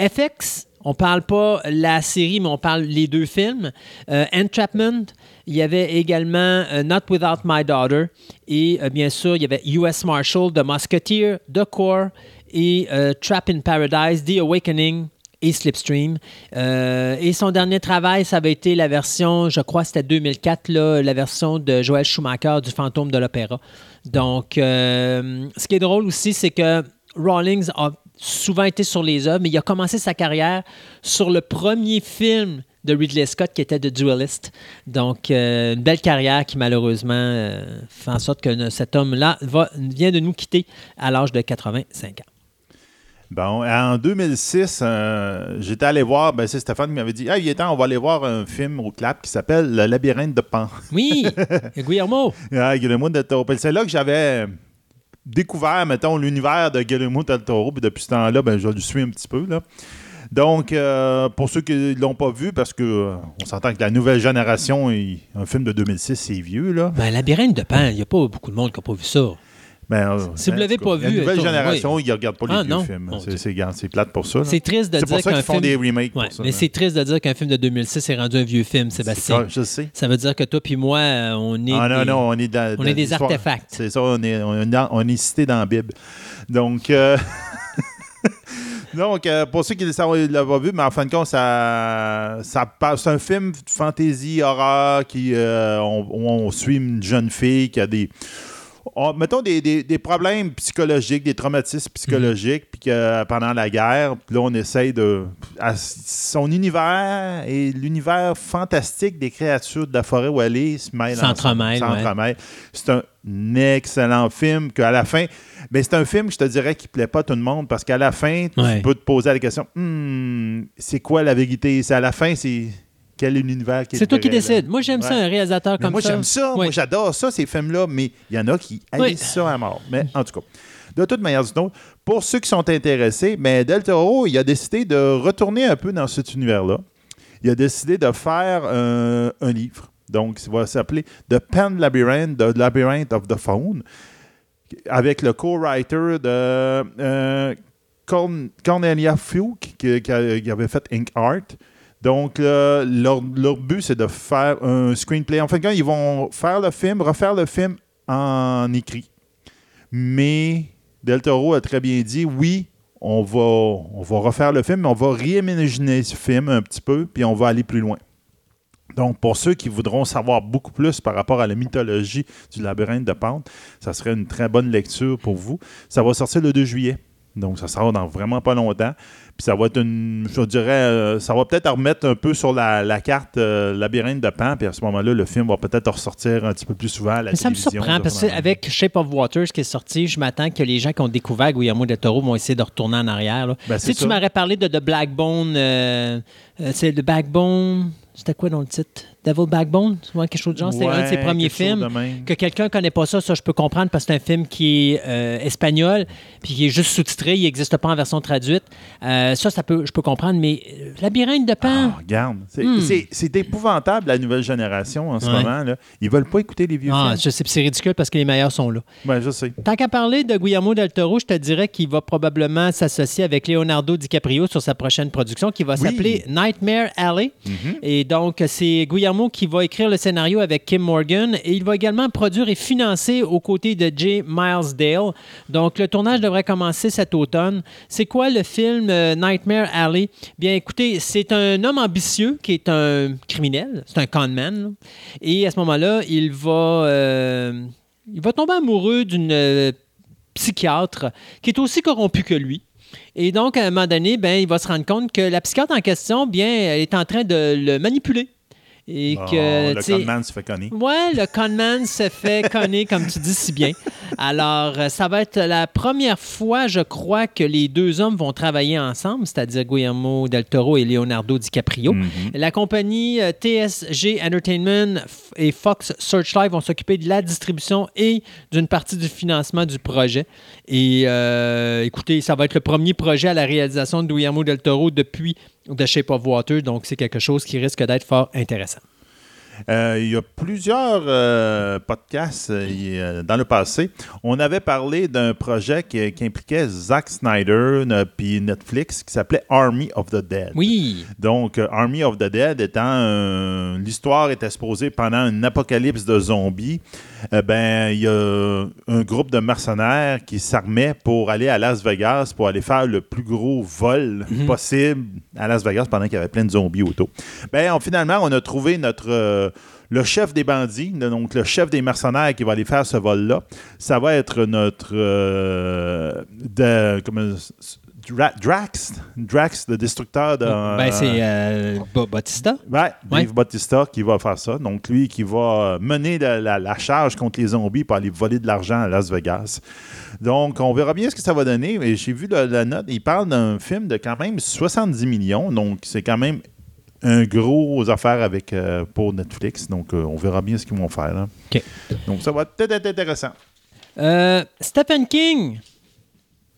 FX, on parle pas la série, mais on parle les deux films. Euh, Entrapment, il y avait également Not Without My Daughter. Et bien sûr, il y avait US Marshal, The Musketeer, The Core et euh, Trap in Paradise, The Awakening et Slipstream. Euh, et son dernier travail, ça avait été la version, je crois c'était 2004, là, la version de Joël Schumacher du Fantôme de l'Opéra. Donc, euh, ce qui est drôle aussi, c'est que Rawlings a souvent été sur les œuvres, mais il a commencé sa carrière sur le premier film de Ridley Scott qui était The Duelist. Donc, une belle carrière qui malheureusement fait en sorte que cet homme-là vient de nous quitter à l'âge de 85 ans. Bon, en 2006, euh, j'étais allé voir, ben c'est Stéphane qui m'avait dit Ah, il est temps, on va aller voir un film au clap qui s'appelle Le labyrinthe de Pan. Oui, Guillermo. Ah, Guillermo de Toro. C'est là que j'avais découvert, mettons, l'univers de Guillermo del Toro, puis depuis ce temps-là, ben, je le suis un petit peu, là. Donc, euh, pour ceux qui ne l'ont pas vu, parce que euh, on s'entend que la nouvelle génération, il- un film de 2006, c'est vieux, là. Ben, Labyrinthe de Pan, il n'y a pas beaucoup de monde qui n'a pas vu ça. Ben, euh, Si vous en l'avez tout cas, pas La vu, nouvelle tourne- génération, ils ne regardent pas les Ah, vieux non. films. C'est- plate pour ça. C'est triste de C'est dire pour ça qu'un qu'ils font film... des remakes Ouais, pour ça. mais c'est triste de dire qu'un film de 2006 est rendu un vieux film, Sébastien. Je sais. Ça veut dire que toi puis moi, euh, on est Ah non, des- non, on est dans. on dans est des artefacts. C'est ça, on est, on est, dans- on est cité dans la Bible. Donc, euh, donc euh, pour ceux qui ne l'ont pas vu, mais en fin de compte, ça, ça c'est un film de fantasy, horreur, qui, euh, on, on suit une jeune fille qui a des. On- mettons des, des- des problèmes psychologiques, des traumatismes psychologiques, puis que pendant la guerre, puis là, on essaye de. à- son univers et l'univers fantastique des créatures de la forêt où elle est se mêlent S'entremêlent, ouais. C'est un excellent film qu'à la fin. Mais c'est un film, je te dirais, qui plaît pas à tout le monde parce qu'à la fin, Ouais. tu peux te poser la question Hmm, c'est quoi la vérité C'est à la fin, c'est quel est l'univers qui est C'est toi qui décides. Moi, j'aime ça, un réalisateur Mais comme moi, ça. j'aime ça. Ouais. Moi, j'adore ça, ces films-là. Mais il y en a qui Oui. ça à mort. Mais en tout cas, de toute manière, du pour ceux qui sont intéressés, mais Del Toro, il a décidé de retourner un peu dans cet univers-là. Il a décidé de faire euh, un livre. Donc, ça va s'appeler The Pen Labyrinth, The Labyrinth of the Phone, avec le co-writer de euh, Corn- Cornelia Fuchs, qui avait fait Ink Art. Donc, là, leur, but, c'est de faire un screenplay. En de compte, ils vont faire le film, refaire le film en écrit. Mais Del Toro a très bien dit oui, on va, refaire le film, mais on va réimaginer ce film un petit peu, puis on va aller plus loin. Donc, pour ceux qui voudront savoir beaucoup plus par rapport à la mythologie du labyrinthe de Pan, ça serait une très bonne lecture pour vous. Ça va sortir le 2 juillet. Donc, ça sort dans vraiment pas longtemps. Puis ça va être une, je dirais, euh, ça va peut-être remettre un peu sur la, la carte euh, labyrinthe de Pan. Puis à ce moment-là, le film va peut-être ressortir un petit peu plus souvent à la Mais ça me surprend parce qu'avec Shape of Waters qui est sorti, je m'attends que les gens qui ont découvert Guillermo del Toro vont essayer de retourner en arrière. Ben, si tu m'aurais parlé de The Blackbone, euh, c'est The Backbone, c'était quoi dans le titre? Devil Backbone Ouais, quelque chose de genre. C'était un de ses Ouais, premiers films. Que quelqu'un ne connaît pas ça, ça je peux comprendre parce que c'est un film qui est euh, espagnol puis qui est juste sous-titré, il n'existe pas en version traduite. Euh, ça, ça peut, je peux comprendre, mais euh, Labyrinthe de Pan. Ah, regarde. C'est Hmm. c'est- c'est épouvantable, la nouvelle génération, en ce Ouais. moment. Là. Ils veulent pas écouter les vieux Ah, films. je sais, c'est ridicule parce que les meilleurs sont là. Ouais, je sais. Tant qu'à parler de Guillermo del Toro, je te dirais qu'il va probablement s'associer avec Leonardo DiCaprio sur sa prochaine production qui va Oui. s'appeler Nightmare Alley. Mhm. Et donc, c'est Guillermo qui va écrire le scénario avec Kim Morgan et il va également produire et financer aux côtés de Jay Milesdale. Donc, le tournage devrait commencer cet automne. C'est quoi le film euh, Nightmare Alley? Bien, écoutez, c'est un homme ambitieux qui est un criminel, c'est un conman. là. Et à ce moment-là, il va, euh, il va tomber amoureux d'une euh, psychiatre qui est aussi corrompue que lui. Et donc, à un moment donné, ben, il va se rendre compte que la psychiatre en question, bien, elle est en train de le manipuler. Et Bon, que, le conman se fait conner. Ouais, le conman se fait conner, comme tu dis si bien. Alors, euh, ça va être la première fois, je crois, que les deux hommes vont travailler ensemble, c'est-à-dire Guillermo del Toro et Leonardo DiCaprio. Mhm. La compagnie euh, TSG Entertainment et Fox Searchlight vont s'occuper de la distribution et d'une partie du financement du projet. Et euh, écoutez, ça va être le premier projet à la réalisation de Guillermo del Toro depuis The Shape of Water, donc c'est quelque chose qui risque d'être fort intéressant. Euh, il y a plusieurs euh, podcasts euh, dans le passé. On avait parlé d'un projet qui, qui impliquait Zack Snyder puis Netflix qui s'appelait Army of the Dead. Oui, Donc, Army of the Dead étant l'histoire était exposée pendant une apocalypse de zombies. Euh, ben, il y a un groupe de mercenaires qui s'armait pour aller à Las Vegas pour aller faire le plus gros vol possible à Las Vegas pendant qu'il y avait plein de zombies autour. Ben, on- finalement, on a trouvé notre euh, le chef des bandits, donc le chef des mercenaires qui va aller faire ce vol-là. Ça va être notre euh, de, comment- Dra- Drax, Drax, le destructeur de. ben, c'est euh, Ba- Bautista. Ouais, Dave Ouais. Bautista qui va faire ça. Donc, lui qui va mener la, la- la charge contre les zombies pour aller voler de l'argent à Las Vegas. Donc, on verra bien ce que ça va donner. Mais J'ai vu la, la note. Il parle d'un film de quand même 70 millions. Donc, c'est quand même un gros affaire avec, euh, pour Netflix. Donc, euh, on verra bien ce qu'ils vont faire. là. Donc, ça va peut-être être intéressant. Euh, Stephen King.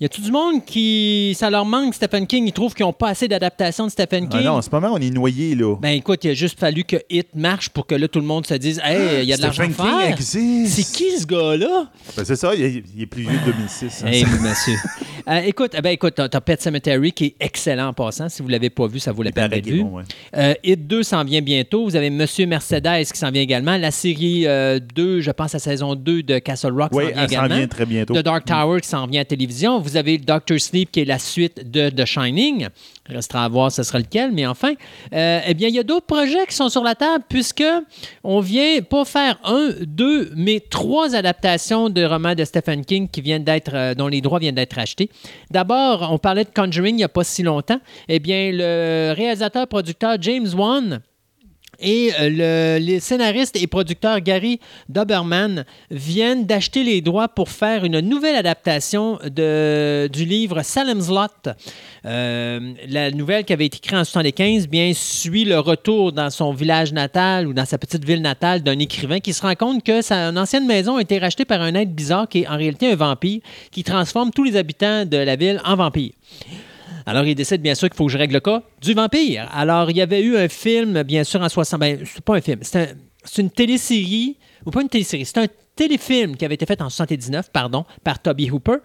Y a-tu du monde qui. Ça leur manque, Stephen King? Ils trouvent qu'ils n'ont pas assez d'adaptation de Stephen Ah King? non, en ce moment, on est noyé, là. Ben écoute, il a juste fallu que Hit marche pour que là, tout le monde se dise Hey, il y a de l'argent à Stephen King faire. C'est qui ce gars-là? Ben, c'est ça, il est, il est plus vieux de 2006. hein. Hey, monsieur. Euh, écoute, eh ben, écoute, t'as Pet Cemetery qui est excellent en passant. Si vous ne l'avez pas vu, ça vaut la peine d'être vu. bon, ouais. Euh, Hit 2 s'en vient bientôt. Vous avez Monsieur Mercedes qui s'en vient également. La série euh, 2, je pense, la saison 2 de Castle Rock Oui, s'en vient également. vient très bientôt. The Dark Tower qui s'en vient à la télévision. Vous avez Doctor Sleep qui est la suite de The Shining. Restera à voir ce sera lequel, mais enfin, euh, eh bien, il y a d'autres projets qui sont sur la table puisque on vient pas faire un, deux, mais trois adaptations de romans de Stephen King qui viennent d'être, euh, dont les droits viennent d'être achetés. D'abord, on parlait de Conjuring il n'y a pas si longtemps. Eh bien, le réalisateur-producteur James Wan et euh, le, les scénaristes et producteurs Gary Doberman viennent d'acheter les droits pour faire une nouvelle adaptation de, du livre Salem's Lot. Euh, la nouvelle qui avait été écrite en 1975 bien, suit le retour dans son village natal ou dans sa petite ville natale d'un écrivain qui se rend compte que sa ancienne maison a été rachetée par un être bizarre qui est en réalité un vampire qui transforme tous les habitants de la ville en vampires. Alors, il décide bien sûr qu'il faut que je règle le cas du vampire. Alors, il y avait eu un film, bien sûr, en 60. Ben, c'est pas un film, c'est un- une télésérie, ou pas une télésérie, c'est un téléfilm qui avait été fait en 79, pardon, par Toby Hooper.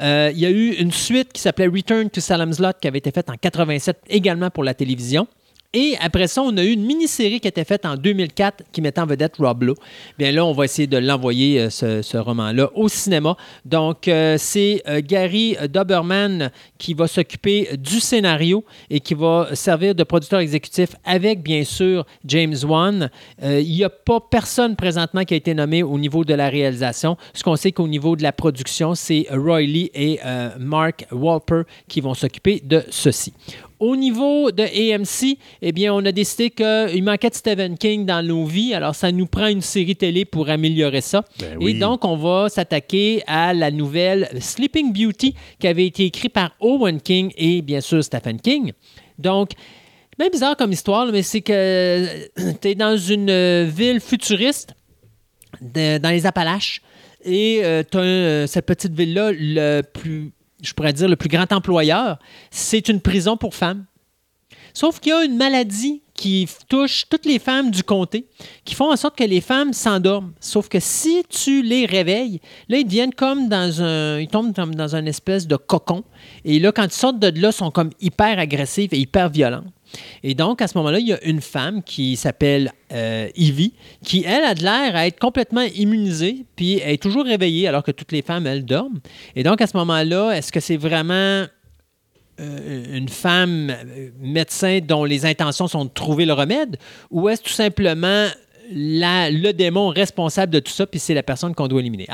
Euh, il y a eu une suite qui s'appelait Return to Salem's Lot qui avait été faite en 87 également pour la télévision. Et après ça, on a eu une mini-série qui été faite en 2004 qui mettait en vedette Rob Lowe. Bien là, on va essayer de l'envoyer, euh, ce, roman-là, au cinéma. Donc, euh, c'est euh, Gary Doberman qui va s'occuper du scénario et qui va servir de producteur exécutif avec, bien sûr, James Wan. Il n'y a pas personne présentement qui a été nommé au niveau de la réalisation. Ce qu'on sait qu'au niveau de la production, c'est Roy Lee et Mark Walper qui vont s'occuper de ceci. Au niveau de AMC, eh bien, on a décidé qu'il manquait de Stephen King dans nos vies, alors ça nous prend une série télé pour améliorer ça. Ben Et donc, on va s'attaquer à la nouvelle Sleeping Beauty qui avait été écrite par Owen King et bien sûr Stephen King. Donc, même bizarre comme histoire, mais c'est que tu es dans une euh, ville futuriste de- dans les Appalaches et tu as cette petite ville-là, le plus, je pourrais dire, le plus grand employeur, c'est une prison pour femmes. Sauf qu'il y a une maladie qui touche toutes les femmes du comté, qui font en sorte que les femmes s'endorment. Sauf que si tu les réveilles, là, ils deviennent comme dans un... Ils tombent comme dans une espèce de cocon. Et là, quand ils sortent de là, ils sont comme hyper agressifs et hyper violents. Et donc, à ce moment-là, il y a une femme qui s'appelle euh, Ivy, qui, elle, a de l'air à être complètement immunisée, puis elle est toujours réveillée alors que toutes les femmes, elles, dorment. Et donc, à ce moment-là, est-ce que c'est vraiment euh, une femme euh, médecin dont les intentions sont de trouver le remède ou est-ce tout simplement le démon responsable de tout ça, puis c'est la personne qu'on doit éliminer?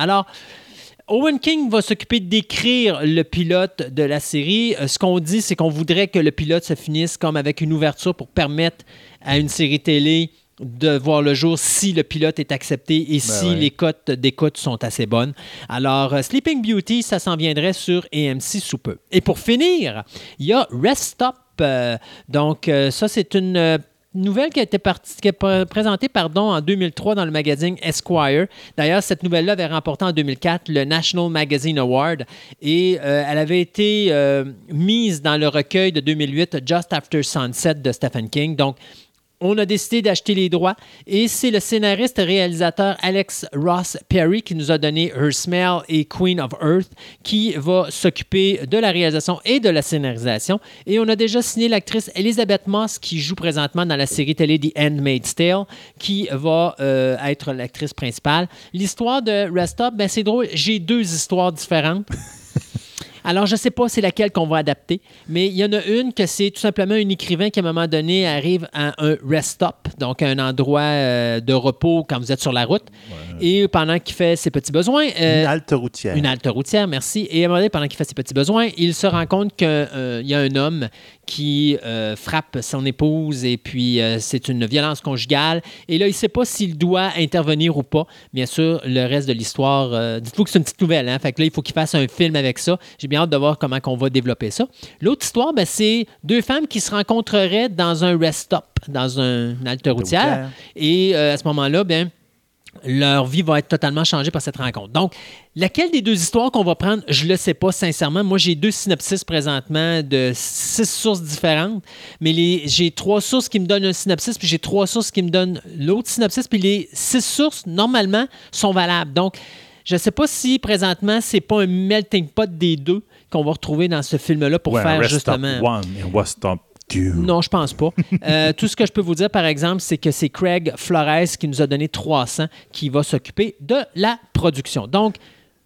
Owen King va s'occuper d'écrire le pilote de la série. Euh, Ce qu'on dit, c'est qu'on voudrait que le pilote se finisse comme avec une ouverture pour permettre à une série télé de voir le jour si le pilote est accepté et si ouais. les cotes d'écoute sont assez bonnes. Alors, euh, Sleeping Beauty, ça s'en viendrait sur AMC sous peu. Et pour finir, il y a Rest Stop. Euh, donc, euh, ça, c'est une nouvelle qui a été présentée en 2003 dans le magazine Esquire. D'ailleurs, cette nouvelle-là avait remporté en 2004 le National Magazine Award et euh, elle avait été euh, mise dans le recueil de 2008 Just After Sunset de Stephen King. Donc, on a décidé d'acheter les droits et c'est le scénariste et réalisateur Alex Ross Perry qui nous a donné Her Smell et Queen of Earth qui va s'occuper de la réalisation et de la scénarisation. Et on a déjà signé l'actrice Elizabeth Moss qui joue présentement dans la série télé The Handmaid's Tale qui va euh, être l'actrice principale. L'histoire de Rest Up, ben c'est drôle, j'ai deux histoires différentes. Alors, je ne sais pas c'est laquelle qu'on va adapter, mais il y en a une que c'est tout simplement un écrivain qui, à un moment donné, arrive à un rest stop, donc un endroit euh, de repos quand vous êtes sur la route, et pendant qu'il fait ses petits besoins... euh, Une halte routière. une halte routière, merci. Et à un moment donné, pendant qu'il fait ses petits besoins, il se rend compte qu'il y a un homme qui euh, frappe son épouse et puis euh, c'est une violence conjugale. Et là, il ne sait pas s'il doit intervenir ou pas. Bien sûr, le reste de l'histoire, euh, dites-vous que c'est une petite nouvelle. Hein? Fait que là, il faut qu'il fasse un film avec ça. J'ai bien hâte de voir comment on va développer ça. L'autre histoire, ben, c'est deux femmes qui se rencontreraient dans un rest stop, dans un, une halte routière. routière. Et euh, à ce moment-là, ben leur vie va être totalement changée par cette rencontre. Donc, laquelle des deux histoires qu'on va prendre, je ne le sais pas sincèrement. Moi, j'ai deux synopsis présentement de six sources différentes, mais j'ai trois sources qui me donnent un synopsis, puis j'ai trois sources qui me donnent l'autre synopsis, puis les six sources, normalement, sont valables. Donc, je ne sais pas si présentement, c'est pas un melting pot des deux qu'on va retrouver dans ce film-là pour Ouais, faire rest justement. up one and rest up Non, je pense pas. Euh, tout ce que je peux vous dire, par exemple, c'est que c'est Craig Flores qui nous a donné 300 qui va s'occuper de la production. Donc,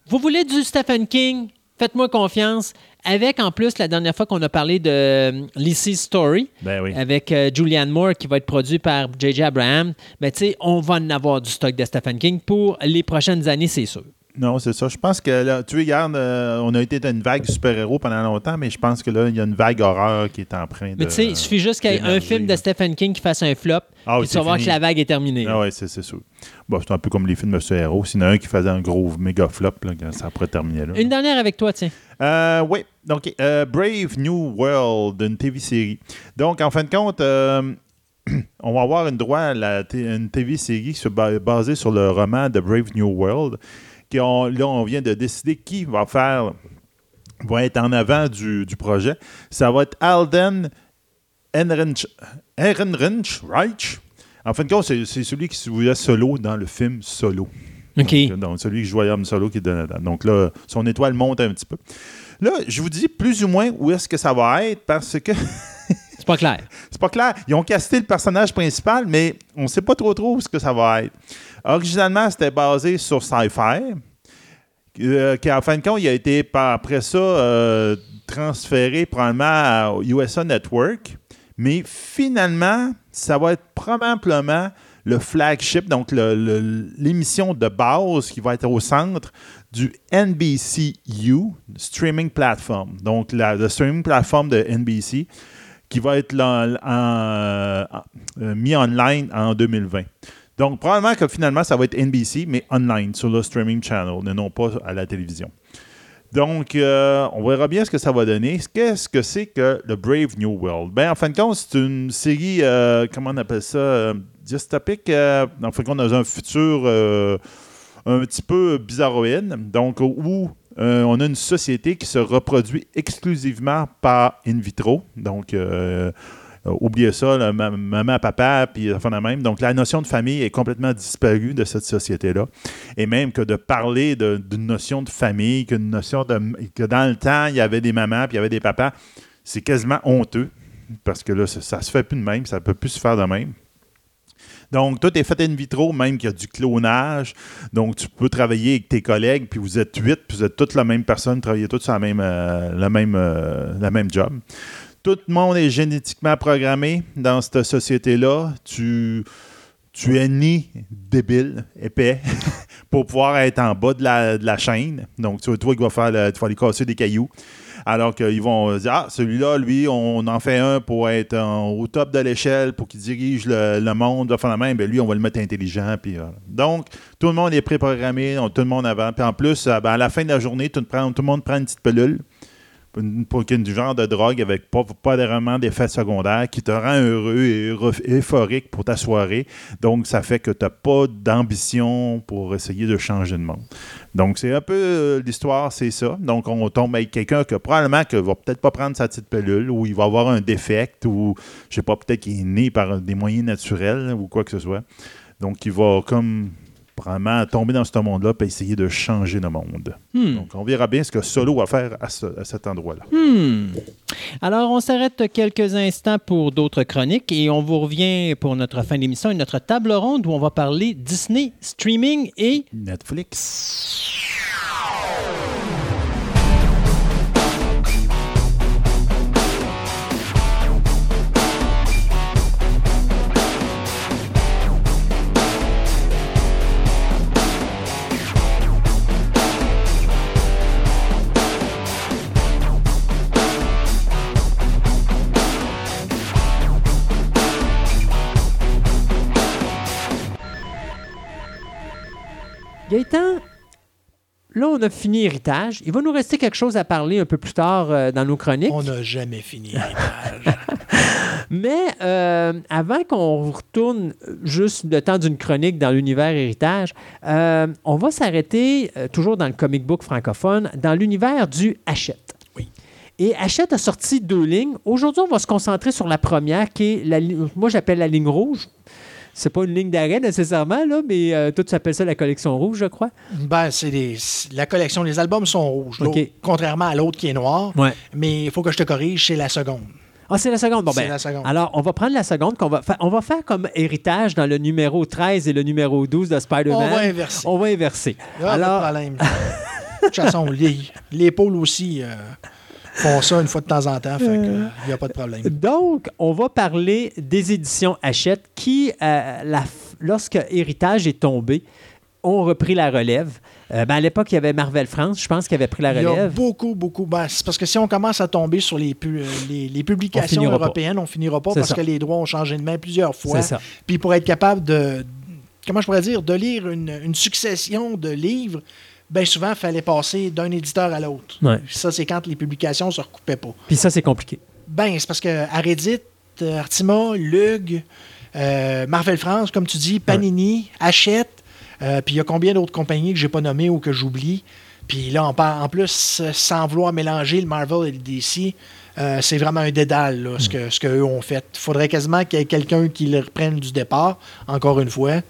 vous voulez du Stephen King? Faites-moi confiance. Avec, en plus, la dernière fois qu'on a parlé de euh, Lizzie's Story, Ben oui. avec euh, Julianne Moore qui va être produit par J.J. Abraham, ben, tu sais, on va en avoir du stock de Stephen King pour les prochaines années, c'est sûr. Non, c'est ça. Je pense que là, tu regardes, euh, on a été dans une vague super-héros pendant longtemps, mais je pense que là, il y a une vague horreur qui est en train de. Mais tu sais, il suffit juste qu'il y ait un film de. Stephen King qui fasse un flop, Ah oui, puis tu c'est vas voir que la vague est terminée. Ah ouais, c'est sûr. Bon, c'est un peu comme les films de super-héros. S'il y en a un qui faisait un gros méga flop, là, ça pourrait terminer là. Une dernière avec toi, tiens. Euh, oui, donc euh, Brave New World, une TV-série. Donc, en fin de compte, on va avoir une droit à la une TV-série basée sur le roman de Brave New World. Là, on vient de décider qui va faire, va être en avant du, du projet. Ça va être Alden Ehrenreich. Ehrenreich, Reich. En fin de compte, c'est celui qui jouait solo dans le film Solo. OK. Donc, donc, celui qui jouait Homme Solo qui est dedans. Donc là, son étoile monte un petit peu. Là, je vous dis plus ou moins où est-ce que ça va être parce que C'est pas clair. c'est pas clair. Ils ont casté le personnage principal, mais on sait pas trop trop où ce que ça va être. Originalement, c'était basé sur Sci-Fi, euh, qui en fin de compte, il a été après ça euh, transféré probablement à USA Network. Mais finalement, ça va être probablement le flagship, donc l'émission de base qui va être au centre du NBCU Streaming Platform. Donc, la, streaming platform de NBC qui va être là- en- en- mis online en 2020. Donc, probablement que finalement, ça va être NBC, mais online, sur le streaming channel, et non pas à la télévision. Donc, euh, on verra bien ce que ça va donner. Qu'est-ce que c'est que le Brave New World? Ben, en fin de compte, c'est une série, euh, comment on appelle ça, euh, dystopique, en fin de compte, dans un futur un petit peu bizarroïde. Donc, où on a une société qui se reproduit exclusivement par in vitro. Donc, oubliez ça, maman, papa, puis enfin la même. Donc, la notion de famille est complètement disparue de cette société-là. Et même que de parler de- d'une notion de famille, qu'une notion de. que dans le temps, il y avait des mamans, puis il y avait des papas, c'est quasiment honteux. Parce que là, ça, ça se fait plus de même, ça peut plus se faire de même. Donc, tout est fait in vitro, même qu'il y a du clonage. Donc, tu peux travailler avec tes collègues, puis vous êtes huit, puis vous êtes toutes la même personne, travaillez tous sur la même, euh, la même, euh, la même job. Tout le monde est génétiquement programmé dans cette société-là. Tu, tu es ni débile, épais, pour pouvoir être en bas de la, de la chaîne. Donc, tu toi qui vas faire le- tu vas aller casser des cailloux. Alors qu'ils vont dire Ah, celui-là, lui, on en fait un pour être au top de l'échelle, pour qu'il dirige le, monde, va faire la même. Ben, lui, on va le mettre intelligent. Voilà. Donc, tout le monde est préprogrammé, tout le monde avant. Puis en plus, euh, ben, à la fin de la journée, tout, le monde prend une petite pilule pour, ait du genre de drogue avec pas, vraiment d'effets secondaires qui te rend heureux et euphorique pour ta soirée. Donc, ça fait que tu n'as pas d'ambition pour essayer de changer le monde. Donc, c'est un peu euh, l'histoire, c'est ça. Donc, on tombe avec quelqu'un que probablement que va peut-être pas prendre sa petite pilule ou il va avoir un défect ou, je sais pas, peut-être qu'il est né par des moyens naturels ou quoi que ce soit. Donc, il va comme probablement tomber dans ce monde-là et essayer de changer le monde. Hmm. Donc, on verra bien ce que Solo va faire à, ce- à cet endroit-là. Hmm. Alors, on s'arrête quelques instants pour d'autres chroniques et on vous revient pour notre fin d'émission et notre table ronde où on va parler Disney, streaming et Netflix. Gaëtan. Là, on a fini Héritage. Il va nous rester quelque chose à parler un peu plus tard euh, dans nos chroniques. On n'a jamais fini l'héritage. Mais euh, avant qu'on retourne juste le temps d'une chronique dans l'univers héritage, euh, on va s'arrêter, toujours dans le comic book francophone, dans l'univers du Hachette. Oui. Et Hachette a sorti deux lignes. Aujourd'hui, on va se concentrer sur la première, qui est, la, moi j'appelle la ligne rouge. C'est pas une ligne d'arrêt nécessairement, là, mais euh, toi, tu appelles ça la collection rouge, je crois. Ben, c'est des- la collection, les albums sont rouges, OK. l'autre- contrairement à l'autre qui est noir. Ouais. Mais il faut que je te corrige, c'est la seconde. Ah, c'est la seconde. Bon, C'est ben, la seconde. Alors, on va prendre la seconde qu'on va faire. On va faire comme héritage dans le numéro 13 et le numéro 12 de Spider-Man. On va inverser. On va inverser. Ah, Alors, pas de problème. de toute façon, les, les pôles aussi euh, font ça une fois de temps en temps, fait il n'y a pas de problème. donc, on va parler des éditions Hachette qui, euh, la lorsque Héritage est tombé, ont repris la relève. Euh, ben, à l'époque, il y avait Marvel France, je pense, qui avait pris la Il y a relève. beaucoup, beaucoup. ben, c'est parce que si on commence à tomber sur les, pu- euh, les, les On publications finira pas. européennes, on finira pas parce ça. que les droits ont changé de main plusieurs fois. C'est ça. Puis pour être capable de, comment je pourrais dire, de lire une, une succession de livres, bien souvent, il fallait passer d'un éditeur à l'autre. Ouais. Ça, c'est quand les publications ne se recoupaient pas. Puis ça, c'est compliqué. Ben, c'est parce que Reddit, Artima, Lug, euh, Marvel France, comme tu dis, Panini, Hachette, euh, puis il y a combien d'autres compagnies que j'ai pas nommées ou que j'oublie? Puis là, on parle, en plus, euh, sans vouloir mélanger le Marvel et le DC, euh, c'est vraiment un dédale, là, ce que ce qu'eux ont fait. Il faudrait quasiment qu'il y ait quelqu'un qui le reprenne du départ, encore une fois.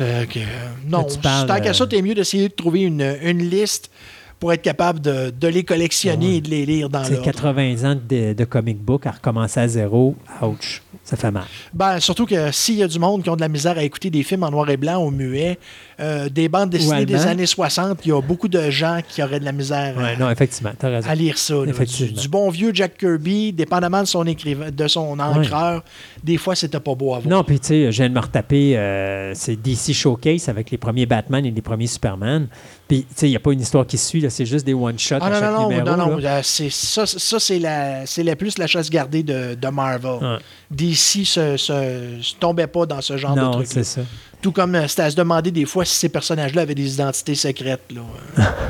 Euh, que, non, tu parles, tant qu'à euh, ça, t'es mieux d'essayer de trouver une, une liste pour être capable de, de les collectionner et de les lire dans C'est l'ordre. 80 ans de, de comic book à recommencer à zéro. Ouch. Ça fait mal. Ben, surtout que s'il y a du monde qui ont de la misère à écouter des films en noir et blanc ou muet, euh, des bandes dessinées des années 60, il y a beaucoup de gens qui auraient de la misère à, Ouais, non, effectivement, t'as raison. à lire ça. là. Du, bon vieux Jack Kirby, dépendamment de son écrivain, de son encreur, des fois c'était pas beau à voir. Non, puis tu sais, je viens de me retaper, euh, c'est DC Showcase avec les premiers Batman et les premiers Superman. Puis, tu sais, il n'y a pas une histoire qui suit, c'est juste des one-shots Ah à non, chaque non, non, numéro. non, non, euh, ça, ça c'est, la, plus la chasse gardée de, de Marvel. DC se, se, se tombait pas dans ce genre de Non, truc. c'est ça. Tout comme euh, c'était à se demander des fois si ces personnages-là avaient des identités secrètes. Là.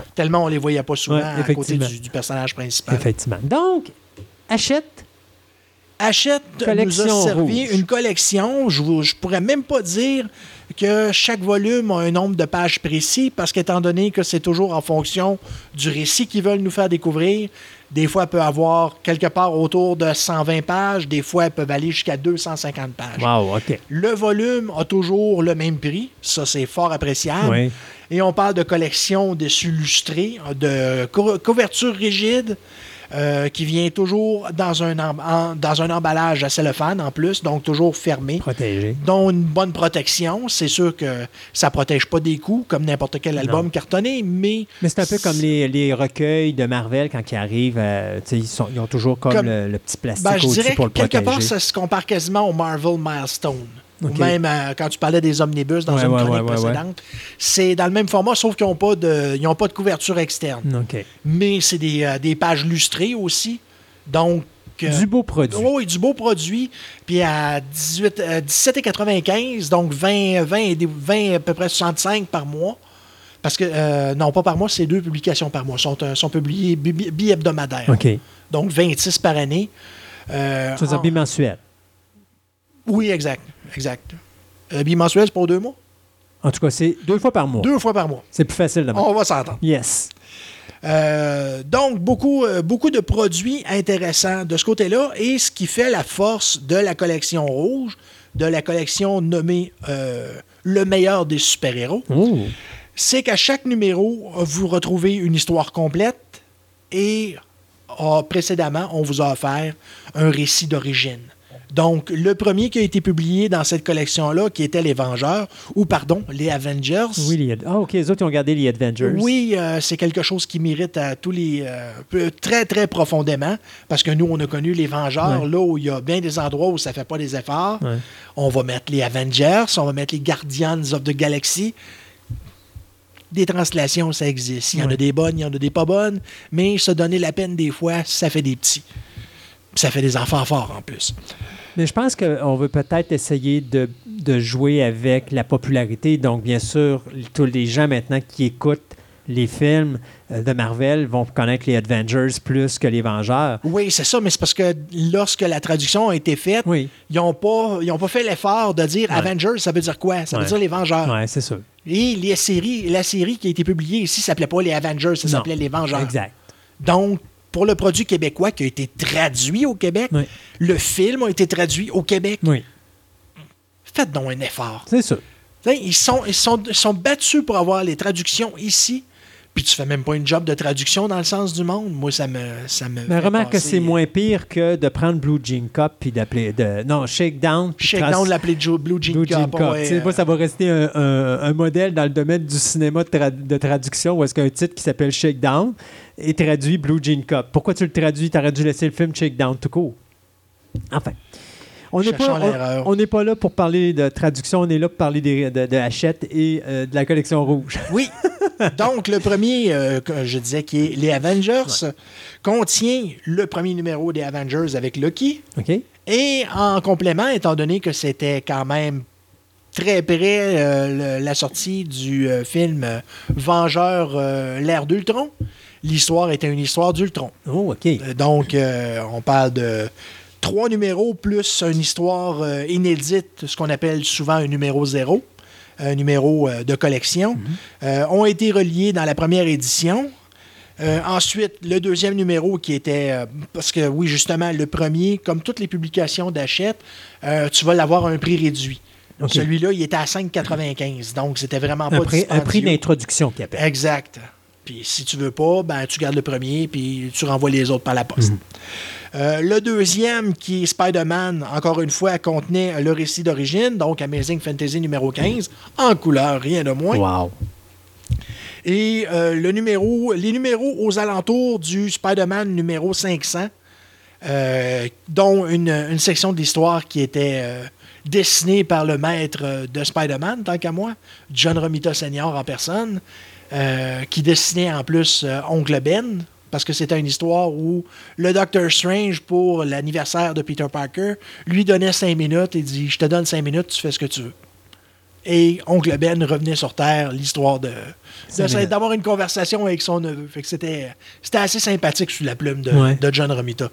Tellement on les voyait pas souvent Ouais, à côté du, du personnage principal. Effectivement. Donc, achète. Hachette nous Collection a servi rouge. une collection. Je ne pourrais même pas dire que chaque volume a un nombre de pages précis parce qu'étant donné que c'est toujours en fonction du récit qu'ils veulent nous faire découvrir, des fois, elle peut avoir quelque part autour de 120 pages, des fois, elles peuvent aller jusqu'à 250 pages. Wow, OK. Le volume a toujours le même prix. Ça, c'est fort appréciable. Oui. Et on parle de collection dessus lustrés, de cou- couverture rigide, euh, qui vient toujours dans un, en- dans un emballage à cellophane en plus, donc toujours fermé, Protégé. dont une bonne protection. C'est sûr que ça protège pas des coups, comme n'importe quel album Non. cartonné, mais Mais c'est un peu comme les, les recueils de Marvel quand ils arrivent. euh, ils, sont- ils ont toujours comme, Comme- le, le petit plastique Ben, au-dessus pour que le quelque protéger. part, ça se compare quasiment au Marvel Milestone. Ou même euh, quand tu parlais des omnibus dans Ouais, une chronique ouais, ouais, ouais. précédente. C'est dans le même format, sauf qu'ils n'ont pas, de, ils ont pas de couverture externe. Mais c'est des, euh, des pages lustrées aussi. Donc. euh, Du beau produit. Oui, du beau produit. Puis à 18, euh, 17,95, donc 20, 20, et des- 20, à peu près 65 par mois. Parce que, non, pas par mois, c'est deux publications par mois. Sont, sont publiées bi- bi- bi-hebdomadaires. Donc 26 par année. Tu veux dire bimensuel. oui, exact. Exact. Euh, bimensuel, c'est pour deux mois? En tout cas, c'est deux fois par mois. Deux fois par mois. C'est plus facile de On va s'entendre. Yes. Euh, donc, beaucoup, euh, beaucoup de produits intéressants de ce côté-là. Et ce qui fait la force de la collection rouge, de la collection nommée euh, Le meilleur des super-héros, Oh. c'est qu'à chaque numéro, vous retrouvez une histoire complète et ah, précédemment, on vous a offert un récit d'origine. Donc, le premier qui a été publié dans cette collection-là, qui était Les Vengeurs, ou pardon, les Avengers. Oui, les... Ah, OK. Les autres, ils ont gardé les Avengers. Oui, euh, c'est quelque chose qui mérite à tous les. euh, très, très profondément. Parce que nous, on a connu les Vengeurs, Ouais. là où il y a bien des endroits où ça fait pas des efforts. Ouais. On va mettre les Avengers, on va mettre les Guardians of the Galaxy. Des translations, ça existe. Il y en a des bonnes, il y en a des pas bonnes, mais se donner la peine des fois, ça fait des petits. Ça fait des enfants forts en plus. Mais je pense qu'on veut peut-être essayer de, de jouer avec la popularité. Donc, bien sûr, tous les gens maintenant qui écoutent les films euh, de Marvel vont connaître les Avengers plus que les Vengeurs. Oui, c'est ça, mais c'est parce que lorsque la traduction a été faite, Oui. ils n'ont pas, ils ont pas fait l'effort de dire Ouais. Avengers, ça veut dire quoi? Ça veut dire les Vengeurs. Ouais, c'est sûr. Et les séries, la série qui a été publiée ici s'appelait pas les Avengers, ça s'appelait les Vengeurs. Exact. Donc, pour le produit québécois qui a été traduit au Québec, Oui. le film a été traduit au Québec. Oui, Faites donc un effort. c'est sais, Ils sont, ils, sont, ils sont battus pour avoir les traductions ici. Puis tu fais même pas une job de traduction dans le sens du monde. Moi, ça me. Ça me Mais remarque que c'est moins pire que de prendre Blue Jean Cup puis d'appeler. De, non, Shakedown. Shakedown de l'appeler Blue Jean Blue Jean Cup. Cup. ouais, euh, moi, ça va rester un, un- un modèle dans le domaine du cinéma de, tra- de traduction où est-ce qu'un titre qui s'appelle Shakedown est traduit Blue Jean Cup. Pourquoi tu le traduis? Tu aurais dû laisser le film Shakedown tout court. Enfin. On n'est pas, l'erreur. on, on n'est pas là pour parler de traduction, on est là pour parler des- de, de Hachette et euh, de la collection rouge. Oui. Donc, le premier, euh, que je disais, qui est les Avengers, contient le premier numéro des Avengers avec Loki. OK? Et en complément, étant donné que c'était quand même très près euh, le- la sortie du film Vengeur l'ère d'Ultron, l'histoire était une histoire d'Ultron. Oh, OK. Euh, Donc, euh, on parle de trois numéros plus une histoire euh, inédite, ce qu'on appelle souvent un numéro zéro, un numéro euh, de collection, euh, ont été reliés dans la première édition. Ensuite, le deuxième numéro qui était, parce que oui, justement, le premier, comme toutes les publications d'Achette, euh, tu vas l'avoir à un prix réduit. Celui-là, il était à 5,95. Donc, c'était vraiment pas Un prix, un prix d'introduction qui appelle. Exact. Puis si tu veux pas, ben tu gardes le premier puis tu renvoies les autres par la poste. Euh, le deuxième, qui est Spider-Man, encore une fois, contenait le récit d'origine, donc Amazing Fantasy numéro 15, en couleur, rien de moins. Wow. Et euh, le numéro, les numéros aux alentours du Spider-Man numéro 500, euh, dont une, une section de l'histoire qui était dessinée par le maître de Spider-Man, tant qu'à moi, John Romita Senior en personne, euh, qui dessinait en plus euh, Oncle Ben, parce que c'était une histoire où le Doctor Strange, pour l'anniversaire de Peter Parker, lui donnait cinq minutes et dit Je te donne cinq minutes, tu fais ce que tu veux. Et Oncle Ben revenait sur Terre, l'histoire de, d'avoir une conversation avec son neveu. Fait que c'était, c'était assez sympathique sous la plume de, Ouais. de John Romita.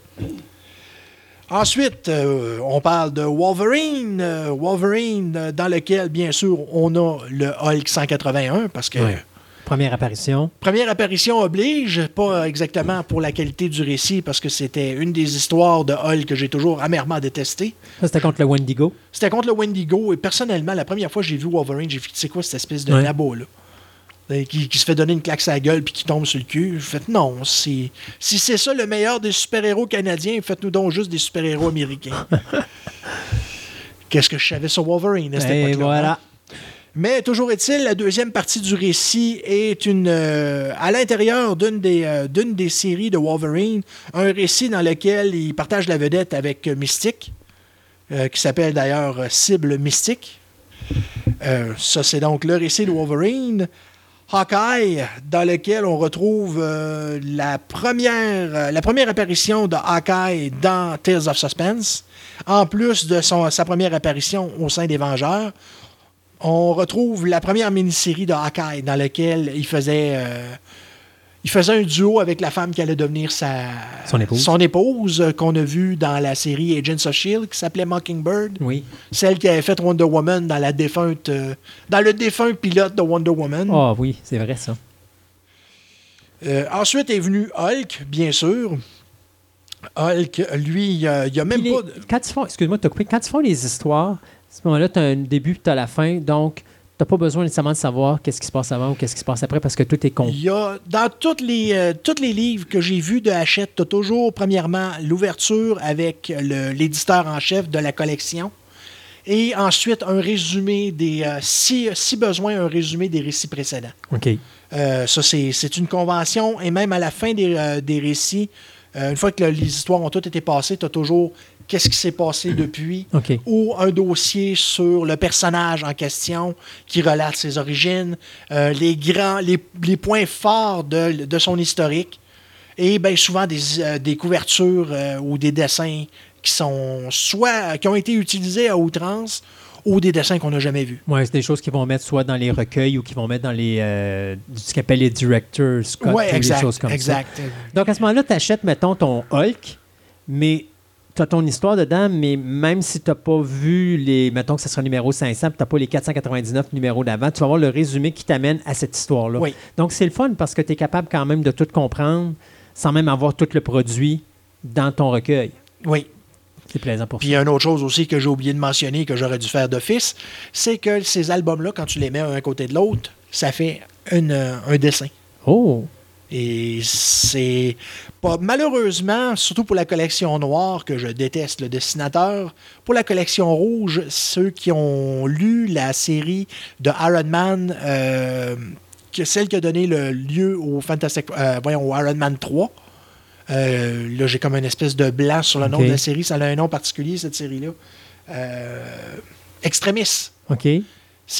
Ensuite, euh, on parle de Wolverine. euh, Wolverine, euh, dans lequel, bien sûr, on a le Hulk 181, parce que Ouais. Première apparition. Première apparition oblige, pas exactement pour la qualité du récit, parce que c'était une des histoires de Hulk que j'ai toujours amèrement détesté. Ça, c'était contre le Wendigo. C'était contre le Wendigo, et personnellement, la première fois que j'ai vu Wolverine, j'ai fait, c'est quoi cette espèce de Ouais. labo, là? Euh, Qui, qui se fait donner une claque à la gueule puis qui tombe sur le cul. J'ai fait non, si, si c'est ça le meilleur des super-héros canadiens, faites-nous donc juste des super-héros américains. Qu'est-ce que je savais sur Wolverine à cette Et époque-là, hein? voilà. Mais toujours est-il, la deuxième partie du récit est une euh, à l'intérieur d'une des, euh, des séries de Wolverine, un récit dans lequel il partage la vedette avec Mystique, euh, qui s'appelle d'ailleurs Cible Mystique. Ça, c'est donc le récit de Wolverine. Hawkeye, dans lequel on retrouve la, première, la première apparition de Hawkeye dans Tales of Suspense, en plus de son, sa première apparition au sein des Vengeurs on retrouve la première mini-série de Hawkeye dans laquelle il faisait, euh, il faisait un duo avec la femme qui allait devenir sa, Son épouse. son épouse, euh, qu'on a vu dans la série Agents of S.H.I.E.L.D. qui s'appelait Mockingbird. Oui. Celle qui avait fait Wonder Woman dans, la défunte, euh, dans le défunt pilote de Wonder Woman. Ah oui, c'est vrai ça. Euh, ensuite est venu Hulk, bien sûr. Hulk, lui, il n'y a, il y a même pas... de- Quand ils font, excuse-moi de te couper, quand ils font les histoires, ce moment-là, tu as un début tu as la fin, donc tu n'as pas besoin nécessairement de savoir qu'est-ce qui se passe avant ou qu'est-ce qui se passe après parce que tout est con. Il y a, dans tous les, euh, tous les livres que j'ai vus de Hachette, tu as toujours, premièrement, l'ouverture avec l'éditeur en chef de la collection. Et ensuite, un résumé des. euh, si, si besoin, un résumé des récits précédents. OK. Euh, ça, c'est c'est une convention. Et même à la fin des, des récits, une fois que le- les histoires ont toutes été passées, tu as toujours qu'est-ce qui s'est passé depuis OK. ou un dossier sur le personnage en question qui relate ses origines, euh, les grands, les, les points forts de, de son historique et bien souvent des, euh, des couvertures euh, ou des dessins qui sont soit qui ont été utilisés à outrance ou des dessins qu'on n'a jamais vus. Ouais, c'est des choses qu'ils vont mettre soit dans les recueils ou qu'ils vont mettre dans les euh, ce qu'on appelle les directors Scott Oui, ou exact. des choses comme ça. exact. Donc à ce moment-là, tu achètes, mettons, ton Hulk, mais as ton histoire dedans, mais même si tu n'as pas vu les. Mettons que ce sera numéro 500, tu n'as pas les 499 numéros d'avant, tu vas avoir le résumé qui t'amène à cette histoire-là. Oui. Donc c'est le fun parce que tu es capable quand même de tout comprendre sans même avoir tout le produit dans ton recueil. Oui. C'est plaisant pour Puis il y a une autre chose aussi que j'ai oublié de mentionner, que j'aurais dû faire d'office, c'est que ces albums-là, quand tu les mets un côté de l'autre, ça fait une, euh, un dessin. Oh! Et c'est pas malheureusement, surtout pour la collection noire que je déteste le dessinateur, pour la collection rouge, ceux qui ont lu la série de Iron Man, euh, que celle qui a donné le lieu au Fantastic, euh, voyons, au Iron Man 3. euh, là, j'ai comme une espèce de blanc sur le nom de la série. Ça a un nom particulier, cette série-là. Euh, Extremis. OK.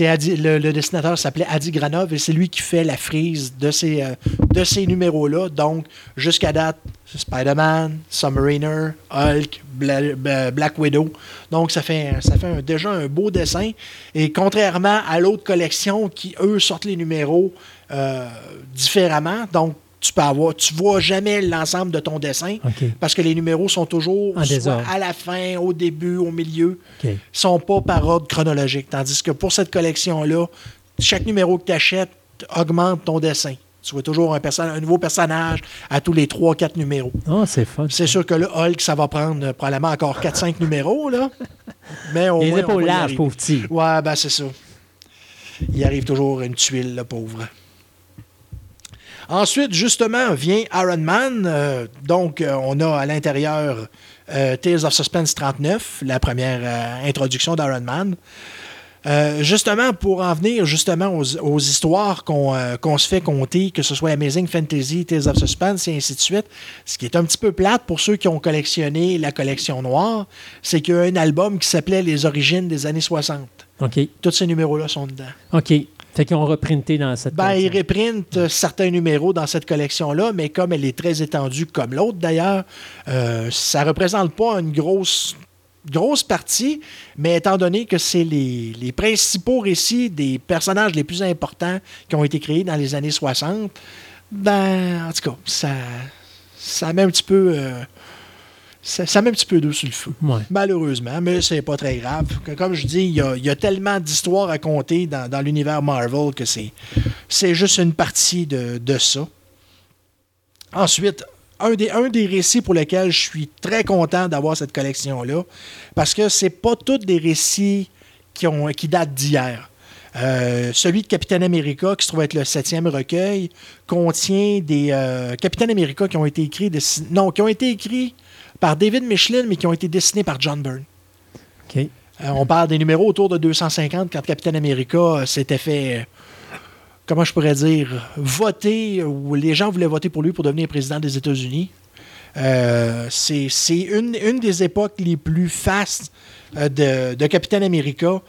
Adi- le, le dessinateur s'appelait Adi Granov et c'est lui qui fait la frise de ces, euh, ces numéros-là. Donc, jusqu'à date, Spider-Man, Submariner, Hulk, Bla- Bla- Black Widow. Donc, ça fait, ça fait déjà un beau dessin. Et contrairement à l'autre collection qui, eux, sortent les numéros euh, différemment, donc tu peux avoir, tu vois jamais l'ensemble de ton dessin parce que les numéros sont toujours soit à la fin, au début, au milieu OK. sont pas par ordre chronologique. Tandis que pour cette collection-là, chaque numéro que tu achètes augmente ton dessin. Tu vois toujours un, nouveau personnage à tous les 3-4 numéros. Oh, c'est fun. C'est sûr que le Hulk, ça va prendre euh, probablement encore 4-5 numéros, là. Mais au Les moins, on épaules larges, pauvre petit. Ouais, ben c'est ça. Il arrive toujours une tuile, le pauvre. Ensuite, justement, vient Iron Man. Euh, donc, euh, on a à l'intérieur euh, Tales of Suspense 39, la première introduction d'Iron Man. Euh, justement, pour en venir justement aux, aux histoires qu'on euh, qu'on se fait compter, que ce soit Amazing Fantasy, Tales of Suspense et ainsi de suite, ce qui est un petit peu plate pour ceux qui ont collectionné la collection noire, c'est qu'il y a un album qui s'appelait Les origines des années 60. OK. Tous ces numéros-là sont dedans. OK. Fait qu'ils ont reprinté dans cette Ben, ils collection. reprintent euh, certains numéros dans cette collection-là, mais comme elle est très étendue, comme l'autre d'ailleurs, euh, ça représente pas une grosse, grosse partie, mais étant donné que c'est les, les principaux récits des personnages les plus importants qui ont été créés dans les années 60, ben, en tout cas, ça, ça met un petit peu. euh, ça, ça met un petit peu d'eau sur le feu. Ouais. Malheureusement, mais c'est pas très grave. Comme je dis, il y a, il y a tellement d'histoires à compter dans, dans l'univers Marvel que c'est, c'est juste une partie de, de ça. Ensuite, un des, un des récits pour lesquels je suis très content d'avoir cette collection-là, parce que c'est pas tous des récits qui, ont, qui datent d'hier. Euh, celui de Capitaine America, qui se trouve être le septième recueil, contient des euh, Capitaine America qui ont été écrits, non, qui ont été écrits par David Michelin, mais qui ont été dessinés par John Byrne. OK. Euh, on parle des numéros autour de 250 quand Capitaine America euh, s'était fait, euh, comment je pourrais dire, voter, ou les gens voulaient voter pour lui pour devenir président des États-Unis. Euh, c'est une, une des époques les plus fastes de, de Capitaine America,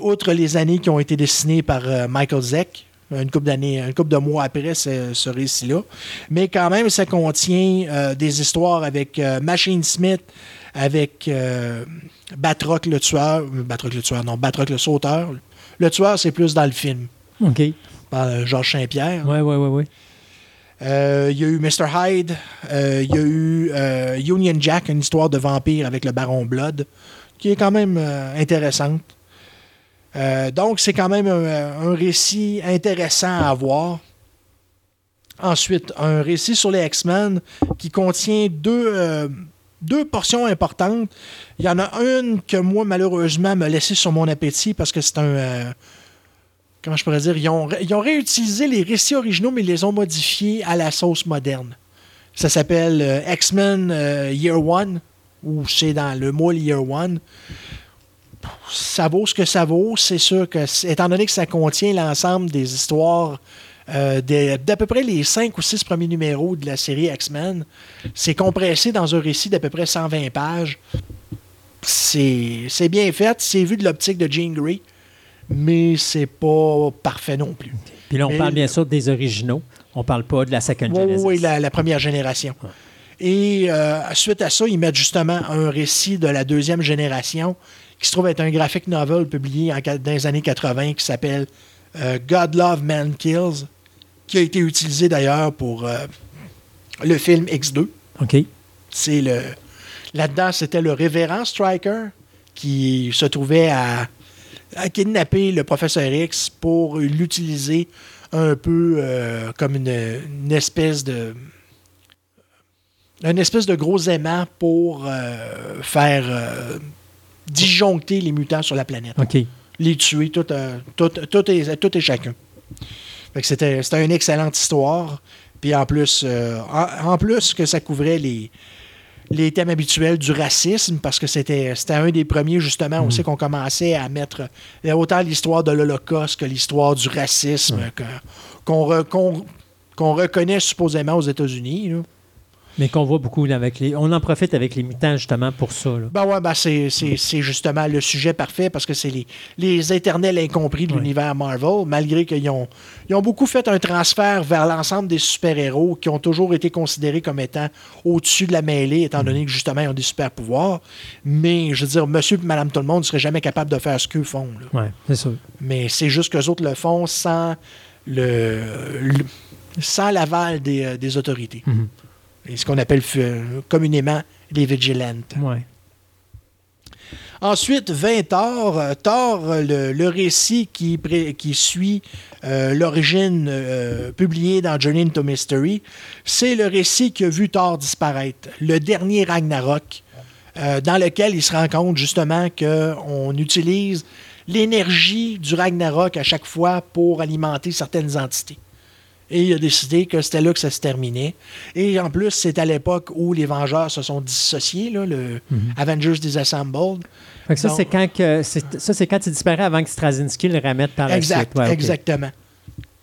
outre les années qui ont été dessinées par Michael Zeck, une couple d'années, une couple de mois après ce, ce récit-là. Mais quand même, ça contient euh, des histoires avec euh, Machine Smith, avec euh, Batroc le tueur, Batroc le tueur, non, Batroc le sauteur. Le tueur, c'est plus dans le film, OK. par Georges Saint-Pierre. Ouais, ouais, ouais. Euh, Il y a eu Mr. Hyde. Il y a eu Union Jack, une histoire de vampire avec le Baron Blood, qui est quand même intéressante. Euh, donc, c'est quand même un, récit intéressant à voir. Ensuite, un récit sur les X-Men qui contient deux, euh, deux portions importantes. Il y en a une que moi, malheureusement, m'a laissé sur mon appétit parce que c'est un. euh, comment je pourrais dire, ils ont, ils ont réutilisé les récits originaux, mais ils les ont modifiés à la sauce moderne. Ça s'appelle X-Men Year One, ou c'est dans le moule Year One. Ça vaut ce que ça vaut. C'est sûr que, étant donné que ça contient l'ensemble des histoires euh, d'à peu près les 5 ou 6 premiers numéros de la série X-Men, c'est compressé dans un récit d'à peu près 120 pages. C'est bien fait. C'est vu de l'optique de Jean Grey mais c'est pas parfait non plus. Puis là, on Mais- parle bien sûr des originaux. On parle pas de la second Oui, Genesis. oui, la, la première génération. Et euh, suite à ça, ils mettent justement un récit de la deuxième génération qui se trouve être un graphic novel publié en, dans les années 80 qui s'appelle euh, God Love Man Kills, qui a été utilisé d'ailleurs pour euh, le film X2. OK. C'est le. Là-dedans, c'était le révérend Striker qui se trouvait à, à kidnapper le professeur X pour l'utiliser un peu euh, comme une, une espèce de. Une espèce de gros aimant pour euh, faire euh, disjoncter les mutants sur la planète. OK. Les tuer, tout, euh, tout, tout, et, tout et chacun. C'était, c'était une excellente histoire. Puis en plus, euh, en, en plus que ça couvrait les, les thèmes habituels du racisme, parce que c'était, c'était un des premiers, justement, on sait qu'on commençait à mettre euh, autant l'histoire de l'Holocauste que l'histoire du racisme qu'on reconnaît supposément aux États-Unis. Mais qu'on voit beaucoup avec les. On en profite avec les mutants justement pour ça. là. Ben ouais, ben c'est, justement le sujet parfait parce que c'est les, les éternels incompris de l'univers Marvel, malgré qu'ils ont, ils ont beaucoup fait un transfert vers l'ensemble des super-héros qui ont toujours été considérés comme étant au-dessus de la mêlée, étant donné que justement ils ont des super-pouvoirs. Mais je veux dire, monsieur et madame tout le monde ne seraient jamais capables de faire ce qu'eux font. là. Ouais, c'est sûr. Mais c'est juste qu'eux autres le font sans le, le- sans l'aval des, euh, des autorités. Mhm. Et ce qu'on appelle euh, communément les vigilantes. Ouais. Ensuite, 20 Thor. Thor, le, le récit qui, suit euh, l'origine euh, publiée dans Journey into Mystery, c'est le récit qui a vu Thor disparaître, le dernier Ragnarok, euh, dans lequel il se rend compte justement qu'on utilise l'énergie du Ragnarok à chaque fois pour alimenter certaines entités. Et il a décidé que c'était là que ça se terminait. Et en plus, c'est à l'époque où les Vengeurs se sont dissociés, là, le Avengers Disassembled. Que ça, c'est quand que c'est- ça, c'est quand il disparaît avant que Straczynski le remette par la Exact, suite. Ouais, exactement.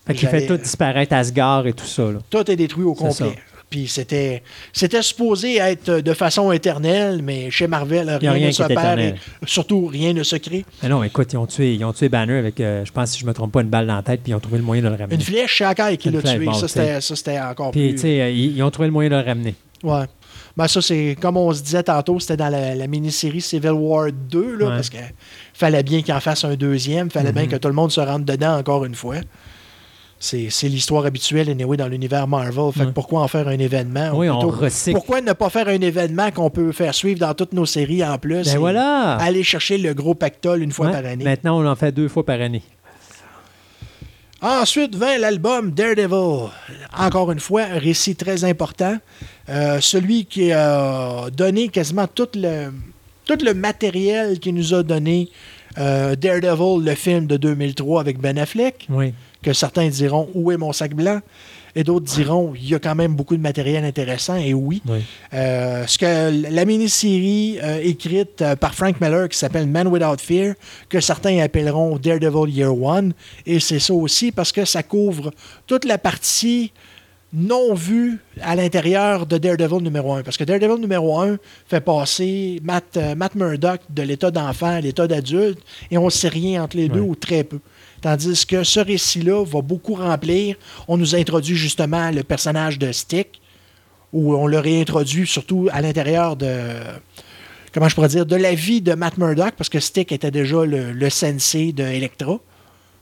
Fait qu'il fait tout disparaître Asgard et tout ça. Là. Tout est détruit au complet. Puis c'était, c'était supposé être de façon éternelle, mais chez Marvel, rien, ne se perd et surtout rien ne se crée. Mais non, écoute, ils ont tué, ils ont tué Banner avec, euh, je pense, si je me trompe pas, une balle dans la tête, puis ils ont trouvé le moyen de le ramener. Une flèche, encore qui l'a tué. bon, ça, c'était, ça, c'était encore Puis, plus. tu sais, euh, ils, ils ont trouvé le moyen de le ramener. Ouais. Ben, ça, c'est comme on se disait tantôt, c'était dans la, la mini-série Civil War 2, là, Ouais. parce qu'il fallait bien qu'il en fasse un deuxième, fallait bien Mhm. que tout le monde se rentre dedans encore une fois. C'est, c'est l'histoire habituelle, anyway, dans l'univers Marvel. Fait que Ouais. pourquoi en faire un événement? ou Oui, on plutôt, recycle. Pourquoi ne pas faire un événement qu'on peut faire suivre dans toutes nos séries en plus? Ben et voilà! Aller chercher le gros pactole une fois Ouais, par année? Maintenant, on en fait deux fois par année. Ensuite vint l'album Daredevil. Encore une fois, un récit très important. Euh, celui qui a donné quasiment tout le, tout le matériel qui nous a donné euh, Daredevil, le film de 2003 avec Ben Affleck, Oui. Que certains diront Où est mon sac blanc? Et d'autres diront il y a quand même beaucoup de matériel intéressant, et oui. oui. Euh, ce que la mini-série euh, écrite euh, par Frank Miller qui s'appelle Man Without Fear, que certains appelleront Daredevil Year One, et c'est ça aussi parce que ça couvre toute la partie non vue à l'intérieur de Daredevil numéro 1. Parce que Daredevil numéro 1 fait passer Matt, Matt Murdock de l'état d'enfant à l'état d'adulte, et on ne sait rien entre les deux ou très peu. Tandis que ce récit-là va beaucoup remplir. On nous introduit justement le personnage de Stick, où on l'a réintroduit surtout à l'intérieur de comment je pourrais dire de la vie de Matt Murdock parce que Stick était déjà le, le sensei de Electra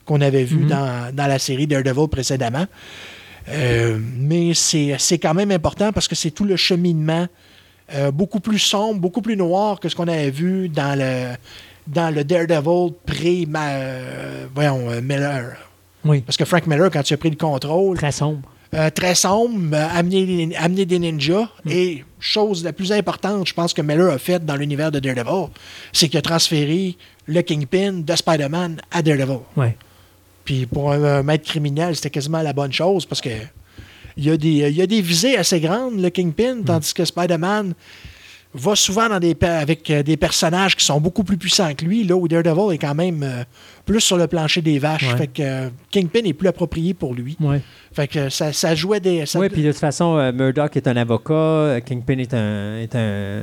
qu'on avait vu Mhm. dans, dans la série Daredevil précédemment. Euh, mais c'est c'est quand même important parce que c'est tout le cheminement euh, beaucoup plus sombre, beaucoup plus noir que ce qu'on avait vu dans le dans le Daredevil pré euh, voyons, euh, Miller. Oui. Parce que Frank Miller, quand il a pris le contrôle, Très sombre. euh, très sombre, euh, amener, des- amener des ninjas. Et chose la plus importante, je pense que Miller a fait dans l'univers de Daredevil, c'est qu'il a transféré le Kingpin de Spider-Man à Daredevil. Oui. Puis pour un, maître criminel, c'était quasiment la bonne chose parce que il y, a des, il y a des visées assez grandes, le Kingpin, tandis que Spider-Man va souvent dans des, pe- avec euh, des personnages qui sont beaucoup plus puissants que lui, là où Daredevil est quand même euh, plus sur le plancher des vaches. Ouais. Fait que euh, Kingpin est plus approprié pour lui. Fait que ça, ça jouait des. ça- Oui, puis de toute façon, euh, Murdoch est un avocat, Kingpin est un, est un,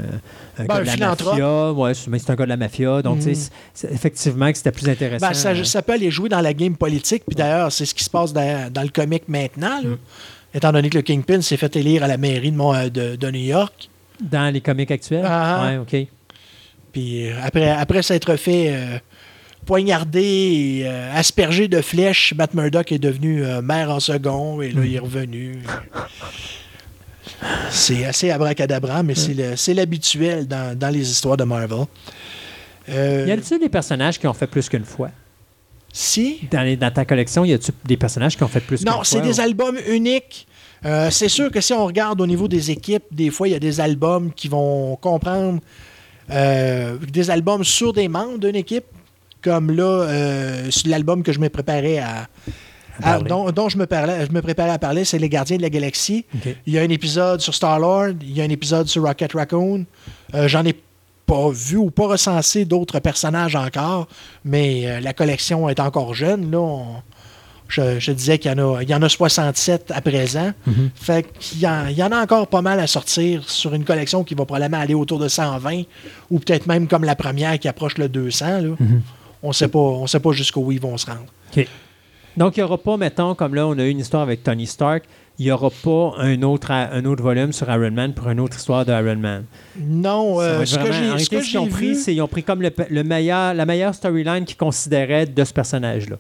un Ben, gars un de la philanthrope. mafia. Ouais, c'est- mais c'est un gars de la mafia. Donc, sais, c'est- effectivement, que c'était plus intéressant. Ben, ça, euh, ça peut aller jouer dans la game politique. Puis d'ailleurs, c'est ce qui se passe dans, dans le comic maintenant. là. étant donné que le Kingpin s'est fait élire à la mairie de, Mon- de, de New York. Dans les comics actuels? Ah. Ouais, OK. Puis euh, après, après s'être fait euh, poignarder et euh, asperger de flèches, Matt Murdock est devenu euh, maire en second et là, il est revenu. C'est assez abracadabra, mais c'est l'habituel dans, dans les histoires de Marvel. Y a-t-il des personnages qui ont fait plus qu'une fois? si Dans, les- dans ta collection, y a-tu des personnages qui ont fait plus qu'une fois? Non, c'est des albums uniques. Euh, c'est sûr que si on regarde au niveau des équipes, des fois, il y a des albums qui vont comprendre euh, des albums sur des membres d'une équipe, comme là, euh, l'album que je me préparais à. dont, dont je, me parlais, je me préparais à parler, c'est Les Gardiens de la Galaxie. Il y a un épisode sur Star-Lord, il y a un épisode sur Rocket Raccoon. J'en ai pas vu ou pas recensé d'autres personnages encore, mais la collection est encore jeune. Là, On- je, je disais qu'il y, en a- il y en a 67 à présent. Mhm. Fait qu'il y, en- il y en a encore pas mal à sortir sur une collection qui va probablement aller autour de 120 ou peut-être même comme la première qui approche le 200. là. Mhm. On sait pas, on sait pas jusqu'où ils vont se rendre. Donc, il n'y aura pas, mettons, comme là, on a eu une histoire avec Tony Stark, il n'y aura pas un autre, un autre volume sur Iron Man pour une autre histoire de Iron Man. Non, euh, ce que j'ai en ce réalité, que ce qu'ils ont pris, c'est ils ont pris comme le, le meilleur, la meilleure storyline qu'ils considéraient de ce personnage-là.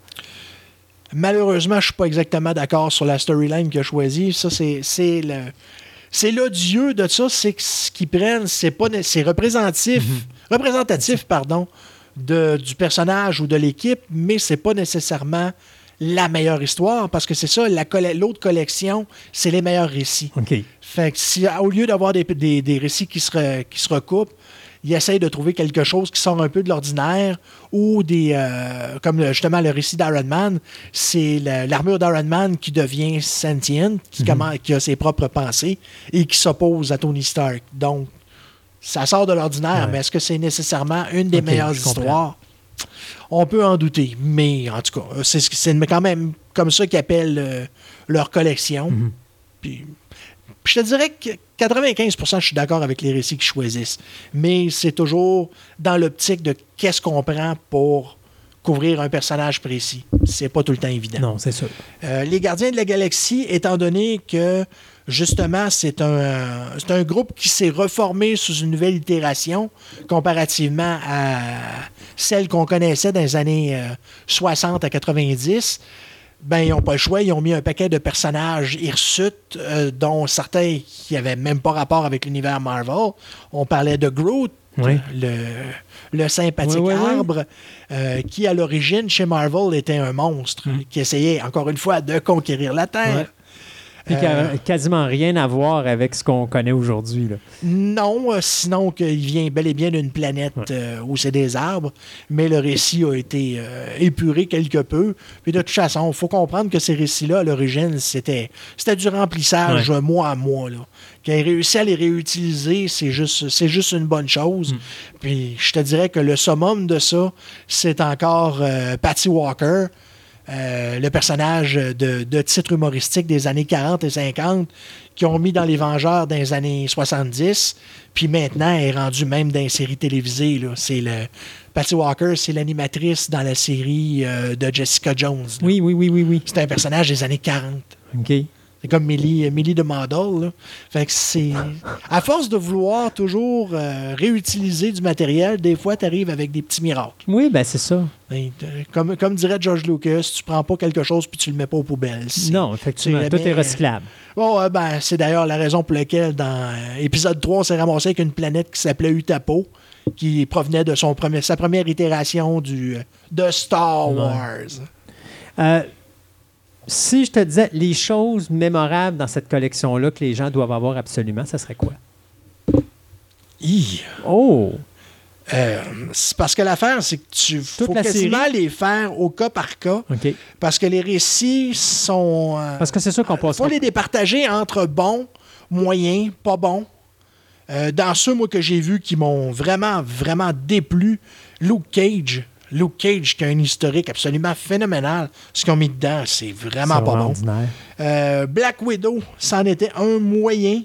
Malheureusement, je suis pas exactement d'accord sur la storyline qu'il a choisie. Ça, c'est c'est le. C'est l'odieux de ça, c'est que ce qu'ils prennent, c'est pas c'est représentatif, représentatif pardon, de, du personnage ou de l'équipe, mais c'est pas nécessairement la meilleure histoire parce que c'est ça, la l'autre collection, c'est les meilleurs récits. OK. Fait que si, au lieu d'avoir des, des- des récits qui se, re- qui se recoupent, il essaye de trouver quelque chose qui sort un peu de l'ordinaire ou des. euh, comme le- justement le récit d'Iron Man, c'est la- l'armure d'Iron Man qui devient sentient, qui, commen- qui a ses propres pensées et qui s'oppose à Tony Stark. Donc, ça sort de l'ordinaire, Ouais. mais est-ce que c'est nécessairement une des meilleures histoires? On peut en douter, mais en tout cas, c'est ce- c'est quand même comme ça qu'ils appellent euh, leur collection. Mhm. Puis, puis je te dirais que 95% je suis d'accord avec les récits qu'ils choisissent. Mais c'est toujours dans l'optique de qu'est-ce qu'on prend pour couvrir un personnage précis. C'est pas tout le temps évident. Non, c'est sûr. Euh, les Gardiens de la Galaxie, étant donné que justement c'est un, c'est un groupe qui s'est reformé sous une nouvelle itération comparativement à celle qu'on connaissait dans les années euh, 60 à 90, ben, ils n'ont pas le choix. Ils ont mis un paquet de personnages hirsutes, euh, dont certains qui n'avaient même pas rapport avec l'univers Marvel. On parlait de Groot, Oui. le, le sympathique Oui, oui, oui. arbre, euh, qui à l'origine chez Marvel était un monstre, Mm. qui essayait encore une fois de conquérir la Terre. Puis Euh, quasiment rien à voir avec ce qu'on connaît aujourd'hui. Non, euh, sinon qu'il vient bel et bien d'une planète euh, où c'est des arbres, mais le récit a été euh, épuré quelque peu. Puis de toute façon, il faut comprendre que ces récits-là, à l'origine, c'était c'était du remplissage Ouais. mois à mois. Là. Qu'il ait réussi à les réutiliser, c'est juste, c'est juste une bonne chose. Puis je te dirais que le summum de ça, c'est encore Patty Walker. Euh, le personnage de, de titre humoristique des années 40 et 50 qui ont mis dans Les Vengeurs dans les années 70, puis maintenant elle est rendue même dans les séries télévisées. là. C'est le Patty Walker, c'est l'animatrice dans la série euh, de Jessica Jones. là. Oui, oui, oui, oui, oui. C'est un personnage des années 40. OK. C'est comme Millie, Millie de Model. là. Fait que c'est. À force de vouloir toujours euh, réutiliser du matériel, des fois, tu arrives avec des petits miracles. Oui, ben c'est ça. Et, euh, Comme, comme dirait George Lucas, tu prends pas quelque chose puis tu le mets pas aux poubelles. Non, effectivement, tout est recyclable. Bon, euh, ben, c'est d'ailleurs la raison pour laquelle, dans euh, épisode 3, on s'est ramassé avec une planète qui s'appelait Utapo, qui provenait de son premier, sa première itération du, de Star. Wars. Si je te disais les choses mémorables dans cette collection-là que les gens doivent avoir absolument, ça serait quoi? Hi. Oh! Euh, c'est parce que l'affaire, c'est que tu faut la quasiment série? les faire au cas par cas, parce que les récits sont... euh, Parce que c'est sûr qu'on passe. faut les départager entre bons, moyens, pas bons. Euh, dans ceux, moi, que j'ai vus qui m'ont vraiment, vraiment déplu, Luke Cage. Luke Cage, qui a un historique absolument phénoménal. Ce qu'ils ont mis dedans, c'est vraiment pas bon. Euh, Black Widow, c'en était un moyen.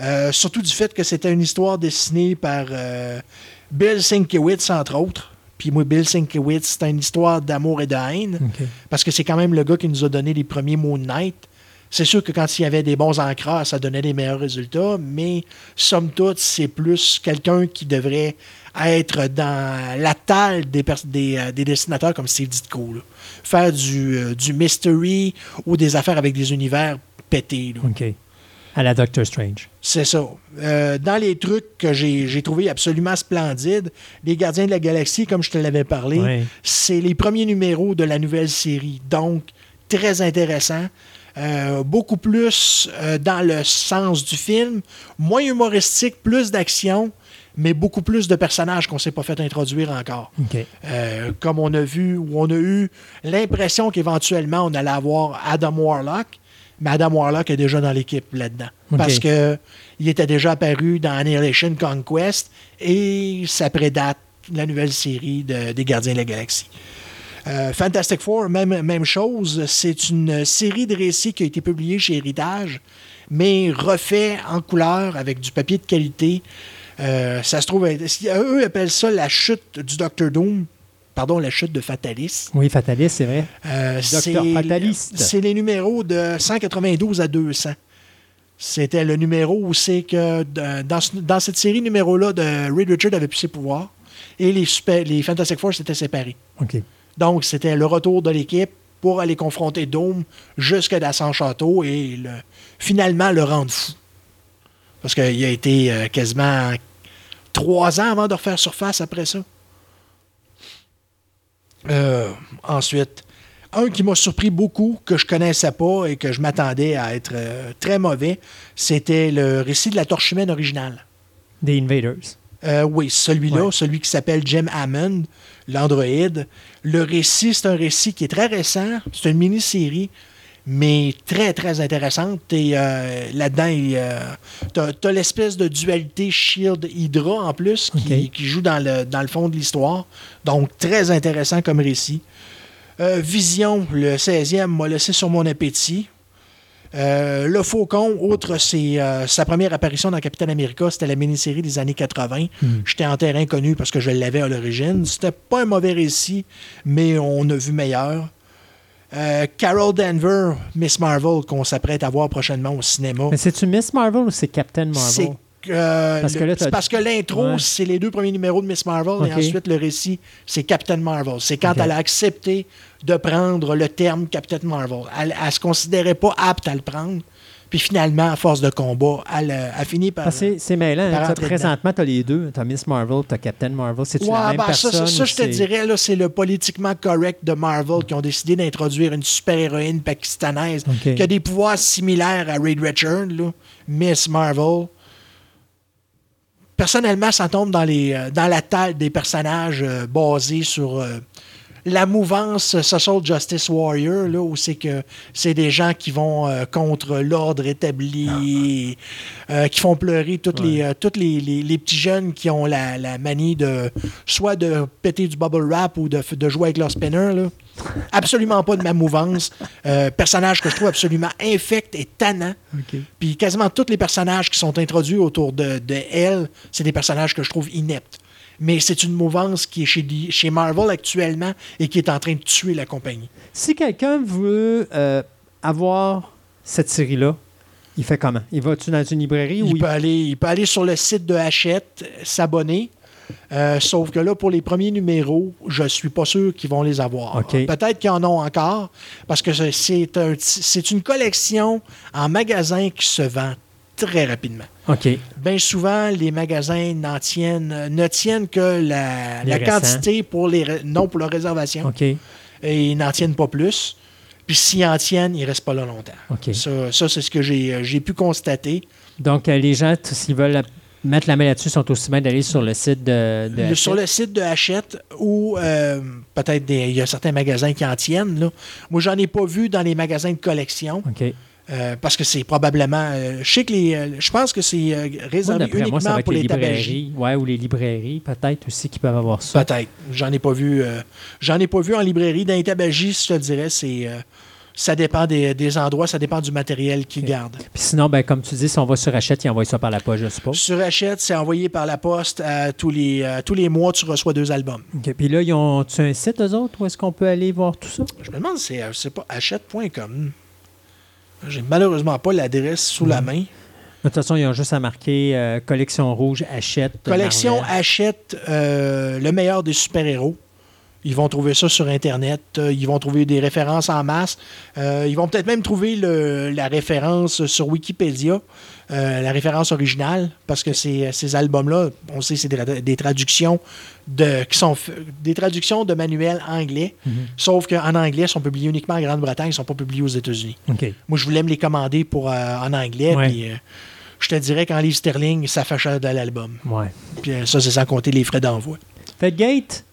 Euh, surtout du fait que c'était une histoire dessinée par euh, Bill Sienkiewicz, entre autres. Puis moi, Bill Sienkiewicz, c'est une histoire d'amour et de haine. Parce que c'est quand même le gars qui nous a donné les premiers Moon Knight. C'est sûr que quand il y avait des bons ancreurs, ça donnait des meilleurs résultats, mais somme toute, c'est plus quelqu'un qui devrait être dans la taille des, euh, des dessinateurs comme Steve Ditko. là. Faire du, euh, du mystery ou des affaires avec des univers pétés. là. OK. À la Doctor Strange. C'est ça. Euh, dans les trucs que j'ai j'ai trouvé absolument splendides, Les Gardiens de la Galaxie, comme je te l'avais parlé, c'est les premiers numéros de la nouvelle série. Donc, très intéressant. Euh, beaucoup plus euh, dans le sens du film, moins humoristique, plus d'action, mais beaucoup plus de personnages qu'on ne s'est pas fait introduire encore. Euh, comme on a vu, où on a eu l'impression qu'éventuellement on allait avoir Adam Warlock, mais Adam Warlock est déjà dans l'équipe là-dedans. Parce que il était déjà apparu dans Annihilation Conquest et ça prédate la nouvelle série de- des Gardiens de la Galaxie. Euh, Fantastic Four, même, même chose. C'est une série de récits qui a été publiée chez Héritage, mais refait en couleur avec du papier de qualité. Euh, ça se trouve. Eux appellent ça la chute du Doctor Doom. Pardon, la chute de Fatalis. Oui, Fataliste, c'est vrai. Euh, Docteur c'est- Fataliste. C'est les numéros de 192 à 200. C'était le numéro où c'est que dans, dans cette série numéro-là, de Reed Richard avait pu ses pouvoirs et les, super- les Fantastic Four s'étaient séparés. OK. Donc, c'était le retour de l'équipe pour aller confronter Doom jusque dans son château et le- finalement le rendre fou. Parce qu'il a été euh, quasiment trois ans avant de refaire surface après ça. Euh, ensuite, un qui m'a surpris beaucoup, que je connaissais pas et que je m'attendais à être euh, très mauvais, c'était le récit de la torche humaine originale. Des Invaders. Euh, oui, celui-là, Ouais. celui qui s'appelle Jim Hammond, l'androïde. Le récit, c'est un récit qui est très récent. C'est une mini-série, mais très, très intéressante. Et euh, là-dedans, tu as, l'espèce de dualité Shield-Hydra en plus qui, joue dans le, dans le fond de l'histoire. Donc, très intéressant comme récit. Euh, Vision, le 16e, m'a laissé sur mon appétit. Euh, le Faucon, outre euh, sa première apparition dans Captain America, c'était la mini-série des années 80. J'étais en terrain connu parce que je l'avais à l'origine. C'était pas un mauvais récit, mais on a vu meilleur. Euh, Carol Danver, Miss Marvel, qu'on s'apprête à voir prochainement au cinéma. Mais c'est-tu Miss Marvel ou c'est Captain Marvel? euh, Parce le- que là, t'as- c'est parce que l'intro, Ouais. c'est les deux premiers numéros de Miss Marvel et ensuite le récit, c'est Captain Marvel. C'est quand elle a accepté de prendre le terme Captain Marvel. Elle, elle se considérait pas apte à le prendre. Puis finalement, à force de combat, elle euh, a fini par. C'est- c'est mêlant. hein. par T'as- rentrer Présentement, tu as les deux. Tu as Miss Marvel, tu as Captain Marvel. C'est-tu la Ouais, même ben, ça, personne? ça, ça, je te c'est- dirais, là, c'est le politiquement correct de Marvel qui ont décidé d'introduire une super-héroïne pakistanaise qui a des pouvoirs similaires à Reed Richard, là, Miss Marvel. Personnellement, ça tombe dans, les, euh, dans la taille des personnages euh, basés sur euh, la mouvance Social Justice Warrior, là, où c'est que c'est des gens qui vont euh, contre l'ordre établi, euh, qui font pleurer toutes les, euh, toutes les, les- les petits jeunes qui ont la, la manie de soit de péter du bubble wrap ou de, de jouer avec leur spinner. Là. Absolument pas de ma mouvance. Personnage que je trouve absolument infect et tannant. Puis quasiment tous les personnages qui sont introduits autour de, de elle, c'est des personnages que je trouve ineptes. Mais c'est une mouvance qui est chez, chez Marvel actuellement et qui est en train de tuer la compagnie. Si quelqu'un veut euh, avoir cette série-là, il fait comment? Il va-tu dans une librairie ou Il il... peut, aller, il peut aller sur le site de Hachette, s'abonner. Euh, sauf que là, pour les premiers numéros, je suis pas sûr qu'ils vont les avoir. Peut-être qu'ils en ont encore, parce que un c'est une collection en magasin qui se vend très rapidement. OK. Bien souvent, les magasins n'en tiennent, euh, ne tiennent que la, la quantité pour les non pour leur réservation. OK. Et ils n'en tiennent pas plus. Puis s'ils en tiennent, ils ne restent pas là longtemps. OK. Ça, ça, c'est ce que j'ai euh, pu constater. Donc, euh, les gens, s'ils veulent la- mettre la main là-dessus, sont aussi bien d'aller sur le site de... de Le- sur le site de Hachette ou euh, peut-être des- il y a certains magasins qui en tiennent. Là. Moi, j'en ai pas vu dans les magasins de collection OK. Euh, parce que c'est probablement. euh, je sais que les. euh, je pense que c'est réservé d'après moi, ça uniquement pour les les librairies. Ouais, ou les librairies, peut-être aussi, qui peuvent avoir ça. Peut-être. J'en ai pas vu. J'en ai pas vu en librairie. Dans les tabagies, je te dirais, c'est. ça dépend des, des endroits, ça dépend du matériel qu'ils gardent. Puis sinon, ben, comme tu dis, si on va sur Hachette, ils envoient ça par la poche, je suppose. Sur Hachette, c'est envoyé par la poste. à tous, les, tous les mois, tu reçois deux albums. OK. Puis là, ils ont-tu un site, eux autres, où est-ce qu'on peut aller voir tout ça? Je me demande, c'est c'est pas hachette.com. J'ai malheureusement pas l'adresse sous la main. De toute façon, ils ont juste à marquer euh, Collection Rouge, achète. Collection Marvel. achète euh, le meilleur des super-héros. Ils vont trouver ça sur Internet. Euh, Ils vont trouver des références en masse. Euh, ils vont peut-être même trouver le- la référence sur Wikipédia, euh, la référence originale, parce que ces, ces albums-là, on sait, c'est des, tra- des traductions de, qui sont des traductions de manuels anglais. Sauf qu'en anglais, ils sont publiés uniquement en Grande-Bretagne, ils ne sont pas publiés aux États-Unis. Moi, je voulais me les commander pour, euh, en anglais. Ouais. Je te dirais qu'en livre sterling, ça fait cher de l'album. Ouais. Puis ça, c'est sans compter les frais d'envoi. Fait que Gate,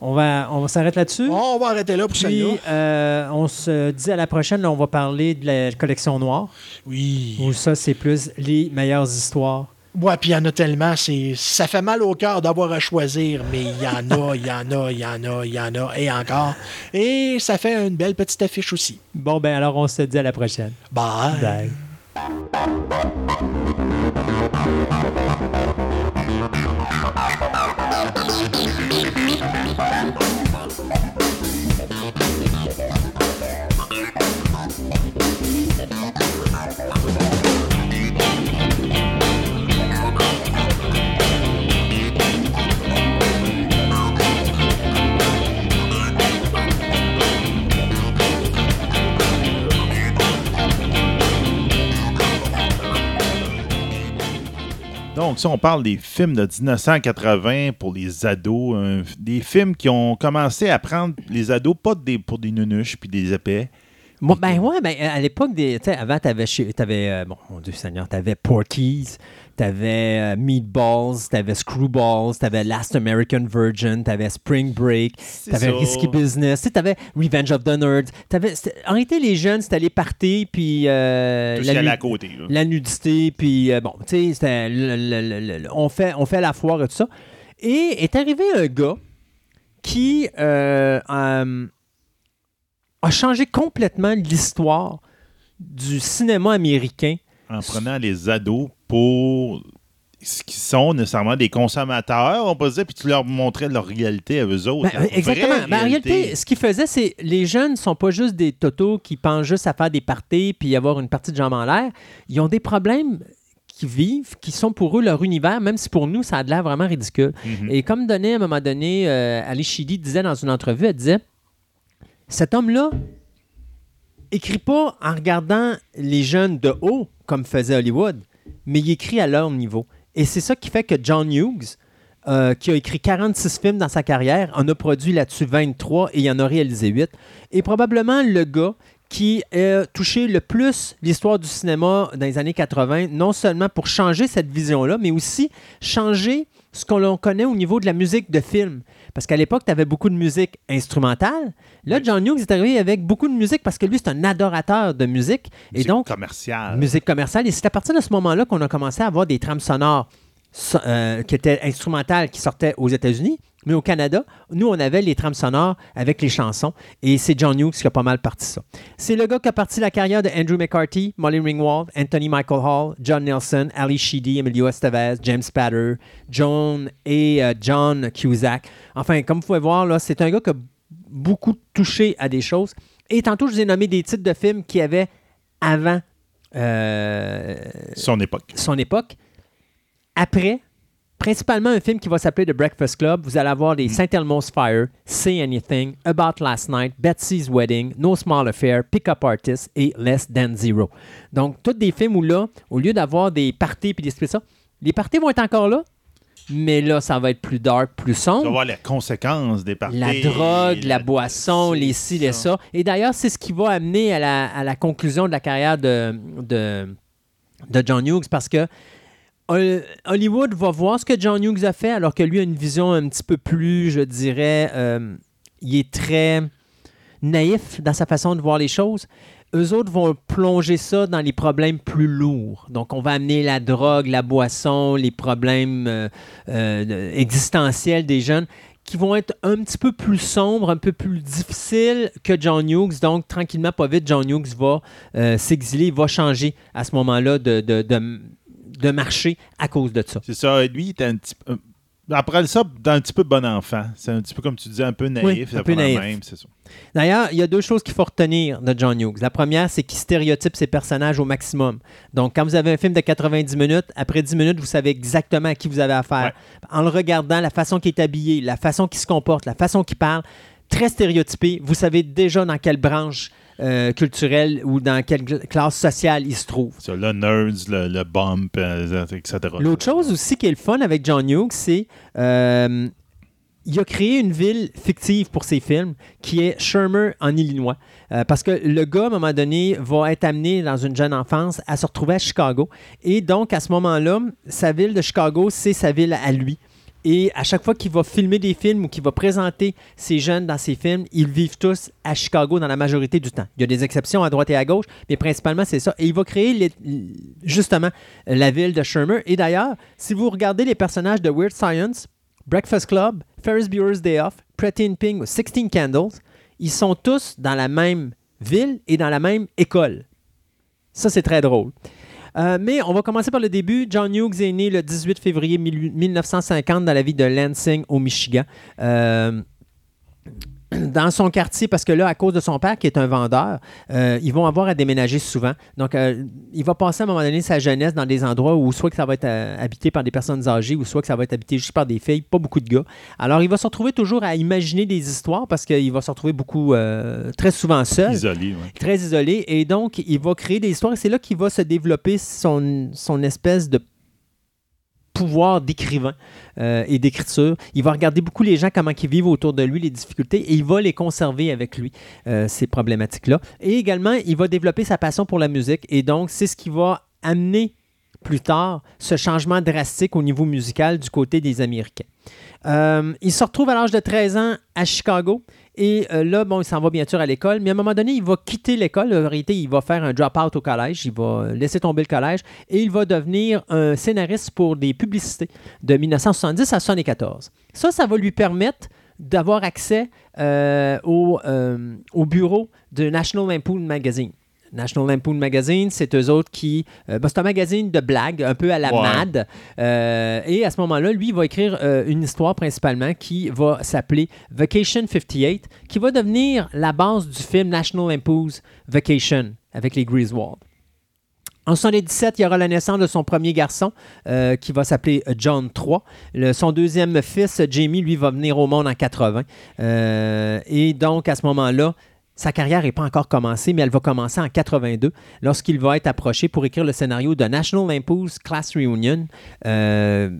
on va, on va s'arrêter là-dessus. On va arrêter là pour Puis, euh, on se dit à la prochaine, là, on va parler de la collection noire. Oui. Où ça, c'est plus les meilleures histoires. Ouais, puis il y en a tellement. c'est Ça fait mal au cœur d'avoir à choisir, mais il y en a, il y en a, il y en a, il y en a, et encore. Et ça fait une belle petite affiche aussi. Bon, ben alors, on se dit à la prochaine. Bye. Bye. Donc, si on parle des films de 1980 pour les ados, euh, des films qui ont commencé à prendre les ados pas pour des nunuches puis des épais. Ben ouais, ben à l'époque, des, avant, t'avais, t'avais, euh, bon, mon Dieu Seigneur, t'avais Porky's, t'avais euh, Meatballs, t'avais Screwballs, t'avais Last American Virgin, t'avais Spring Break, t'avais. Risky Business, t'avais Revenge of the Nerds. T'avais, en réalité, les jeunes, c'était les parties, puis euh, la, nu- à côté. la nudité, puis euh, bon, tu sais, on, fait, on fait la foire et tout ça. Et est arrivé un gars qui euh, a changé complètement l'histoire du cinéma américain. En prenant les ados pour ce qui sont nécessairement des consommateurs, on peut dire, puis tu leur montrais leur réalité à eux autres. Ben, exactement. Ben, en réalité, ce qu'il faisait, c'est les jeunes ne sont pas juste des totos qui pensent juste à faire des parties puis avoir une partie de jambes en l'air. Ils ont des problèmes qui vivent, qui sont pour eux leur univers, même si pour nous, ça a de l'air vraiment ridicule. Mhm. Et comme donnait à un moment donné, euh, Ali Sheedy disait dans une entrevue, elle disait Cet homme-là écrit pas en regardant les jeunes de haut, comme faisait Hollywood, mais il écrit à leur niveau. Et c'est ça qui fait que John Hughes, euh, qui a écrit 46 films dans sa carrière, en a produit là-dessus 23 et il en a réalisé 8, est probablement le gars qui a touché le plus l'histoire du cinéma dans les années 80, non seulement pour changer cette vision-là, mais aussi changer ce qu'on connaît au niveau de la musique de film. Parce qu'à l'époque, tu avais beaucoup de musique instrumentale. Là, John Hughes est arrivé avec beaucoup de musique parce que lui, c'est un adorateur de musique. Et Musique donc, commerciale. musique commerciale. Et c'est à partir de ce moment-là qu'on a commencé à avoir des trames sonores so- euh, qui étaient instrumentales qui sortaient aux États-Unis. Mais au Canada, nous, on avait les trames sonores avec les chansons. Et c'est John Hughes qui a pas mal parti ça. C'est le gars qui a parti la carrière de Andrew McCarthy, Molly Ringwald, Anthony Michael Hall, John Nelson, Ali Sheedy, Emilio Estevez, James Spatter, John et euh, John Cusack. Enfin, comme vous pouvez voir, là, c'est un gars qui a beaucoup touché à des choses. Et tantôt, je vous ai nommé des titres de films qui avaient avant euh, Son époque. son époque. Après, principalement un film qui va s'appeler The Breakfast Club. Vous allez avoir les Saint Elmo's Fire, Say Anything, About Last Night, Betsy's Wedding, No Small Affair, Pick Up Artist et Less Than Zero. Donc, tous des films où là, au lieu d'avoir des parties puis des trucs ça, les parties vont être encore là, mais là, ça va être plus dark, plus Tu vas sombre. voir les conséquences des parties. La drogue, la, la- boisson, les ci, les ça. Et d'ailleurs, c'est ce qui va amener à la, à la conclusion de la carrière de, de, de John Hughes parce que Hollywood va voir ce que John Hughes a fait alors que lui a une vision un petit peu plus, je dirais, euh, il est très naïf dans sa façon de voir les choses. Eux autres vont plonger ça dans les problèmes plus lourds. Donc, on va amener la drogue, la boisson, les problèmes euh, euh, existentiels des jeunes qui vont être un petit peu plus sombres, un peu plus difficiles que John Hughes. Donc, tranquillement, pas vite, John Hughes va s'exiler, va changer à ce moment-là de, de marché à cause de ça. C'est ça. Lui, il était un petit peu. Après ça, un petit peu bon enfant. C'est un petit peu, comme tu disais, un peu naïf. Oui, c'est un peu naïf. D'ailleurs, il y a deux choses qu'il faut retenir de John Hughes. La première, c'est qu'il stéréotype ses personnages au maximum. Donc, quand vous avez un film de 90 minutes, après 10 minutes, vous savez exactement à qui vous avez affaire. En le regardant, la façon qu'il est habillé, la façon qu'il se comporte, la façon qu'il parle, très stéréotypé. Vous savez déjà dans quelle branche euh, culturelle ou dans quelle cl- classe sociale il se trouve. Le nerds, le, le bump, euh, etc. L'autre chose aussi qui est le fun avec John Hughes, c'est euh, il a créé une ville fictive pour ses films qui est Shermer en Illinois. Euh, parce que le gars, à un moment donné, va être amené dans une jeune enfance à se retrouver à Chicago. Et donc, à ce moment-là, sa ville de Chicago, c'est sa ville à lui. Et à chaque fois qu'il va filmer des films ou qu'il va présenter ces jeunes dans ses films, ils vivent tous à Chicago dans la majorité du temps. Il y a des exceptions à droite et à gauche, mais principalement c'est ça. Et il va créer justement la ville de Shermer. Et d'ailleurs, si vous regardez les personnages de Weird Science, Breakfast Club, Ferris Bueller's Day Off, Pretty in Pink ou 16 Candles, ils sont tous dans la même ville et dans la même école. Ça, c'est très drôle. Euh, mais on va commencer par le début. John Hughes est né le 18 février 1950 dans la ville de Lansing, au Michigan. Euh, dans son quartier, parce que là, à cause de son père qui est un vendeur, euh, ils vont avoir à déménager souvent. Donc, euh, il va passer à un moment donné sa jeunesse dans des endroits où soit que ça va être euh, habité par des personnes âgées ou soit que ça va être habité juste par des filles, pas beaucoup de gars. Alors, il va se retrouver toujours à imaginer des histoires parce qu'il va se retrouver beaucoup, très souvent seul Isolé, ouais. très isolé. Et donc, il va créer des histoires. Et c'est là qu'il va se développer son, son espèce de pouvoir d'écrivain euh, et d'écriture. Il va regarder beaucoup les gens, comment ils vivent autour de lui, les difficultés, et il va les conserver avec lui, euh, ces problématiques-là. Et également, il va développer sa passion pour la musique. Et donc, c'est ce qui va amener plus tard ce changement drastique au niveau musical du côté des Américains. Euh, il se retrouve à l'âge de 13 ans à Chicago. Et euh, là, bon, il s'en va bien sûr à l'école, mais à un moment donné, il va quitter l'école. En réalité, il va faire un drop-out au collège. Il va laisser tomber le collège et il va devenir un scénariste pour des publicités de 1970 à 1974. Ça, ça va lui permettre d'avoir accès euh, au, euh, au bureau de National Lampoon Magazine. National Lampoon Magazine, c'est eux autres qui. euh, ben, c'est un magazine de blagues, un peu à la Ouais. MAD. Euh, et à ce moment-là, lui, il va écrire euh, une histoire principalement qui va s'appeler Vacation 58, qui va devenir la base du film National Lampoon's Vacation avec les Griswold. En 1977, il y aura la naissance de son premier garçon euh, qui va s'appeler John III. Le- son deuxième fils, Jamie, lui, va venir au monde en 80. Euh, et donc, à ce moment-là, sa carrière n'est pas encore commencée, mais elle va commencer en 82 lorsqu'il va être approché pour écrire le scénario de National Lampoon's Class Reunion. euh,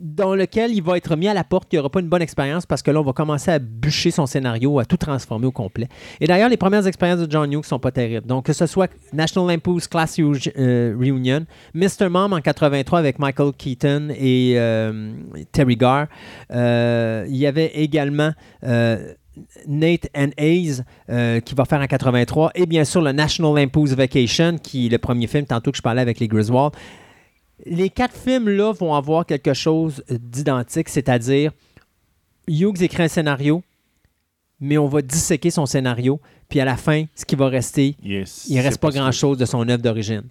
dans lequel il va être mis à la porte, il n'y aura pas une bonne expérience parce que là, on va commencer à bûcher son scénario, à tout transformer au complet. Et d'ailleurs, les premières expériences de John Hughes ne sont pas terribles. Donc, que ce soit National Lampoon's Class euh, Reunion, Mr. Mom en 83 avec Michael Keaton et euh, Terry Garr. Il y avait également Nate and Hayes euh, qui va faire en 83 et bien sûr le National Lampoon's Vacation qui est le premier film tantôt que je parlais avec les Griswold. Les quatre films-là vont avoir quelque chose d'identique, c'est-à-dire Hughes écrit un scénario, mais on va disséquer son scénario, puis à la fin, ce qui va rester, Yes, il ne reste pas grand-chose de son œuvre d'origine.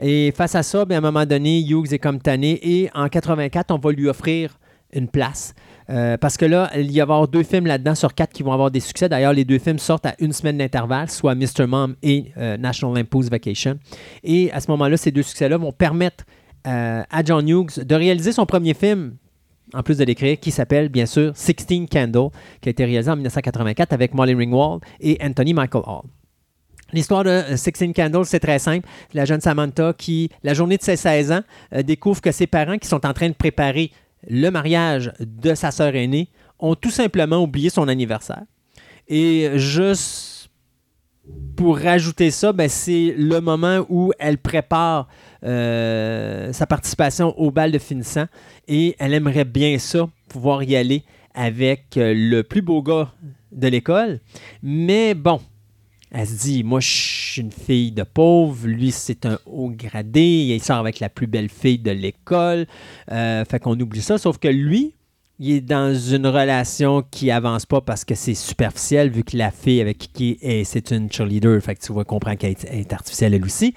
Et face à ça, bien, à un moment donné, Hughes est comme tanné et en 84, on va lui offrir une place. Euh, parce que là, il y avoir deux films là-dedans sur quatre qui vont avoir des succès. D'ailleurs, les deux films sortent à une semaine d'intervalle, soit Mr. Mom et euh, National Lampoon's Vacation. Et à ce moment-là, ces deux succès-là vont permettre euh, à John Hughes de réaliser son premier film, en plus de l'écrire, qui s'appelle bien sûr 16 Candle, qui a été réalisé en 1984 avec Molly Ringwald et Anthony Michael Hall. L'histoire de 16 Candles, c'est très simple. La jeune Samantha qui, la journée de ses 16 ans, découvre que ses parents qui sont en train de préparer le mariage de sa sœur aînée ont tout simplement oublié son anniversaire. Et juste pour rajouter ça, ben, c'est le moment où elle prépare euh, sa participation au bal de finissant et elle aimerait bien ça, pouvoir y aller avec euh, le plus beau gars de l'école. Mais bon, elle se dit, moi, je suis une fille de pauvre. Lui, c'est un haut gradé. Il sort avec la plus belle fille de l'école. Euh, fait qu'on oublie ça. Sauf que lui, il est dans une relation qui avance pas parce que c'est superficiel, vu que la fille avec qui est, c'est une cheerleader. Fait que tu vas qu'elle est- elle est artificielle, elle aussi.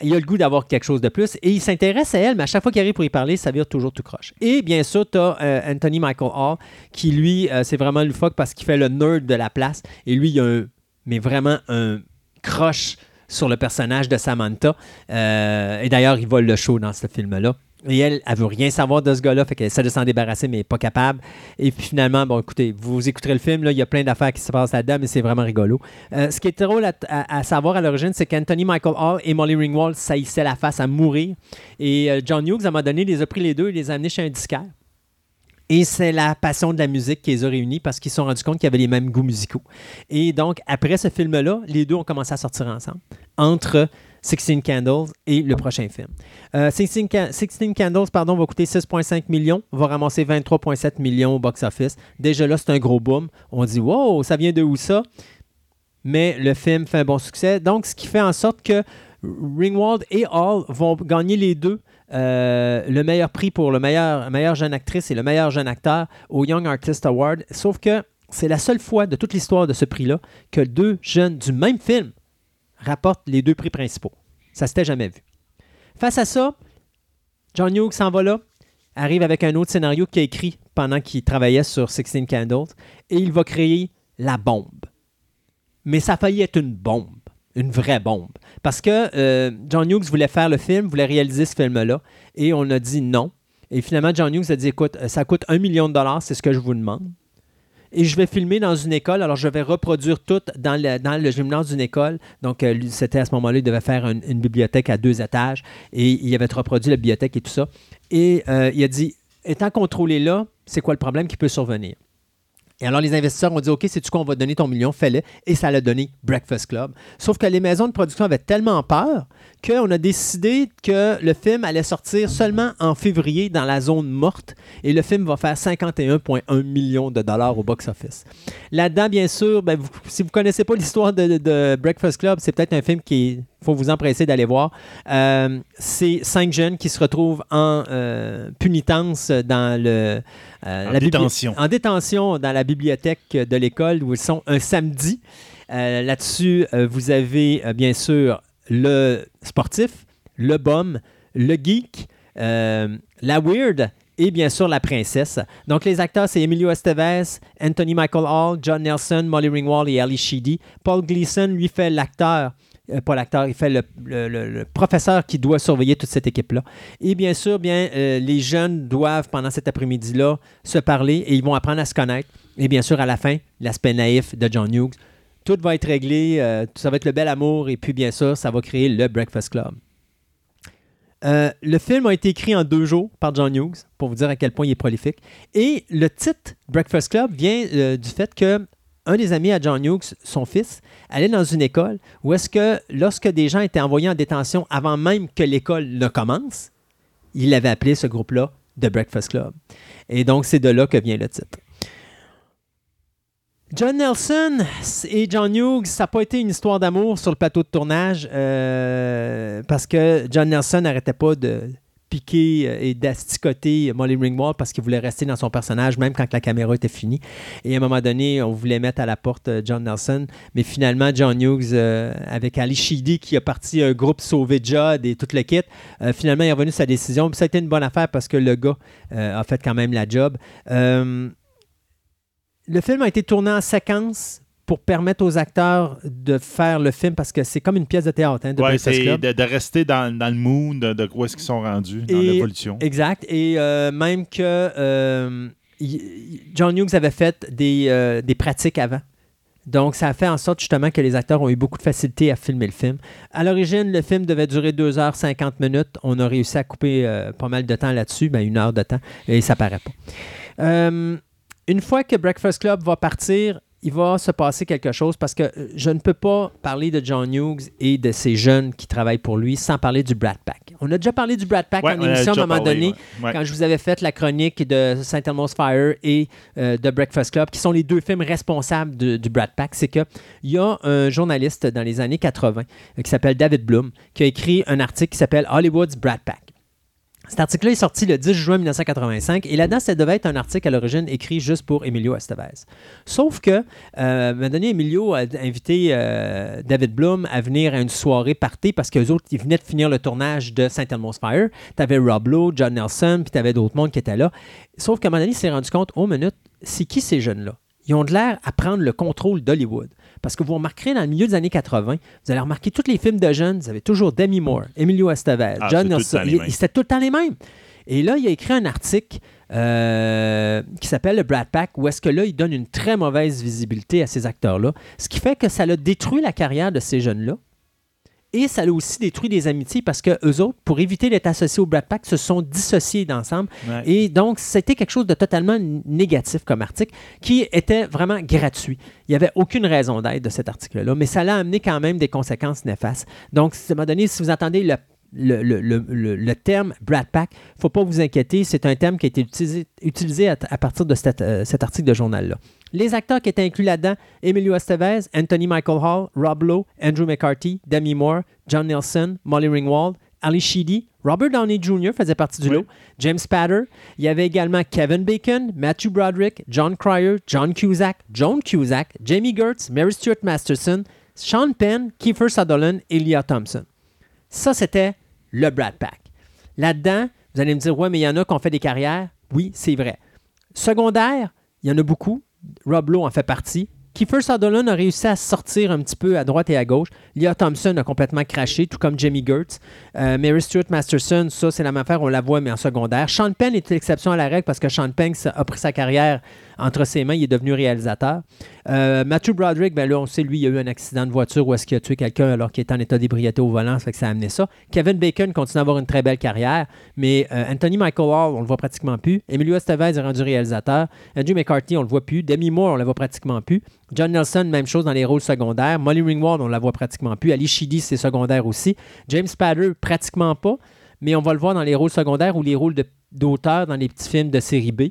il a le goût d'avoir quelque chose de plus et il s'intéresse à elle, mais à chaque fois qu'il arrive pour y parler, ça vire toujours tout croche. Et bien sûr, tu as Anthony Michael Hall qui, lui, euh, c'est vraiment le fuck parce qu'il fait le nerd de la place et lui, il a un, mais vraiment un croche sur le personnage de Samantha. Euh, et d'ailleurs, il vole le show dans ce film-là. Et elle, elle veut rien savoir de ce gars-là, fait qu'elle essaie de s'en débarrasser, mais elle n'est pas capable. Et puis finalement, bon, écoutez, vous écouterez le film, là, il y a plein d'affaires qui se passent là-dedans, mais c'est vraiment rigolo. Euh, ce qui est drôle à savoir à l'origine, c'est qu'Anthony Michael Hall et Molly Ringwald saillissaient la face à mourir. Et euh, John Hughes, à un moment donné, les a pris les deux et les a amenés chez un disquaire. Et c'est la passion de la musique qui les a réunis parce qu'ils se sont rendus compte qu'ils avaient les mêmes goûts musicaux. Et donc, après ce film-là, les deux ont commencé à sortir ensemble, entre 16 Candles et le prochain film. Euh, 16, Ca- 16 Candles pardon, va coûter 6,5 millions, va ramasser 23,7 millions au box-office. Déjà là, c'est un gros boom. On dit, wow, ça vient de où ça? Mais le film fait un bon succès. Donc, ce qui fait en sorte que Ringwald et Hall vont gagner les deux euh, le meilleur prix pour le meilleur, jeune actrice et le meilleur jeune acteur au Young Artist Award. Sauf que c'est la seule fois de toute l'histoire de ce prix-là que deux jeunes du même film rapportent les deux prix principaux. Ça s'était jamais vu. Face à ça, John Hughes s'en va là, arrive avec un autre scénario qu'il a écrit pendant qu'il travaillait sur 16 Candles et il va créer la bombe. Mais ça a failli être une bombe, une vraie bombe. Parce que euh, John Hughes voulait faire le film, voulait réaliser ce film-là, et on a dit non. Et finalement, John Hughes a dit écoute, euh, ça coûte un million de dollars, c'est ce que je vous demande. Et je vais filmer dans une école. Alors, je vais reproduire tout dans le, gymnase d'une école. Donc, euh, c'était à ce moment-là, il devait faire une, bibliothèque à deux étages. Et il avait reproduit la bibliothèque et tout ça. Et il a dit étant contrôlé là, c'est quoi le problème qui peut survenir? Et alors, les investisseurs ont dit OK, c'est-tu qu'on va donner ton million? Fais-le. Et ça l'a donné Breakfast Club. Sauf que les maisons de production avaient tellement peur qu'on a décidé que le film allait sortir seulement en février dans la zone morte. Et le film va faire 51,1 millions de dollars au box-office. Là-dedans, bien sûr, ben, vous- si vous ne connaissez pas l'histoire de, Breakfast Club, c'est peut-être un film qui faut vous empresser d'aller voir. Euh, c'est cinq jeunes qui se retrouvent en euh, punitence dans le euh, En la détention. en détention dans la bibliothèque de l'école où ils sont un samedi. Euh, Là-dessus, euh, vous avez euh, bien sûr le sportif, le bum, le geek, euh, la weird et bien sûr la princesse. Donc les acteurs, c'est Emilio Estevez, Anthony Michael Hall, John Nelson, Molly Ringwald et Ali Sheedy. Paul Gleason, lui, fait l'acteur. euh, pas l'acteur, il fait le, professeur qui doit surveiller toute cette équipe-là. Et bien sûr, bien, euh, les jeunes doivent, pendant cet après-midi-là, se parler et ils vont apprendre à se connaître. Et bien sûr, à la fin, l'aspect naïf de John Hughes. Tout va être réglé, euh, ça va être le bel amour, et puis bien sûr, ça va créer le Breakfast Club. Euh, le film a été écrit en deux jours par John Hughes, pour vous dire à quel point il est prolifique. Et le titre Breakfast Club vient euh, du fait que un des amis à John Hughes, son fils, allait dans une école où est-ce que lorsque des gens étaient envoyés en détention avant même que l'école ne commence, il avait appelé ce groupe-là The Breakfast Club. Et donc, c'est de là que vient le titre. John Nelson et John Hughes, ça n'a pas été une histoire d'amour sur le plateau de tournage euh, parce que John Nelson n'arrêtait pas de piquer euh, et d'asticoter Molly Ringwald parce qu'il voulait rester dans son personnage même quand la caméra était finie. Et à un moment donné, on voulait mettre à la porte euh, John Nelson, mais finalement, John Hughes, avec Ali Sheedy qui a parti un groupe sauvé Judd et tout le kit, finalement, il est revenu sa décision. Ça a été une bonne affaire parce que le gars a fait quand même la job. Le film a été tourné en séquence pour permettre aux acteurs de faire le film parce que c'est comme une pièce de théâtre hein, de Ouais, de, de rester dans, dans le mood de, de où est-ce qu'ils sont rendus dans l'évolution. Exact. Et euh, même que euh, John Hughes avait fait des, euh, des pratiques avant. Donc, ça a fait en sorte justement que les acteurs ont eu beaucoup de facilité à filmer le film. À l'origine, le film devait durer 2h50 minutes. On a réussi à couper pas mal de temps là-dessus, ben, une heure de temps, et ça paraît pas. Une fois que Breakfast Club va partir, il va se passer quelque chose parce que euh, je ne peux pas parler de John Hughes et de ces jeunes qui travaillent pour lui sans parler du Brat Pack. On a déjà parlé du Brat Pack Ouais, en émission à un moment parlé, donné ouais. Ouais. quand je vous avais fait la chronique de Saint Elmo's Fire et euh, de Breakfast Club, qui sont les deux films responsables de- du Brat Pack, c'est qu'il y a un journaliste dans les années 80 euh, qui s'appelle David Bloom qui a écrit un article qui s'appelle Hollywood's Brat Pack. Cet article-là est sorti le 10 juin 1985 et là-dedans, ça devait être un article à l'origine écrit juste pour Emilio Estevez. Sauf que, euh, Emilio a invité euh, David Bloom à venir à une soirée party parce qu'eux autres, ils venaient de finir le tournage de Saint Elmo's Fire. Tu avais Rob Lowe, John Nelson, puis tu avais d'autres mondes qui étaient là. Sauf qu'à un moment donné, il s'est rendu compte, oh minute, c'est qui ces jeunes-là? Ils ont de l'air à prendre le contrôle d'Hollywood. Parce que vous remarquerez, dans le milieu des années 80, vous allez remarquer tous les films de jeunes, vous avez toujours Demi Moore, Emilio Estevez, Ah, John Nelson. temps les Il- mêmes. C'était tout le temps les mêmes. Et là, il a écrit un article euh, qui s'appelle le Brad Pack, où est-ce que là, il donne une très mauvaise visibilité à ces acteurs-là, ce qui fait que ça a détruit la carrière de ces jeunes-là. Et ça a aussi détruit des amitiés parce que eux autres, pour éviter d'être associés au Brad Pack, se sont dissociés d'ensemble. Ouais. Et donc, c'était quelque chose de totalement négatif comme article qui était vraiment gratuit. Il n'y avait aucune raison d'être de cet article-là, mais ça l'a amené quand même des conséquences néfastes. Donc, à un moment donné, si vous entendez le, le, le- le- le- terme Brad Pack, il ne faut pas vous inquiéter, c'est un terme qui a été utilisé, utilisé à, à partir de cet, euh, cet article de journal-là. Les acteurs qui étaient inclus là-dedans, Emilio Estevez, Anthony Michael Hall, Rob Lowe, Andrew McCarthy, Demi Moore, John Nelson, Molly Ringwald, Ali Sheedy, Robert Downey Jr. faisait partie du Oui. lot, James Spader. Il y avait également Kevin Bacon, Matthew Broderick, John Cryer, John Cusack, Joan Cusack, Jamie Gertz, Mary Stuart Masterson, Sean Penn, Kiefer Sutherland et Leah Thompson. Ça, c'était le Brad Pack. Là-dedans, vous allez me dire, ouais, mais il y en a qui ont fait des carrières. Oui, c'est vrai. Secondaire, il y en a beaucoup. Rob Lowe en fait partie. Kiefer Sutherland a réussi à sortir un petit peu à droite et à gauche. Leah Thompson a complètement craché, tout comme Jamie Gertz. Euh, Mary Stuart Masterson, ça, c'est la même affaire, on la voit, mais en secondaire. Sean Penn est l'exception à la règle parce que Sean Penn a pris sa carrière entre ses mains, il est devenu réalisateur. Euh, Matthew Broderick, ben là, on sait, lui, il a eu un accident de voiture où est-ce qu'il a tué quelqu'un alors qu'il était en état d'ébriété au volant, ça fait que ça a amené ça. Kevin Bacon continue à avoir une très belle carrière, mais euh, Anthony Michael Hall, on le voit pratiquement plus. Emilio Estevez est rendu réalisateur. Andrew McCarthy, on le voit plus. Demi Moore, on le voit pratiquement plus. John Nelson, même chose dans les rôles secondaires. Molly Ringwald, on la voit pratiquement plus. Ali Sheedy, c'est secondaire aussi. James Spader, pratiquement pas, mais on va le voir dans les rôles secondaires ou les rôles d'auteur dans les petits films de série B.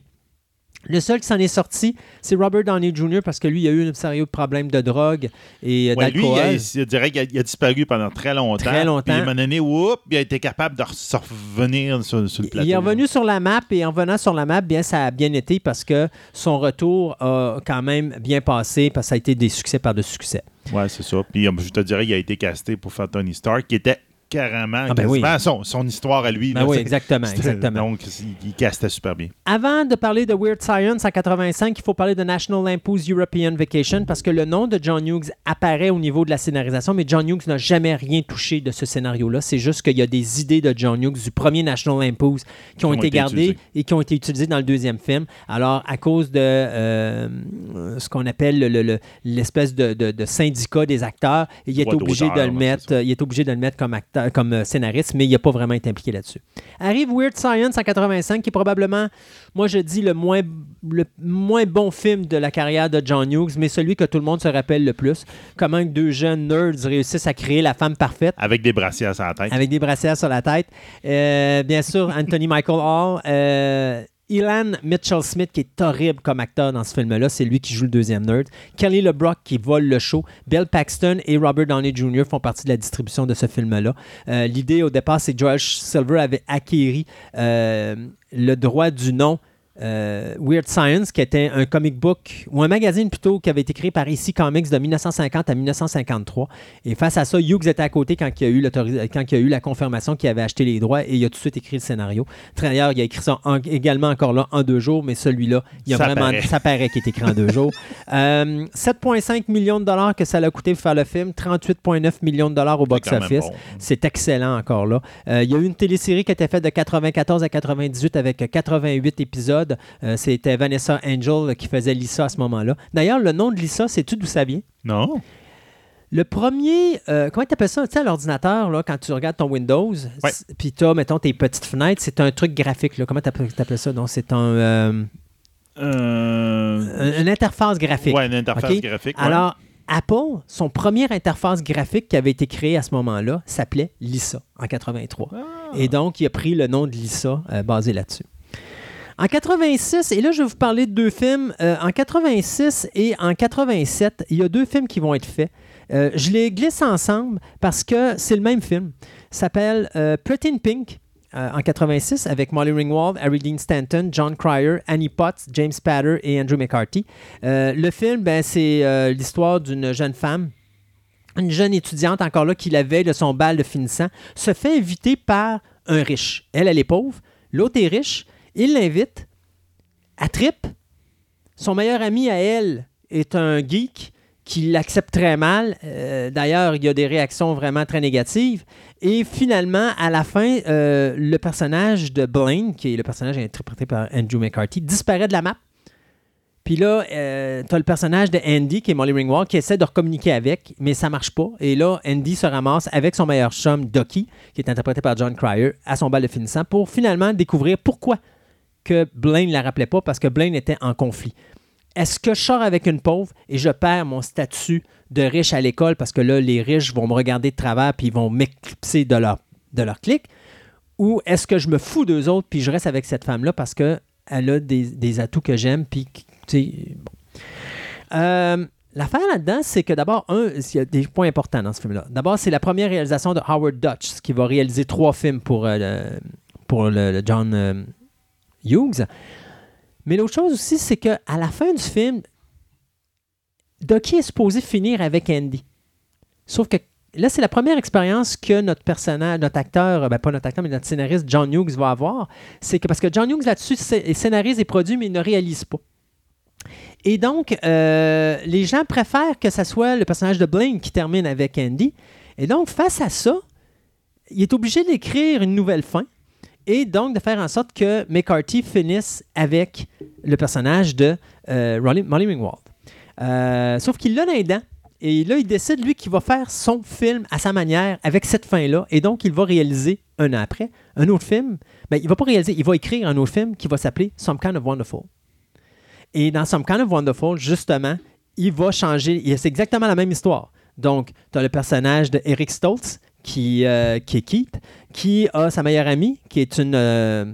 Le seul qui s'en est sorti, c'est Robert Downey Jr. parce que lui, il a eu un sérieux problème de drogue et euh, Ouais, lui, il d'alcool. a, je dirais qu'il a, disparu pendant très longtemps. Très longtemps. Puis à un moment donné, whoop, il a été capable de revenir sur, sur le plateau. Il est revenu sur la map et en venant sur la map, bien, ça a bien été parce que son retour a quand même bien passé parce que ça a été des succès par de succès. Ouais, c'est ça. Puis euh, je te dirais, il a été casté pour faire Tony Stark, qui était carrément Ah, ben oui. son, son histoire à lui. Ben là, oui, exactement. Donc, il, il castait super bien. Avant de parler de Weird Science en 85, il faut parler de National Lampoon's European Vacation parce que le nom de John Hughes apparaît au niveau de la scénarisation, mais John Hughes n'a jamais rien touché de ce scénario-là. C'est juste qu'il y a des idées de John Hughes du premier National Lampoon's qui ont, été, gardées et qui ont été utilisées dans le deuxième film. Alors, à cause de euh, ce qu'on appelle le- le- le- l'espèce de, de- de syndicat des acteurs, il est obligé de le mettre, il est obligé de le mettre comme acteur, comme euh, scénariste, mais il n'a pas vraiment été impliqué là-dessus. Arrive Weird Science en 85, qui est probablement, moi je dis, le moins, le moins bon film de la carrière de John Hughes, mais celui que tout le monde se rappelle le plus. Comment deux jeunes nerds réussissent à créer la femme parfaite Avec des brassières sur la tête. avec des brassières sur la tête. Euh, bien sûr, Anthony Michael Hall. Euh, Ilan Mitchell Smith, qui est horrible comme acteur dans ce film-là, c'est lui qui joue le deuxième nerd. Kelly LeBrock, qui vole le show. Bill Paxton et Robert Downey Jr. font partie de la distribution de ce film-là. Euh, L'idée, au départ, c'est que Josh Silver avait acquéri euh, le droit du nom euh, Weird Science, qui était un comic book, ou un magazine plutôt, qui avait été créé par IC Comics de 1950 à 1953. Et face à ça, Hughes était à côté quand il y a eu, l'autoris- quand il y a eu la confirmation qu'il avait acheté les droits et il a tout de suite écrit le scénario. D'ailleurs, il a écrit ça en- également encore là en deux jours, mais celui-là, il a Ça vraiment, paraît. ça paraît qu'il est écrit en deux jours. Euh, 7,5 millions de dollars que ça l'a coûté pour faire le film, 38,9 millions de dollars au box-office. bon. C'est excellent encore là. Euh, il y a eu une télésérie qui a été faite de 94 à 98 avec 88 épisodes. Euh, C'était Vanessa Angel qui faisait Lisa à ce moment-là. D'ailleurs, le nom de Lisa, sais-tu d'où ça vient? Non? Le premier, euh, comment tu appelles ça, tu sais, à l'ordinateur, là, quand tu regardes ton Windows, Ouais. puis tu as, mettons, tes petites fenêtres, c'est un truc graphique. Là. Comment tu appelles ça? Donc, c'est un, euh, Euh... un- une interface graphique. Ouais, une interface graphique. ouais. Alors, Apple, son première interface graphique qui avait été créée à ce moment-là s'appelait Lisa en 83. Ah. Et donc, il a pris le nom de Lisa basé là-dessus. En 86, et là je vais vous parler de deux films. Euh, en 86 et en 87, il y a deux films qui vont être faits. Euh, je les glisse ensemble parce que c'est le même film. S'appelle euh, Pretty in Pink en 86 avec Molly Ringwald, Harry Dean Stanton, John Cryer, Annie Potts, James Spader et Andrew McCarthy. Le film, ben, c'est l'histoire d'une jeune femme, une jeune étudiante encore là qui la veille de son bal de finissant, se fait inviter par un riche. Elle, elle est pauvre, l'autre est riche, il l'invite, à trip. Son meilleur ami à elle est un geek qui l'accepte très mal. Euh, D'ailleurs, il y a des réactions vraiment très négatives. Et finalement, à la fin, euh, le personnage de Blaine, qui est le personnage interprété par Andrew McCarthy, disparaît de la map. Puis là, euh, tu as le personnage de Andy, qui est Molly Ringwald, qui essaie de recommuniquer avec, mais ça marche pas. Et là, Andy se ramasse avec son meilleur chum, Ducky, qui est interprété par John Cryer, à son bal de finissant, pour finalement découvrir pourquoi que Blaine ne la rappelait pas, parce que Blaine était en conflit. Est-ce que je sors avec une pauvre et je perds mon statut de riche à l'école parce que là, les riches vont me regarder de travers puis ils vont m'éclipser de leur, de clic? Ou est-ce que je me fous d'eux autres puis je reste avec cette femme-là parce qu'elle a des, des atouts que j'aime puis, bon. Euh, L'affaire là-dedans, c'est que d'abord, un, il y a des points importants dans ce film-là. D'abord, c'est la première réalisation de Howard Dutch, qui va réaliser trois films pour, euh, le, pour John euh, Hughes. Mais l'autre chose aussi, c'est qu'à la fin du film, Ducky est supposé finir avec Andy. Sauf que là, c'est la première expérience que notre personnage, notre acteur, ben pas notre acteur, mais notre scénariste John Hughes va avoir. C'est que parce que John Hughes là-dessus scé- scénarise et produit, mais il ne réalise pas. Et donc, euh, les gens préfèrent que ce soit le personnage de Blaine qui termine avec Andy. Et donc, face à ça, il est obligé d'écrire une nouvelle fin et donc de faire en sorte que McCarthy finisse avec le personnage de euh, Molly Ringwald. Euh, sauf qu'il l'a dans. Et là, il décide, lui, qu'il va faire son film à sa manière, avec cette fin-là. Et donc, il va réaliser, un an après, un autre film. Ben, il va pas réaliser, il va écrire un autre film qui va s'appeler Some Kind of Wonderful. Et dans Some Kind of Wonderful, justement, il va changer. C'est exactement la même histoire. Donc, tu as le personnage de Eric Stoltz, qui, euh, qui est Keith, qui a sa meilleure amie, qui est une euh,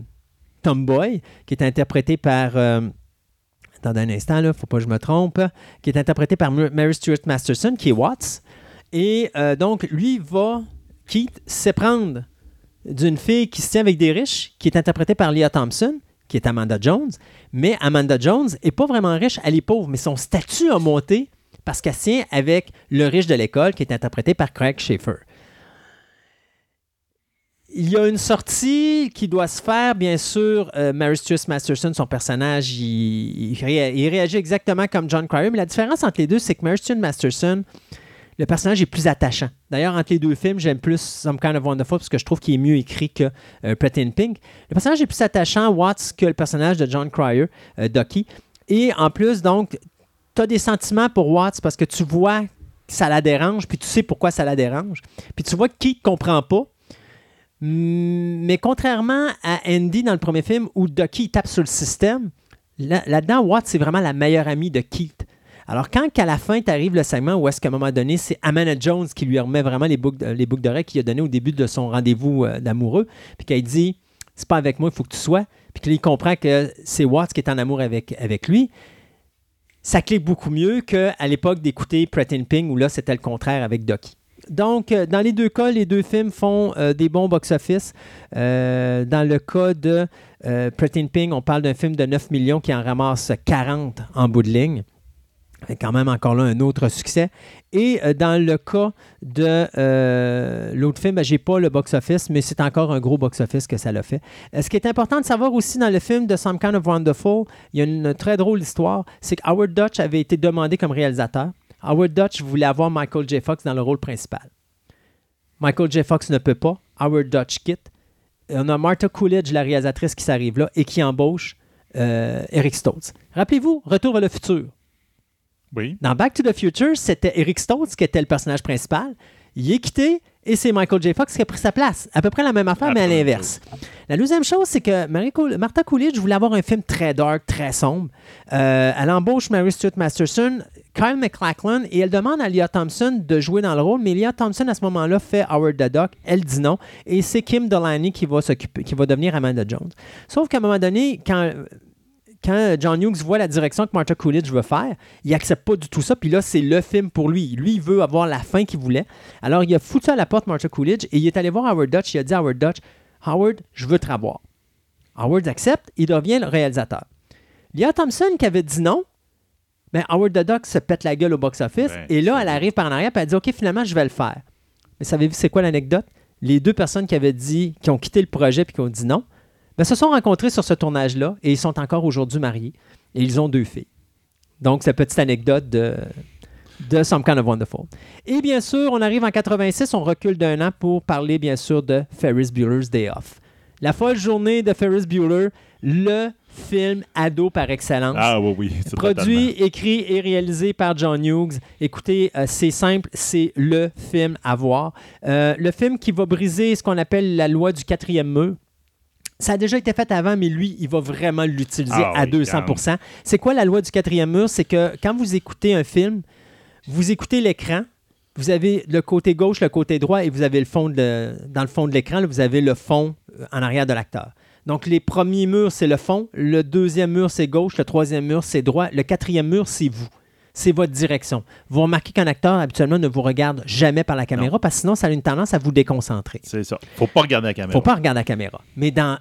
tomboy, qui est interprétée par. euh, attendez un instant, il ne faut pas que je me trompe. Qui est interprétée par Mary Stuart Masterson, qui est Watts. Et donc, lui va, Keith, s'éprendre d'une fille qui se tient avec des riches, qui est interprétée par Leah Thompson, qui est Amanda Jones. Mais Amanda Jones n'est pas vraiment riche, elle est pauvre, mais son statut a monté parce qu'elle tient avec le riche de l'école, qui est interprété par Craig Schaeffer. Il y a une sortie qui doit se faire, bien sûr. Euh, Masterson, son personnage, il, il ré- il réagit exactement comme John Cryer, mais la différence entre les deux, c'est que Stuart Masterson, le personnage est plus attachant. D'ailleurs, entre les deux films, j'aime plus Some Kind of Wonderful parce que je trouve qu'il est mieux écrit que euh, Pretty in Pink. Le personnage est plus attachant, Watts, que le personnage de John Cryer, euh, Ducky. Et en plus, donc, tu as des sentiments pour Watts parce que tu vois que ça la dérange, puis tu sais pourquoi ça la dérange. Puis tu vois que Keith comprend pas. Mais contrairement à Andy dans le premier film où Ducky tape sur le système, là- là-dedans, Watts, c'est vraiment la meilleure amie de Keith. Alors, quand qu'à la fin, tu arrives le segment où est-ce qu'à un moment donné, c'est Amanda Jones qui lui remet vraiment les boucles, les boucles d'oreilles qu'il a donné au début de son rendez-vous euh, d'amoureux, puis qu'elle dit C'est pas avec moi, il faut que tu sois. Puis qu'il comprend que c'est Watts qui est en amour avec, lui. Ça clique beaucoup mieux qu'à l'époque d'écouter Pretty in Pink où là, c'était le contraire avec Ducky. Donc, euh, dans les deux cas, les deux films font euh, des bons box-office. Euh, dans le cas de euh, Pretty in Pink, on parle d'un film de 9 millions qui en ramasse 40 en bout de ligne. Fait quand même encore là un autre succès. Et dans le cas de l'autre film, ben, j'ai pas le box-office, mais c'est encore un gros box-office que ça l'a fait. Ce qui est important de savoir aussi dans le film de Some Kind of Wonderful, il y a une très drôle histoire, c'est que Howard Dutch avait été demandé comme réalisateur. Howard Dutch voulait avoir Michael J. Fox dans le rôle principal. Michael J. Fox ne peut pas. Howard Dutch quitte. Et on a Martha Coolidge, la réalisatrice, qui s'arrive là et qui embauche euh, Eric Stoltz. Rappelez-vous, Retour vers le futur. Oui. Dans Back to the Future, c'était Eric Stoltz qui était le personnage principal. Il est quitté et c'est Michael J. Fox qui a pris sa place. À peu près la même affaire, mais à l'inverse. La deuxième chose, c'est que Martha Coolidge voulait avoir un film très dark, très sombre. Euh, elle embauche Mary Stuart Masterson, Kyle MacLachlan, et elle demande à Leah Thompson de jouer dans le rôle, mais Leah Thompson, à ce moment-là, fait Howard the Duck. Elle dit non. Et c'est Kim Delaney qui va, qui va devenir Amanda Jones. Sauf qu'à un moment donné, quand quand John Hughes voit la direction que Martha Coolidge veut faire, il accepte pas du tout ça. Puis là, c'est le film pour lui. Lui, il veut avoir la fin qu'il voulait. Alors, il a foutu à la porte Martha Coolidge et il est allé voir Howard Dutch. Il a dit à Howard Dutch Howard, je veux te revoir. Howard accepte, il devient le réalisateur. Leah Thompson qui avait dit non, mais Howard the Duck se pète la gueule au box-office. Ben, et là, elle arrive par en arrière et elle dit OK, finalement, je vais le faire. Mais savez-vous, c'est quoi l'anecdote? Les deux personnes qui avaient dit, qui ont quitté le projet puis qui ont dit non, ben, se sont rencontrés sur ce tournage-là et ils sont encore aujourd'hui mariés. Et ils ont deux filles. Donc, cette petite anecdote de, de Some Kind of Wonderful. Et bien sûr, on arrive en 86, on recule d'un an pour parler, bien sûr, de Ferris Bueller's Day Off. La folle journée de Ferris Bueller, le film ado par excellence. Ah oui, oui. c'est Produit, écrit et réalisé par John Hughes. Écoutez, euh, c'est simple, c'est le film à voir. Euh, le film qui va briser ce qu'on appelle la loi du quatrième mur. Ça a déjà été fait avant, mais lui, il va vraiment l'utiliser Ah à oui, 200% C'est quoi la loi du quatrième mur? C'est que quand vous écoutez un film, vous écoutez l'écran, vous avez le côté gauche, le côté droit, et vous avez le fond de, dans le fond de l'écran, vous avez le fond euh, en arrière de l'acteur. Donc, les premiers murs, c'est le fond. Le deuxième mur, c'est gauche. Le troisième mur, c'est droit. Le quatrième mur, c'est vous. C'est votre direction. Vous remarquez qu'un acteur, habituellement, ne vous regarde jamais par la caméra parce que sinon, ça a une tendance à vous déconcentrer. C'est ça. Faut pas regarder la caméra. faut pas regarder la caméra. Mais dans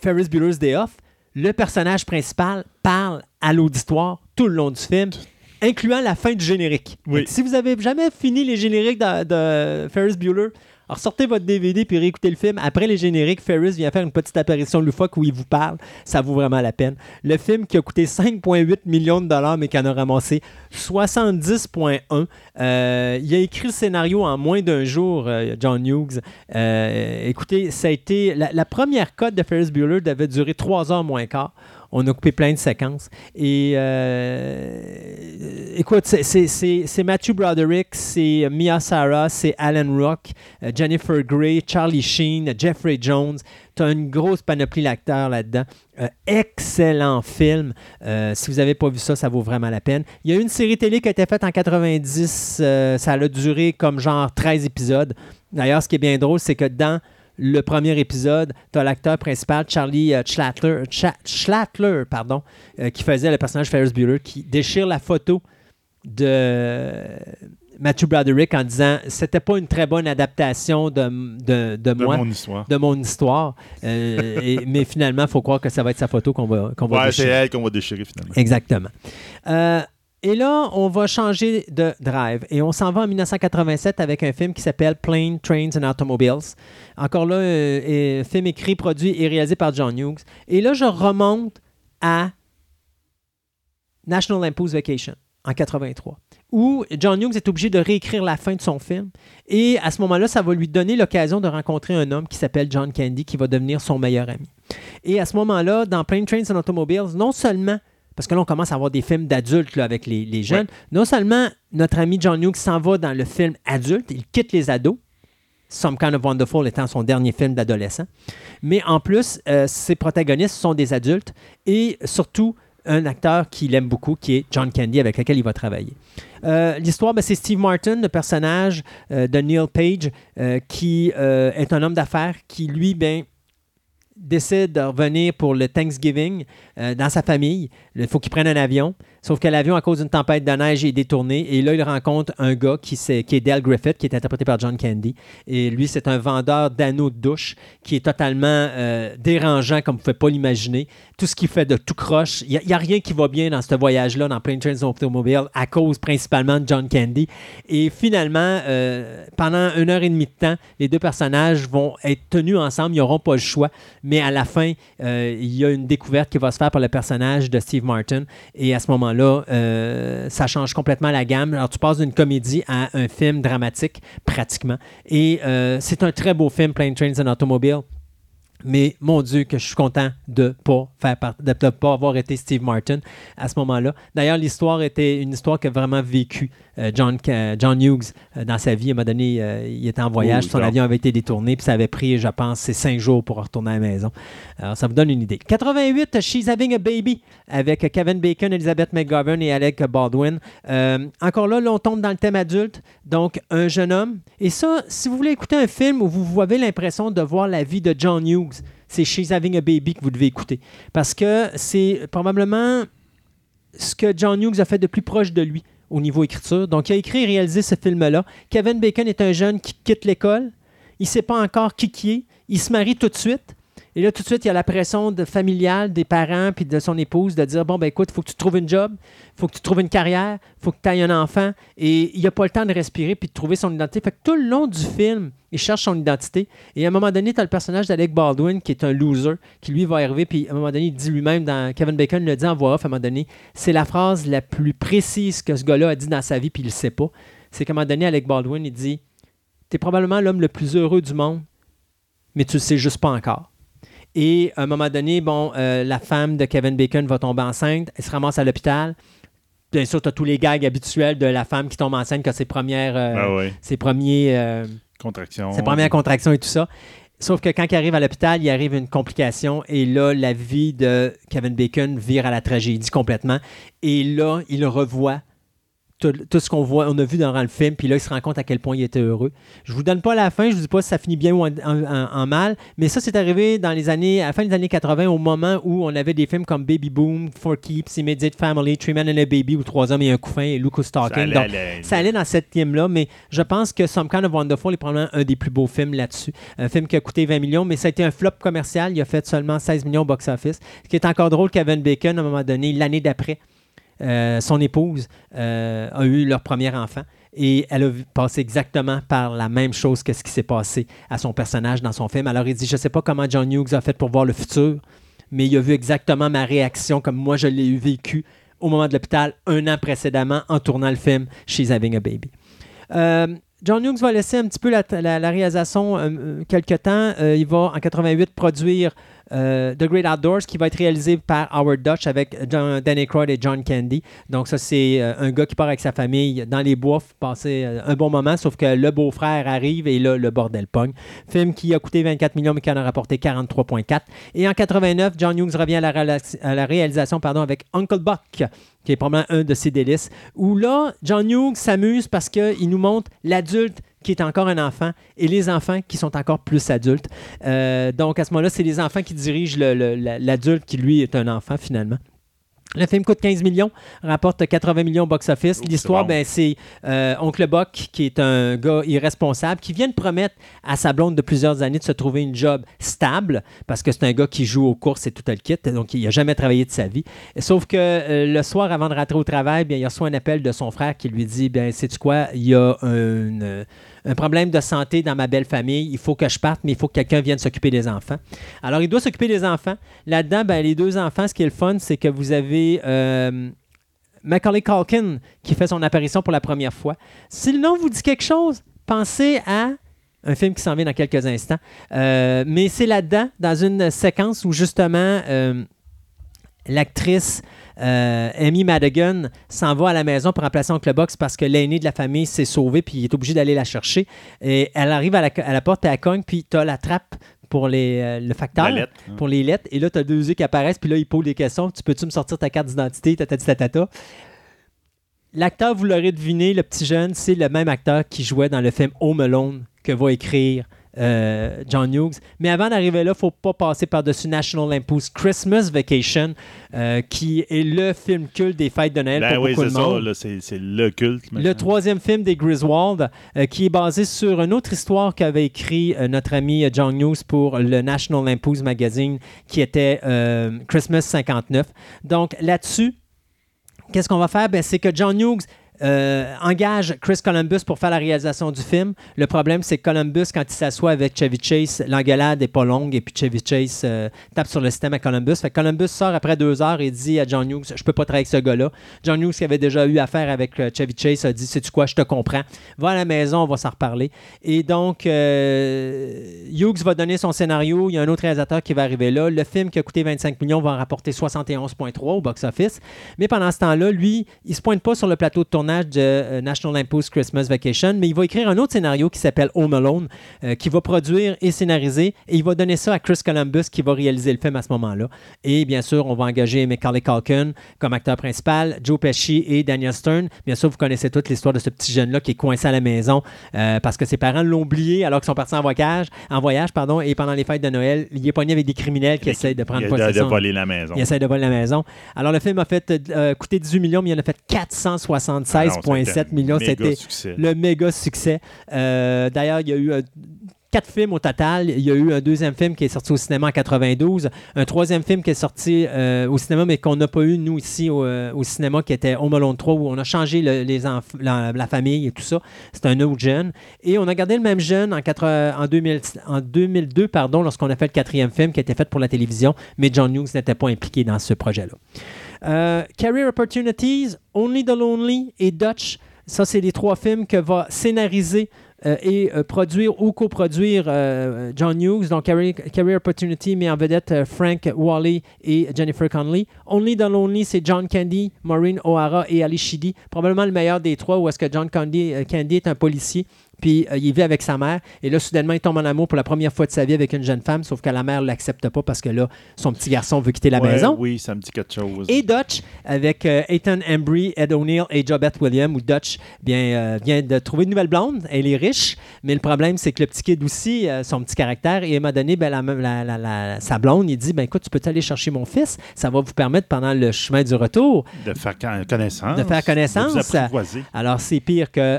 Ferris Bueller's Day Off, le personnage principal parle à l'auditoire tout le long du film, incluant la fin du générique. Oui. Donc, Si vous avez jamais fini les génériques de, de Ferris Bueller, alors sortez votre DVD puis réécoutez le film. Après les génériques, Ferris vient faire une petite apparition loufoque où il vous parle. Ça vaut vraiment la peine. Le film qui a coûté 5,8 millions de dollars mais qui en a ramassé 70,1. Euh, il a écrit le scénario en moins d'un jour, euh, John Hughes. Euh, écoutez, ça a été. La, première cote de Ferris Bueller devait durer 3 heures moins quart. On a coupé plein de séquences. Et euh, écoute, c'est- Matthew Broderick, c'est Mia Sara, c'est Alan Rock, euh, Jennifer Grey, Charlie Sheen, Jeffrey Jones. Tu as une grosse panoplie d'acteurs là-dedans. Euh, excellent film. Si vous n'avez pas vu ça, ça vaut vraiment la peine. Il y a une série télé qui a été faite en 90. euh, ça a duré comme genre 13 épisodes. D'ailleurs, ce qui est bien drôle, c'est que dans le premier épisode, tu as l'acteur principal, Charlie euh, Schlattler, Cha- Schlattler, pardon, euh, qui faisait le personnage Ferris Bueller, qui déchire la photo de euh, Matthew Broderick en disant c'était pas une très bonne adaptation de, de, de de moi. mon histoire. De mon histoire. Euh, et- mais finalement, il faut croire que ça va être sa photo qu'on va, qu'on va Ouais, c'est déchirer. elle qu'on va déchirer finalement. Exactement. Euh, et là, on va changer de drive et on s'en va en 1987 avec un film qui s'appelle Plane, Trains and Automobiles. Encore là, euh, un film écrit, produit et réalisé par John Hughes. Et là, je remonte à National Lampoon's Vacation en 83, où John Hughes est obligé de réécrire la fin de son film. Et à ce moment-là, ça va lui donner l'occasion de rencontrer un homme qui s'appelle John Candy, qui va devenir son meilleur ami. Et à ce moment-là, dans Plane, Trains and Automobiles, non seulement parce que là, on commence à avoir des films d'adultes là, avec les, les jeunes. Non seulement notre ami John Hughes s'en va dans le film adulte, il quitte les ados, Some Kind of Wonderful étant son dernier film d'adolescent, mais en plus, euh, ses protagonistes sont des adultes et surtout un acteur qu'il aime beaucoup, qui est John Candy, avec lequel il va travailler. Euh, L'histoire, ben, c'est Steve Martin, le personnage euh, de Neil Page, qui est un homme d'affaires qui, lui, ben, décide de revenir pour le Thanksgiving dans sa famille. Il faut qu'il prenne un avion. Sauf que l'avion, à cause d'une tempête de neige, est détourné. Et là, il rencontre un gars qui, c'est- qui est Dale Griffith, qui est interprété par John Candy. Et lui, c'est un vendeur d'anneaux de douche qui est totalement euh, dérangeant, comme vous ne pouvez pas l'imaginer. Tout ce qu'il fait de tout croche. Il n'y a, rien qui va bien dans ce voyage-là, dans Plane Trains Automobile, à cause principalement de John Candy. Et finalement, euh, pendant une heure et demie de temps, les deux personnages vont être tenus ensemble. Ils n'auront pas le choix. Mais à la fin, euh, il y a une découverte qui va se faire par le personnage de Steve Martin. Et à ce moment-là, euh, ça change complètement la gamme. Alors, tu passes d'une comédie à un film dramatique, pratiquement. Et euh, c'est un très beau film, Plane Trains and Automobile. Mais mon Dieu, que je suis content de pas faire de, pas avoir été Steve Martin à ce moment-là. D'ailleurs, l'histoire était une histoire qu'a vraiment vécu euh, John, Ca- John Hughes euh, dans sa vie. À un moment donné, euh, il était en voyage, son avion avait été détourné, puis ça avait pris, je pense, c'est cinq jours pour retourner à la maison. Alors, ça vous donne une idée. 88, She's Having a Baby, avec Kevin Bacon, Elizabeth McGovern et Alec Baldwin. Euh, encore là, là, on tombe dans le thème adulte, donc un jeune homme. Et ça, si vous voulez écouter un film où vous avez l'impression de voir la vie de John Hughes, c'est She's Having a Baby que vous devez écouter. Parce que c'est probablement ce que John Hughes a fait de plus proche de lui au niveau écriture. Donc, il a écrit et réalisé ce film-là. Kevin Bacon est un jeune qui quitte l'école. Il ne sait pas encore qui qui est. Il se marie tout de suite. Et là, tout de suite, il y a la pression familiale des parents puis de son épouse de dire Bon, ben écoute, il faut que tu trouves une job, il faut que tu trouves une carrière, il faut que tu ailles un enfant. Et il n'y a pas le temps de respirer puis de trouver son identité. Fait que tout le long du film, il cherche son identité. Et à un moment donné, tu as le personnage d'Alec Baldwin qui est un loser, qui lui va arriver. Puis à un moment donné, il dit lui-même, dans Kevin Bacon le dit en voix off, à un moment donné, c'est la phrase la plus précise que ce gars-là a dit dans sa vie, puis il le sait pas. C'est qu'à un moment donné, Alec Baldwin, il dit Tu es probablement l'homme le plus heureux du monde, mais tu le sais juste pas encore. Et à un moment donné, bon, euh, la femme de Kevin Bacon va tomber enceinte, elle se ramasse à l'hôpital. Bien sûr, tu as tous les gags habituels de la femme qui tombe enceinte, qui a ses premières, euh, Ah ses premiers, euh, Contraction. ses premières contractions et tout ça. Sauf que quand il arrive à l'hôpital, il arrive une complication et là, la vie de Kevin Bacon vire à la tragédie complètement. Et là, il revoit tout, tout ce qu'on voit, on a vu dans le film, puis là, il se rend compte à quel point il était heureux. Je vous donne pas la fin, je vous dis pas si ça finit bien ou en, en- en- en mal, mais ça, c'est arrivé dans les années, à la fin des années 80, au moment où on avait des films comme Baby Boom, Four Keeps, Immediate Family, Three Men and a Baby, ou Trois hommes et un couffin, et Lucas Ça Talking. allait, Donc, allait- ça allait dans cette team-là, mais je pense que Some Kind of Wonderful est probablement un des plus beaux films là-dessus. Un film qui a coûté 20 millions, mais ça a été un flop commercial. Il a fait seulement 16 millions au box-office. Ce qui est encore drôle, Kevin Bacon, à un moment donné, l'année d'après, euh, son épouse euh, a eu leur premier enfant. Et elle a passé exactement par la même chose que ce qui s'est passé à son personnage dans son film. Alors il dit, je ne sais pas comment John Hughes a fait pour voir le futur, mais il a vu exactement ma réaction comme moi je l'ai vécu au moment de l'hôpital un an précédemment en tournant le film She's Having a Baby. Euh, John Hughes va laisser un petit peu la, réalisation euh, euh, quelque temps. Il va en 88 produire euh, The Great Outdoors qui va être réalisé par Howard Dutch avec John, Danny Croyd et John Candy. Donc ça c'est euh, un gars qui part avec sa famille dans les bois passer euh, un bon moment sauf que le beau-frère arrive et là le bordel pogne. Film qui a coûté 24 millions mais qui en a rapporté 43.4. Et en 89, John Hughes revient à la, réala- à la réalisation pardon, avec Uncle Buck qui est probablement un de ses délices, où là, John Hughes s'amuse parce qu'il nous montre l'adulte qui est encore un enfant et les enfants qui sont encore plus adultes. Euh, donc, à ce moment-là, c'est les enfants qui dirigent l'adulte qui, lui, est un enfant, finalement. Le film coûte 15 millions, rapporte 80 millions au box-office. L'histoire, ben, c'est euh, Oncle Buck, qui est un gars irresponsable, qui vient de promettre à sa blonde de plusieurs années de se trouver une job stable, parce que c'est un gars qui joue aux courses et tout le kit, donc il n'a jamais travaillé de sa vie. Sauf que euh, le soir, avant de rentrer au travail, bien, il reçoit un appel de son frère qui lui dit bien, sais-tu quoi, il y a un, euh, un problème de santé dans ma belle famille, il faut que je parte, mais il faut que quelqu'un vienne s'occuper des enfants. Alors, il doit s'occuper des enfants. Là-dedans, ben, les deux enfants, ce qui est le fun, c'est que vous avez. euh, Macaulay Culkin qui fait son apparition pour la première fois. Si le nom vous dit quelque chose, pensez à un film qui s'en vient dans quelques instants. Euh, mais c'est là-dedans, dans une séquence où justement euh, l'actrice euh, Amy Madigan s'en va à la maison pour remplacer Oncle Box parce que l'aîné de la famille s'est sauvé puis il est obligé d'aller la chercher. Et elle arrive à la, à la porte, elle cogne, puis tu as la trappe pour les, euh, le facteur, lettre, hein. pour les lettres. Et là, tu as deux yeux qui apparaissent, puis là, il pose des questions. Tu peux-tu me sortir ta carte d'identité, tatata. L'acteur, vous l'aurez deviné, le petit jeune, c'est le même acteur qui jouait dans le film Home Alone que va écrire euh, John Hughes. Mais avant d'arriver là, il ne faut pas passer par-dessus National Lampoon's Christmas Vacation, euh, qui est le film culte des fêtes de Noël Ben pour oui, beaucoup c'est de ça, monde. là, c'est c'est le culte. Le troisième film des Griswold, euh, qui est basé sur une autre histoire qu'avait écrit notre ami John Hughes pour le National Lampoon's Magazine, qui était Christmas 59. Donc là-dessus, qu'est-ce qu'on va faire? Ben, c'est que John Hughes euh, engage Chris Columbus pour faire la réalisation du film. Le problème, c'est que Columbus, quand il s'assoit avec Chevy Chase, l'engueulade n'est pas longue et puis Chevy Chase euh, tape sur le système à Columbus. Fait que Columbus sort après deux heures et dit à John Hughes Je peux pas travailler avec ce gars-là. John Hughes, qui avait déjà eu affaire avec euh, Chevy Chase, a dit Sais-tu quoi, je te comprends. Va à la maison, on va s'en reparler. Et donc, Hughes va donner son scénario. Il y a un autre réalisateur qui va arriver là. Le film qui a coûté 25 millions va en rapporter 71,3 au box-office. Mais pendant ce temps-là, lui, il se pointe pas sur le plateau de tournage de euh, National Lampoon's Christmas Vacation, mais il va écrire un autre scénario qui s'appelle Home Alone, euh, qui va produire et scénariser, et il va donner ça à Chris Columbus, qui va réaliser le film à ce moment-là. Et bien sûr, on va engager Macaulay Culkin comme acteur principal, Joe Pesci et Daniel Stern. Bien sûr, vous connaissez toute l'histoire de ce petit jeune-là qui est coincé à la maison euh, parce que ses parents l'ont oublié alors qu'ils sont partis en voyage, en voyage pardon, et pendant les fêtes de Noël, il est pogné avec des criminels qui essayent de prendre Il a de, de possession. voler la maison. Il essaie de voler la maison. Alors, le film a fait euh, coûté 18 millions, mais il en a fait Ah non, 476,7 c'était millions. méga C'était le méga succès. Euh, D'ailleurs, il y a eu euh, quatre films au total. Il y a eu un deuxième film qui est sorti au cinéma en 92, un troisième film qui est sorti euh, au cinéma, mais qu'on n'a pas eu, nous, ici, au, euh, au cinéma, qui était Home Alone 3, où on a changé le- les enf- la, la famille et tout ça. C'est un autre jeune. Et on a gardé le même jeune en, quatre- en, 2000 en 2002, pardon, lorsqu'on a fait le quatrième film qui a été fait pour la télévision, mais John Hughes n'était pas impliqué dans ce projet-là. Euh, Career Opportunities, Only the Lonely et Dutch. Ça, c'est les trois films que va scénariser euh, et euh, produire ou coproduire John Hughes. Donc, Career, Opportunity met en vedette Frank Wally et Jennifer Connelly. Only the Lonely, c'est John Candy, Maureen O'Hara et Ali Sheedy. Probablement le meilleur des trois, où est-ce que John Candy, Candy est un policier. Puis euh, il vit avec sa mère. Et là, soudainement, il tombe en amour pour la première fois de sa vie avec une jeune femme, sauf que la mère ne l'accepte pas parce que là, son petit garçon veut quitter la Ouais, maison. Oui, ça me dit quelque chose. Et Dutch, avec euh, Ethan Embry, Ed O'Neill et Jobette Williams, où Dutch bien, euh, vient de trouver une nouvelle blonde. Elle est riche, mais le problème, c'est que le petit kid aussi, son petit caractère, et moment donné, ben, la, la- la- sa blonde, il dit ben, Écoute, tu peux aller chercher mon fils Ça va vous permettre, pendant le chemin du retour, de faire con- connaissance. De faire connaissance. De vous alors, c'est pire que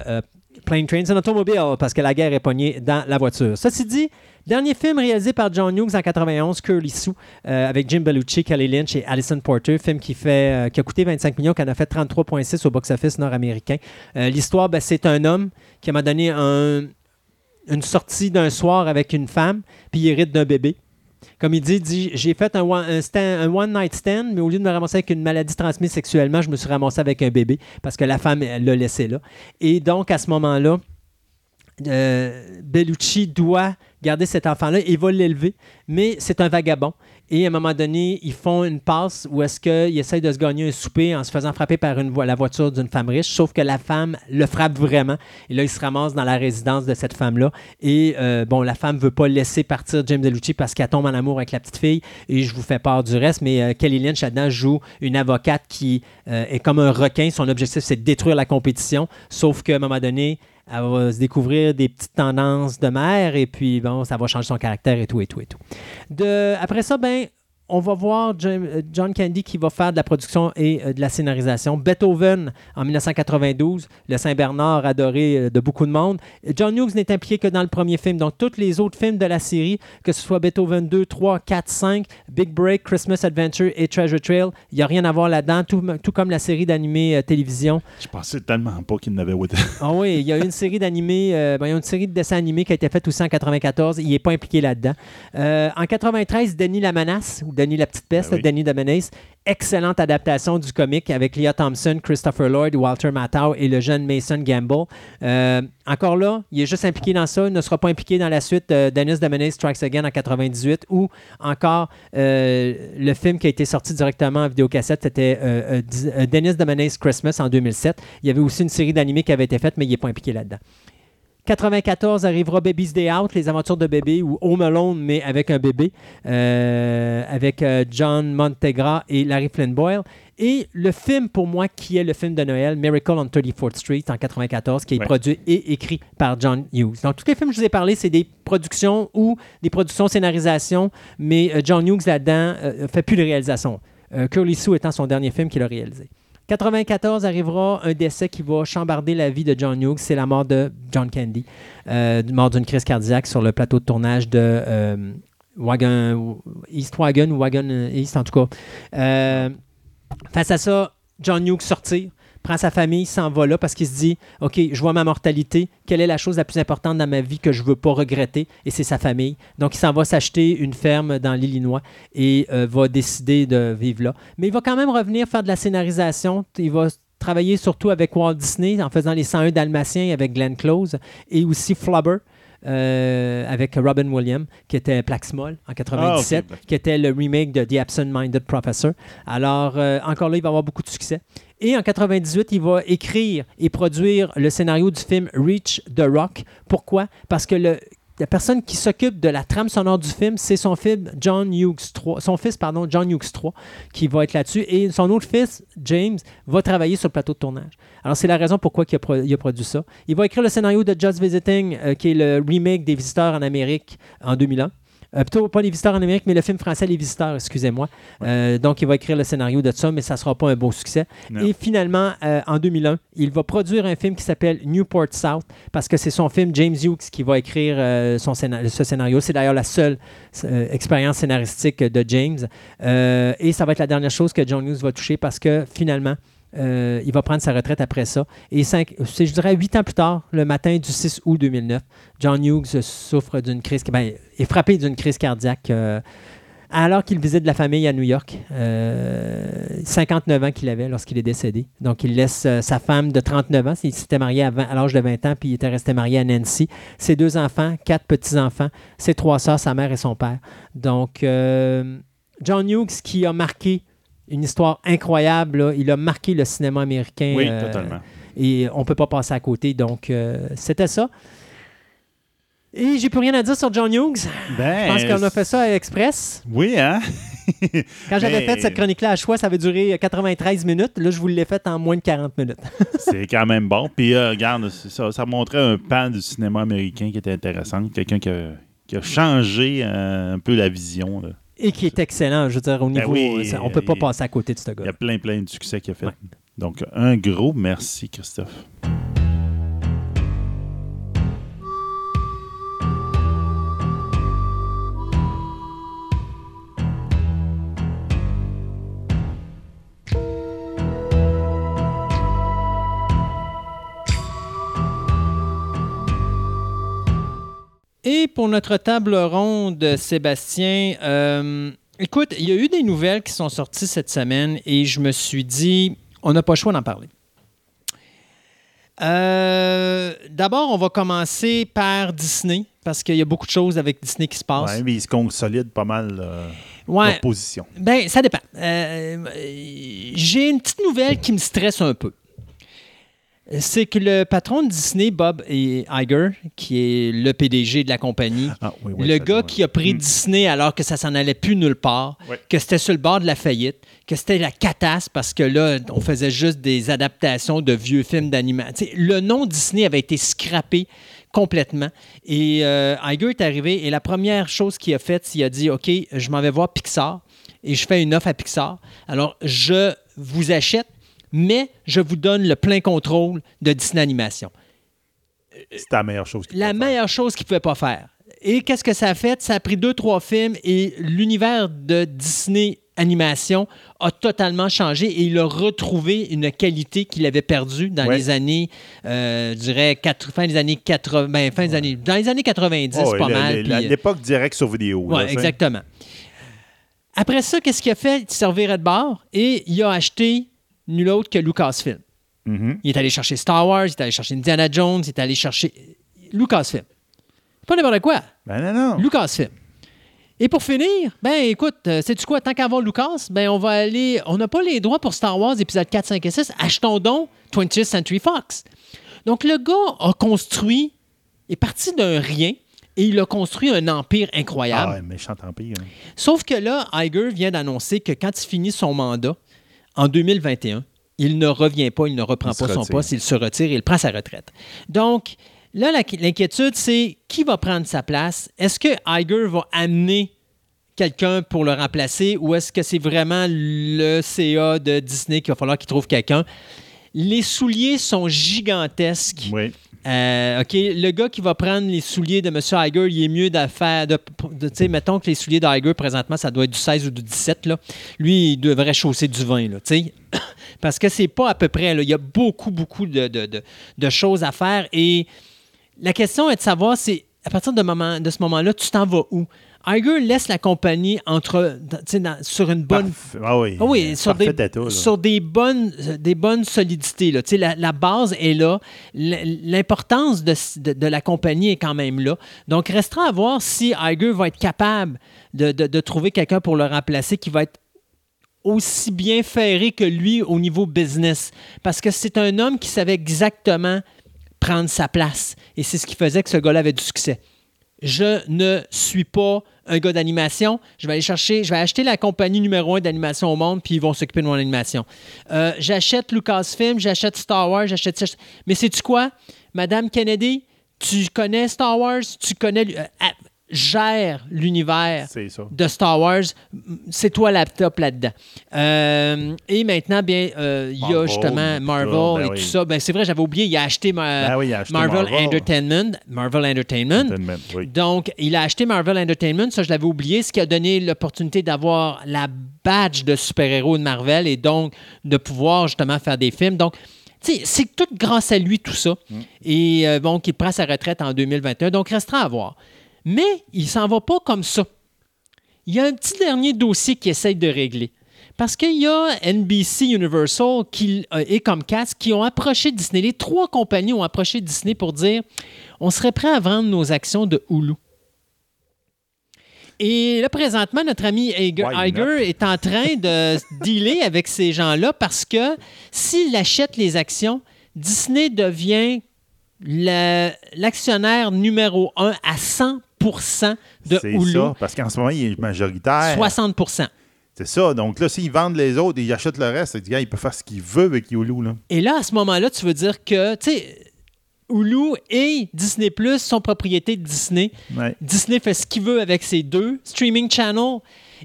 Plane Trains and Automobile parce que la guerre est pognée dans la voiture. Ceci dit, dernier film réalisé par John Hughes en 91, Curly Sue, euh, avec Jim Belushi, Kelly Lynch et Alison Porter. Film qui, fait, euh, qui a coûté 25 millions, qui en a fait 33,6 au box-office nord-américain. Euh, L'histoire, ben, c'est un homme qui m'a donné un- une sortie d'un soir avec une femme, puis il hérite d'un bébé. Comme il dit, dit j'ai fait un one, night stand, mais au lieu de me ramasser avec une maladie transmise sexuellement, je me suis ramassé avec un bébé parce que la femme l'a laissé là. Et donc, à ce moment-là, euh, Bellucci doit garder cet enfant-là et va l'élever, mais c'est un vagabond. Et à un moment donné, ils font une passe où est-ce qu'il essaye de se gagner un souper en se faisant frapper par la voiture d'une femme riche, sauf que la femme le frappe vraiment. Et là, il se ramasse dans la résidence de cette femme-là. Et euh, bon, la femme veut pas laisser partir James Bellucci parce qu'elle tombe en amour avec la petite fille. Et je vous fais part du reste, mais euh, Kelly Lynch là-dedans joue une avocate qui euh, est comme un requin. Son objectif, c'est de détruire la compétition, sauf qu'à un moment donné, elle va se découvrir des petites tendances de mère et puis bon, ça va changer son caractère et tout et tout et tout. De, après ça, ben, on va voir euh, John Candy qui va faire de la production et euh, de la scénarisation. Beethoven en 1992, le Saint-Bernard adoré euh, de beaucoup de monde. John Hughes n'est impliqué que dans le premier film. Donc, tous les autres films de la série, que ce soit Beethoven 2, 3, 4, 5, Big Break, Christmas Adventure et Treasure Trail, il n'y a rien à voir là-dedans, tout, tout comme la série d'animés euh, télévision. Je pensais tellement pas qu'il n'avait autant. Ah oui, il y a une série d'animés, ben, il y a une série de dessins animés qui a été faite aussi en 94. Il n'est pas impliqué là-dedans. En 93, Denis la menace, ou Denis la petite peste, Ben oui. Denis. Excellente adaptation du comic avec Leah Thompson, Christopher Lloyd, Walter Matthau et le jeune Mason Gamble. Euh, encore là, il est juste impliqué dans ça. Il ne sera pas impliqué dans la suite euh, Dennis Menace Strikes Again en 98 ou encore euh, le film qui a été sorti directement en vidéocassette, c'était Dennis Menace Christmas en 2007. Il y avait aussi une série d'animés qui avait été faite, mais il n'est pas impliqué là-dedans. 94 arrivera Baby's Day Out, les aventures de bébé, ou Home Alone, mais avec un bébé, euh, avec euh, John Montegra et Larry Flynn Boyle. Et le film, pour moi, qui est le film de Noël, Miracle on 34th Street, en 94, qui est Ouais. produit et écrit par John Hughes. Donc, tous les films que je vous ai parlé, c'est des productions ou des productions scénarisation, mais euh, John Hughes, là-dedans, ne fait plus de réalisation. Euh, Curly Sue étant son dernier film qu'il a réalisé. 94 arrivera un décès qui va chambarder la vie de John Hughes. C'est la mort de John Candy, euh, mort d'une crise cardiaque sur le plateau de tournage de euh, Wagon, East Wagon ou Wagon East en tout cas. Euh, face à ça, John Hughes sortir, prend sa famille, s'en va là parce qu'il se dit OK, je vois ma mortalité. Quelle est la chose la plus importante dans ma vie que je ne veux pas regretter? Et c'est sa famille. Donc, il s'en va s'acheter une ferme dans l'Illinois et euh, va décider de vivre là. Mais il va quand même revenir faire de la scénarisation. Il va travailler surtout avec Walt Disney en faisant les 101 Dalmatiens avec Glenn Close et aussi Flubber. Euh, avec Robin Williams, qui était Plaxmol en 97, Ah, ok. qui était le remake de The Absent-Minded Professor. Alors, euh, encore là, il va avoir beaucoup de succès. Et en 98, il va écrire et produire le scénario du film Reach the Rock. Pourquoi? Parce que le, la personne qui s'occupe de la trame sonore du film, c'est son film John Hughes 3, son fils pardon, John Hughes 3 qui va être là-dessus et son autre fils James va travailler sur le plateau de tournage. Alors c'est la raison pourquoi il a, pro- il a produit ça. Il va écrire le scénario de Just Visiting euh, qui est le remake des Visiteurs en Amérique en 2001. Euh, plutôt pas Les Visiteurs en Amérique, mais le film français Les Visiteurs, excusez-moi. Euh, donc, il va écrire le scénario de ça, mais ça ne sera pas un beau succès. Non. Et finalement, euh, en 2001, il va produire un film qui s'appelle Newport South, parce que c'est son film James Hughes qui va écrire son ce scénario. C'est d'ailleurs la seule expérience scénaristique de James. Et ça va être la dernière chose que John Hughes va toucher, parce que finalement, euh, il va prendre sa retraite après ça. Et cinq, je dirais huit ans plus tard, le matin du 6 août 2009, John Hughes souffre d'une crise, ben, est frappé d'une crise cardiaque euh, alors qu'il visite la famille à New York. Euh, 59 ans qu'il avait lorsqu'il est décédé. Donc, il laisse euh, sa femme de 39 ans. Il s'était marié à, 20 à l'âge de 20 ans, puis il était resté marié à Nancy. Ses deux enfants, quatre petits-enfants, ses trois sœurs, sa mère et son père. Donc, euh, John Hughes qui a marqué une histoire incroyable. là. Il a marqué le cinéma américain. Oui, euh, totalement. et on ne peut pas passer à côté. Donc, euh, c'était ça. Et j'ai plus rien à dire sur John Hughes. Ben, Je pense qu'on a fait ça à Express. Oui, hein? Quand j'avais Mais- fait cette chronique-là à choix, ça avait duré 93 minutes. Là, je vous l'ai faite en moins de 40 minutes. C'est quand même bon. Puis, euh, regarde, ça, ça montrait un pan du cinéma américain qui était intéressant. Quelqu'un qui a, qui a changé euh, un peu la vision. là. Et qui est excellent. Je veux dire, au Ben niveau. oui, on peut pas passer à côté de ce Il y gars. a plein, plein de succès qu'il a fait. Ouais. Donc, un gros merci, Christophe. Pour notre table ronde, Sébastien, euh, écoute, il y a eu des nouvelles qui sont sorties cette semaine et je me suis dit, on n'a pas le choix d'en parler. Euh, D'abord, on va commencer par Disney, parce qu'il y a beaucoup de choses avec Disney qui se passent. Ouais, mais il se consolide pas mal euh, Ouais. leur position. Ben, ça dépend. Euh, J'ai une petite nouvelle qui me stresse un peu. C'est que le patron de Disney, Bob Iger, qui est le PDG de la compagnie, Ah, oui, oui, le gars qui a pris Mm. Disney alors que ça s'en allait plus nulle part, que c'était sur le bord de la faillite, que c'était la catasse parce que là, on faisait juste des adaptations de vieux films d'animation. Le nom Disney avait été scrappé complètement. Et euh, Iger est arrivé et la première chose qu'il a faite, c'est qu'il a dit OK, je m'en vais voir Pixar et je fais une offre à Pixar. Alors, je vous achète, mais je vous donne le plein contrôle de Disney Animation C'est la meilleure chose qu'il la faire. meilleure chose qu'il ne pouvait pas faire. Et qu'est-ce que ça a fait? Ça a pris deux, trois films et l'univers de Disney Animation a totalement changé et il a retrouvé une qualité qu'il avait perdue dans Ouais. les années, euh, je dirais, quatre- fin des années 80, ben, fin des années, dans les années 90, Oh, pas mal. euh, L'époque direct sur vidéo. sais. exactement. Après ça, qu'est-ce qu'il a fait? Il servirait de bord et il a acheté nul autre que Lucasfilm. Mhm. Il est allé chercher Star Wars, il est allé chercher Indiana Jones, il est allé chercher Lucasfilm. Pas n'importe quoi. Ben non, non. Lucasfilm. Et pour finir, ben écoute, euh, sais-tu quoi, tant qu'à avoir Lucas, ben on va aller. On n'a pas les droits pour Star Wars épisode 4, 5 et 6. Achetons donc 20th Century Fox. Donc le gars a construit, est parti d'un rien et il a construit un empire incroyable. Ah, ouais, méchant empire. hein. Sauf que là, Iger vient d'annoncer que quand il finit son mandat en 2021, il ne revient pas, il ne reprend Il pas son retire. poste, il se retire, il prend sa retraite. Donc, là, l'inquiétude, c'est qui va prendre sa place? Est-ce que Iger va amener quelqu'un pour le remplacer ou est-ce que c'est vraiment le CA de Disney qu'il va falloir qu'il trouve quelqu'un? Les souliers sont gigantesques. Oui. Euh, OK, le gars qui va prendre les souliers de M. Iger, il est mieux. De, tu sais, mettons que les souliers d'Iger, présentement, ça doit être du 16 ou du 17. Là. Lui, il devrait chausser du 20. Là. Parce que c'est pas à peu près. là. Il y a beaucoup, beaucoup de, choses à faire. Et la question est de savoir, c'est à partir de ce moment-là, tu t'en vas où? Iger laisse la compagnie entre, dans- sur une bonne Parfait. Ah oui. ah oui, sur des, sur bonnes, des bonnes solidités. Là. La, la base est là. L'importance de, de- de la compagnie est quand même là. Donc, restera à voir si Iger va être capable de, de- de trouver quelqu'un pour le remplacer qui va être aussi bien ferré que lui au niveau business. Parce que c'est un homme qui savait exactement prendre sa place. Et c'est ce qui faisait que ce gars-là avait du succès je ne suis pas un gars d'animation. Je vais aller chercher, je vais acheter la compagnie numéro un d'animation au monde, puis ils vont s'occuper de mon animation. Euh, j'achète Lucasfilm, j'achète Star Wars, j'achète. Mais sais-tu quoi, Madame Kennedy, tu connais Star Wars, tu connais. euh, gère l'univers de Star Wars, c'est toi laptop là-dedans. Euh, et maintenant, bien, euh, il y a Marvel, justement Marvel ben et oui. tout ça. Ben, c'est vrai, j'avais oublié, il a acheté, ma- Ben oui, il a acheté Marvel, Marvel. Entertainment. Marvel Entertainment. Entertainment, oui. Donc, il a acheté Marvel Entertainment, ça je l'avais oublié, ce qui a donné l'opportunité d'avoir la badge de super-héros de Marvel et donc de pouvoir justement faire des films. Donc, c'est tout grâce à lui tout ça. Mm. Et euh, bon, qu'il prend sa retraite en 2021, donc restera à voir. Mais il s'en va pas comme ça. Il y a un petit dernier dossier qu'il essaye de régler. Parce qu'il y a NBC Universal qui, euh, et Comcast qui ont approché Disney. Les trois compagnies ont approché Disney pour dire on serait prêt à vendre nos actions de Hulu. Et là, présentement, notre ami Iger, est en train de dealer avec ces gens-là parce que s'il achète les actions, Disney devient la- l'actionnaire numéro un à 100 de C'est Hulu. ça, parce qu'en ce moment, il est majoritaire. 60% C'est ça. Donc là, s'ils vendent les autres et ils achètent le reste, c'est gars, il peut faire ce qu'il veut avec Yulu. Là. Et là, à ce moment-là, tu veux dire que, tu sais, Hulu et Disney Plus sont propriétés de Disney. Ouais. Disney fait ce qu'il veut avec ses deux streaming channels.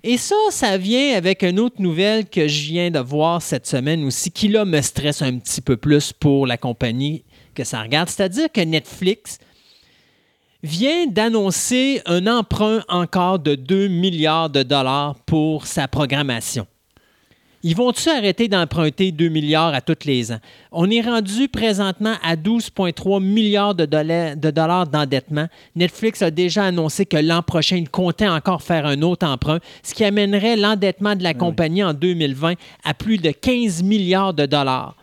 Et ça, ça vient avec une autre nouvelle que je viens de voir cette semaine aussi, qui là me stresse un petit peu plus pour la compagnie que ça regarde. C'est-à-dire que Netflix vient d'annoncer un emprunt encore de 2 milliards de dollars pour sa programmation. Ils vont-tu arrêter d'emprunter 2 milliards à tous les ans? On est rendu présentement à 12,3 milliards de dollars, de dollars d'endettement. Netflix a déjà annoncé que l'an prochain, il comptait encore faire un autre emprunt, ce qui amènerait l'endettement de la compagnie en 2020 à plus de 15 milliards de dollars.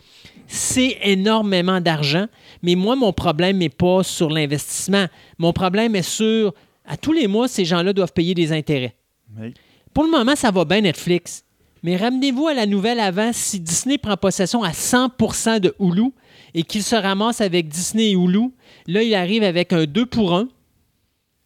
C'est énormément d'argent, mais moi, mon problème n'est pas sur l'investissement. Mon problème est sur, à tous les mois, ces gens-là doivent payer des intérêts. Oui. Pour le moment, ça va bien Netflix. Mais ramenez-vous à la nouvelle avant, si Disney prend possession à 100% de Hulu et qu'il se ramasse avec Disney et Hulu, là, il arrive avec un 2 pour 1.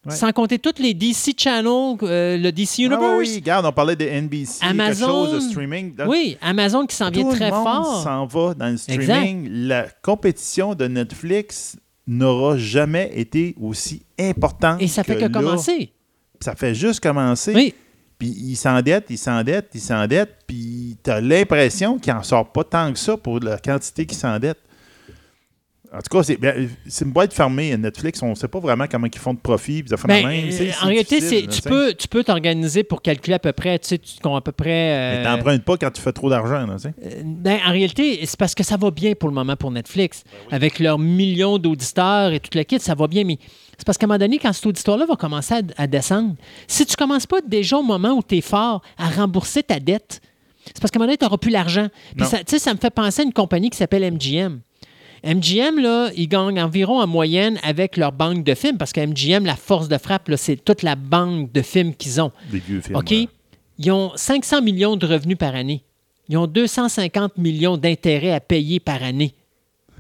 Ouais. Sans compter toutes les DC Channels, euh, le DC Universe. Ah oui, regarde, on parlait de NBC, Amazon. quelque chose de streaming. Donc, Oui, Amazon qui s'en vient tout très le monde fort. s'en va dans le streaming. La compétition de Netflix n'aura jamais été aussi importante. Et ça fait que, commencer. Ça fait juste commencer. Oui. Puis il s'endette, il s'endette, il s'endette, puis tu as l'impression qu'il n'en sort pas tant que ça pour la quantité qu'il s'endette. En tout cas, c'est ben, c'est une boîte fermée. Netflix, on ne sait pas vraiment comment ils font de profit. Ben, la même. euh, en réalité, là, tu peux tu peux t'organiser pour calculer à peu près, tu sais, tu à peu près. Mais euh, t'empruntes pas quand tu fais trop d'argent. Euh, ben, en réalité, c'est parce que ça va bien pour le moment pour Netflix. Avec leurs millions d'auditeurs et tout le kit, ça va bien. Mais c'est parce qu'à un moment donné, quand cet auditoire-là va commencer à, à descendre, si tu commences pas déjà au moment où tu es fort à rembourser ta dette, c'est parce qu'à un moment donné, tu n'auras plus l'argent. Ça, tu sais, ça me fait penser à une compagnie qui s'appelle MGM. MGM, là, ils gagnent environ en moyenne avec leur banque de films, parce que MGM, la force de frappe, c'est toute la banque de films qu'ils ont. Des vieux films. OK? ouais. Ils ont 500 millions de revenus par année. Ils ont 250 millions d'intérêts à payer par année.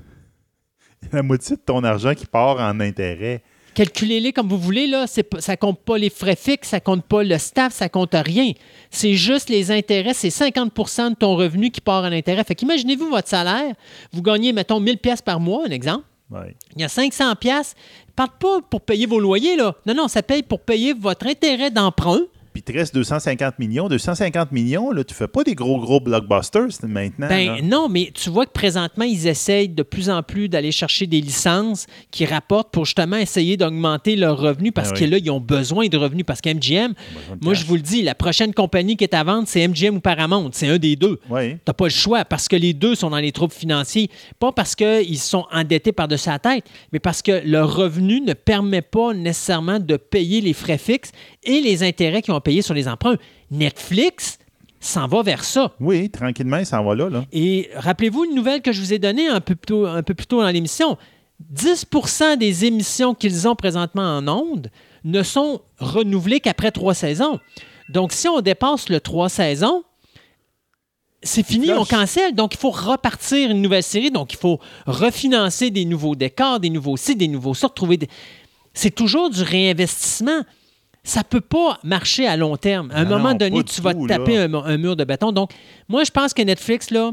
La moitié de ton argent qui part en intérêt. Calculez-les comme vous voulez, là. Ça compte pas les frais fixes, ça compte pas le staff, ça compte rien. C'est juste les intérêts, c'est 50% de ton revenu qui part en intérêt. Fait qu'imaginez-vous votre salaire, vous gagnez, mettons, 1000 pièces par mois, un exemple. Ouais. Il y a 500 pièces. Parle pas pour payer vos loyers, là. Non, non, ça paye pour payer votre intérêt d'emprunt. Puis il te reste 250 millions. 250 millions, là, tu fais pas des gros, gros blockbusters maintenant. Ben là. non, mais tu vois que présentement, ils essayent de plus en plus d'aller chercher des licences qui rapportent pour justement essayer d'augmenter leurs revenus parce Ben que là, ils ont besoin de revenus parce qu'MGM, moi cash. je vous le dis, la prochaine compagnie qui est à vendre, c'est MGM ou Paramount. C'est un des deux. Oui. T'as pas le choix parce que les deux sont dans les troubles financiers. Pas parce qu'ils sont endettés par-dessus la tête, mais parce que leur revenu ne permet pas nécessairement de payer les frais fixes et les intérêts qu'ils ont payés sur les emprunts. Netflix s'en va vers ça. Oui, tranquillement, il s'en va là. là. Et rappelez-vous une nouvelle que je vous ai donnée un peu plus tôt, un peu plus tôt dans l'émission. 10% des émissions qu'ils ont présentement en ondes ne sont renouvelées qu'après trois saisons. Donc, si on dépasse le trois saisons, c'est fini, on cancelle. Donc, il faut repartir une nouvelle série. Donc, il faut refinancer des nouveaux décors, des nouveaux sites, des nouveaux sortes, trouver des... C'est toujours du réinvestissement. Ça peut pas marcher à long terme. À un Non, moment non, donné, tu vas tout, te taper un, un mur de béton. Donc, moi, je pense que Netflix, là,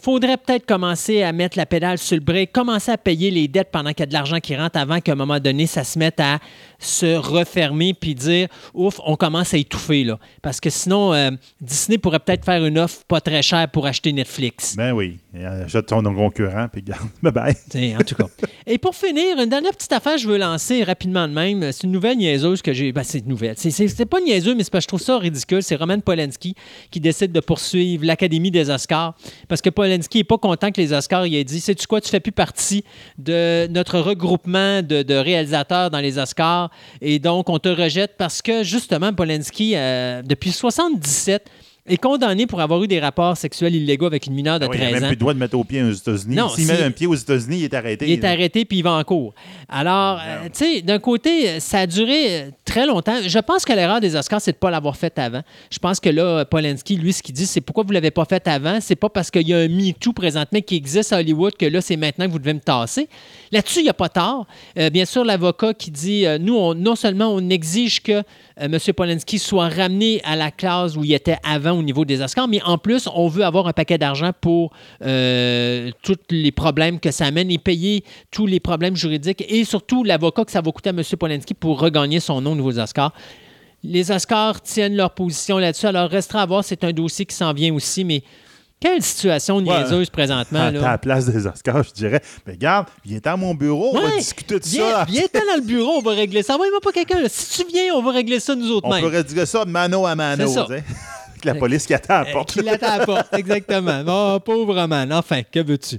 faudrait peut-être commencer à mettre la pédale sur le break, commencer à payer les dettes pendant qu'il y a de l'argent qui rentre avant qu'à un moment donné, ça se mette à se refermer puis dire ouf, on commence à étouffer là. Parce que sinon, euh, Disney pourrait peut-être faire une offre pas très chère pour acheter Netflix. Ben oui. Euh, Jette ton concurrent, puis garde. Bye bye. T'sais, En tout cas. Et pour finir, une dernière petite affaire, je veux lancer rapidement de même. C'est une nouvelle niaiseuse que j'ai. Ben, c'est une nouvelle. C'est- pas niaiseux, mais c'est parce que je trouve ça ridicule. C'est Roman Polanski qui décide de poursuivre l'Académie des Oscars. Parce que Polanski n'est pas content que les Oscars il ait dit Sais-tu quoi, tu fais plus partie de notre regroupement de, de réalisateurs dans les Oscars. Et donc, on te rejette parce que, justement, Polanski, euh, depuis 77, est condamné pour avoir eu des rapports sexuels illégaux avec une mineure de Ah oui, il 13 n'a même ans. plus le droit de mettre au pied aux États-Unis. Non, S'il si- met un pied aux États-Unis, il est arrêté. Il est arrêté puis il va en cours. Alors, euh, tu sais, d'un côté, ça a duré euh, très longtemps. Je pense que l'erreur des Oscars, c'est de ne pas l'avoir fait avant. Je pense que là, Polanski, lui, ce qu'il dit, c'est pourquoi vous ne l'avez pas fait avant? C'est pas parce qu'il y a un MeToo présentement qui existe à Hollywood que là, c'est maintenant que vous devez me tasser. Là-dessus, il n'y a pas tort. Euh, bien sûr, l'avocat qui dit euh, nous, on- non seulement on exige que euh, M. Polanski soit ramené à la classe où il était avant au niveau des Oscars, mais en plus, on veut avoir un paquet d'argent pour euh, tous les problèmes que ça amène et payer tous les problèmes juridiques et surtout l'avocat que ça va coûter à M. Polanski pour regagner son nom au niveau des Oscars. Les Oscars tiennent leur position là-dessus. Alors, restera à voir. C'est un dossier qui s'en vient aussi, mais quelle situation niaiseuse présentement. À là. ta place des Oscars, je dirais, mais regarde, viens à mon bureau, on va Ouais, discuter de Viens, ça. viens dans le bureau, on va régler ça. Envoie-moi pas quelqu'un. Si tu viens, on va régler ça nous autres On mêmes. pourrait dire ça de mano à mano. C'est ça. Avec la police qui attend à la Euh, porte. Qui l'attend à la porte, exactement. Oh, pauvre man. Enfin, que veux-tu?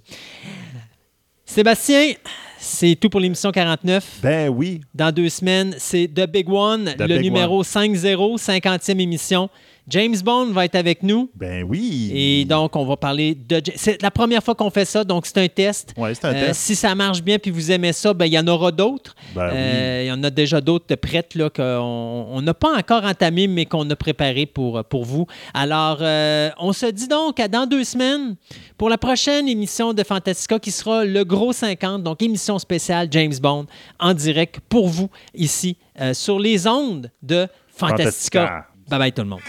Sébastien, c'est tout pour l'émission 49. Ben oui. Dans deux semaines, c'est The Big One, The le Big numéro 50, 50e émission. James Bond va être avec nous. Ben oui. Et donc, on va parler de. C'est la première fois qu'on fait ça, donc c'est un test. Ouais, c'est un Euh, test. Si ça marche bien puis vous aimez ça, ben, il y en aura d'autres. Ben oui. Euh, Il y en a déjà d'autres de prêtes là, qu'on on n'a pas encore entamé, mais qu'on a préparé pour, pour vous. Alors, euh, on se dit donc à dans deux semaines pour la prochaine émission de Fantastica qui sera le gros 50, donc émission spéciale James Bond en direct pour vous ici sur les ondes de Fantastica. Fantastica. Bye bye tout le monde.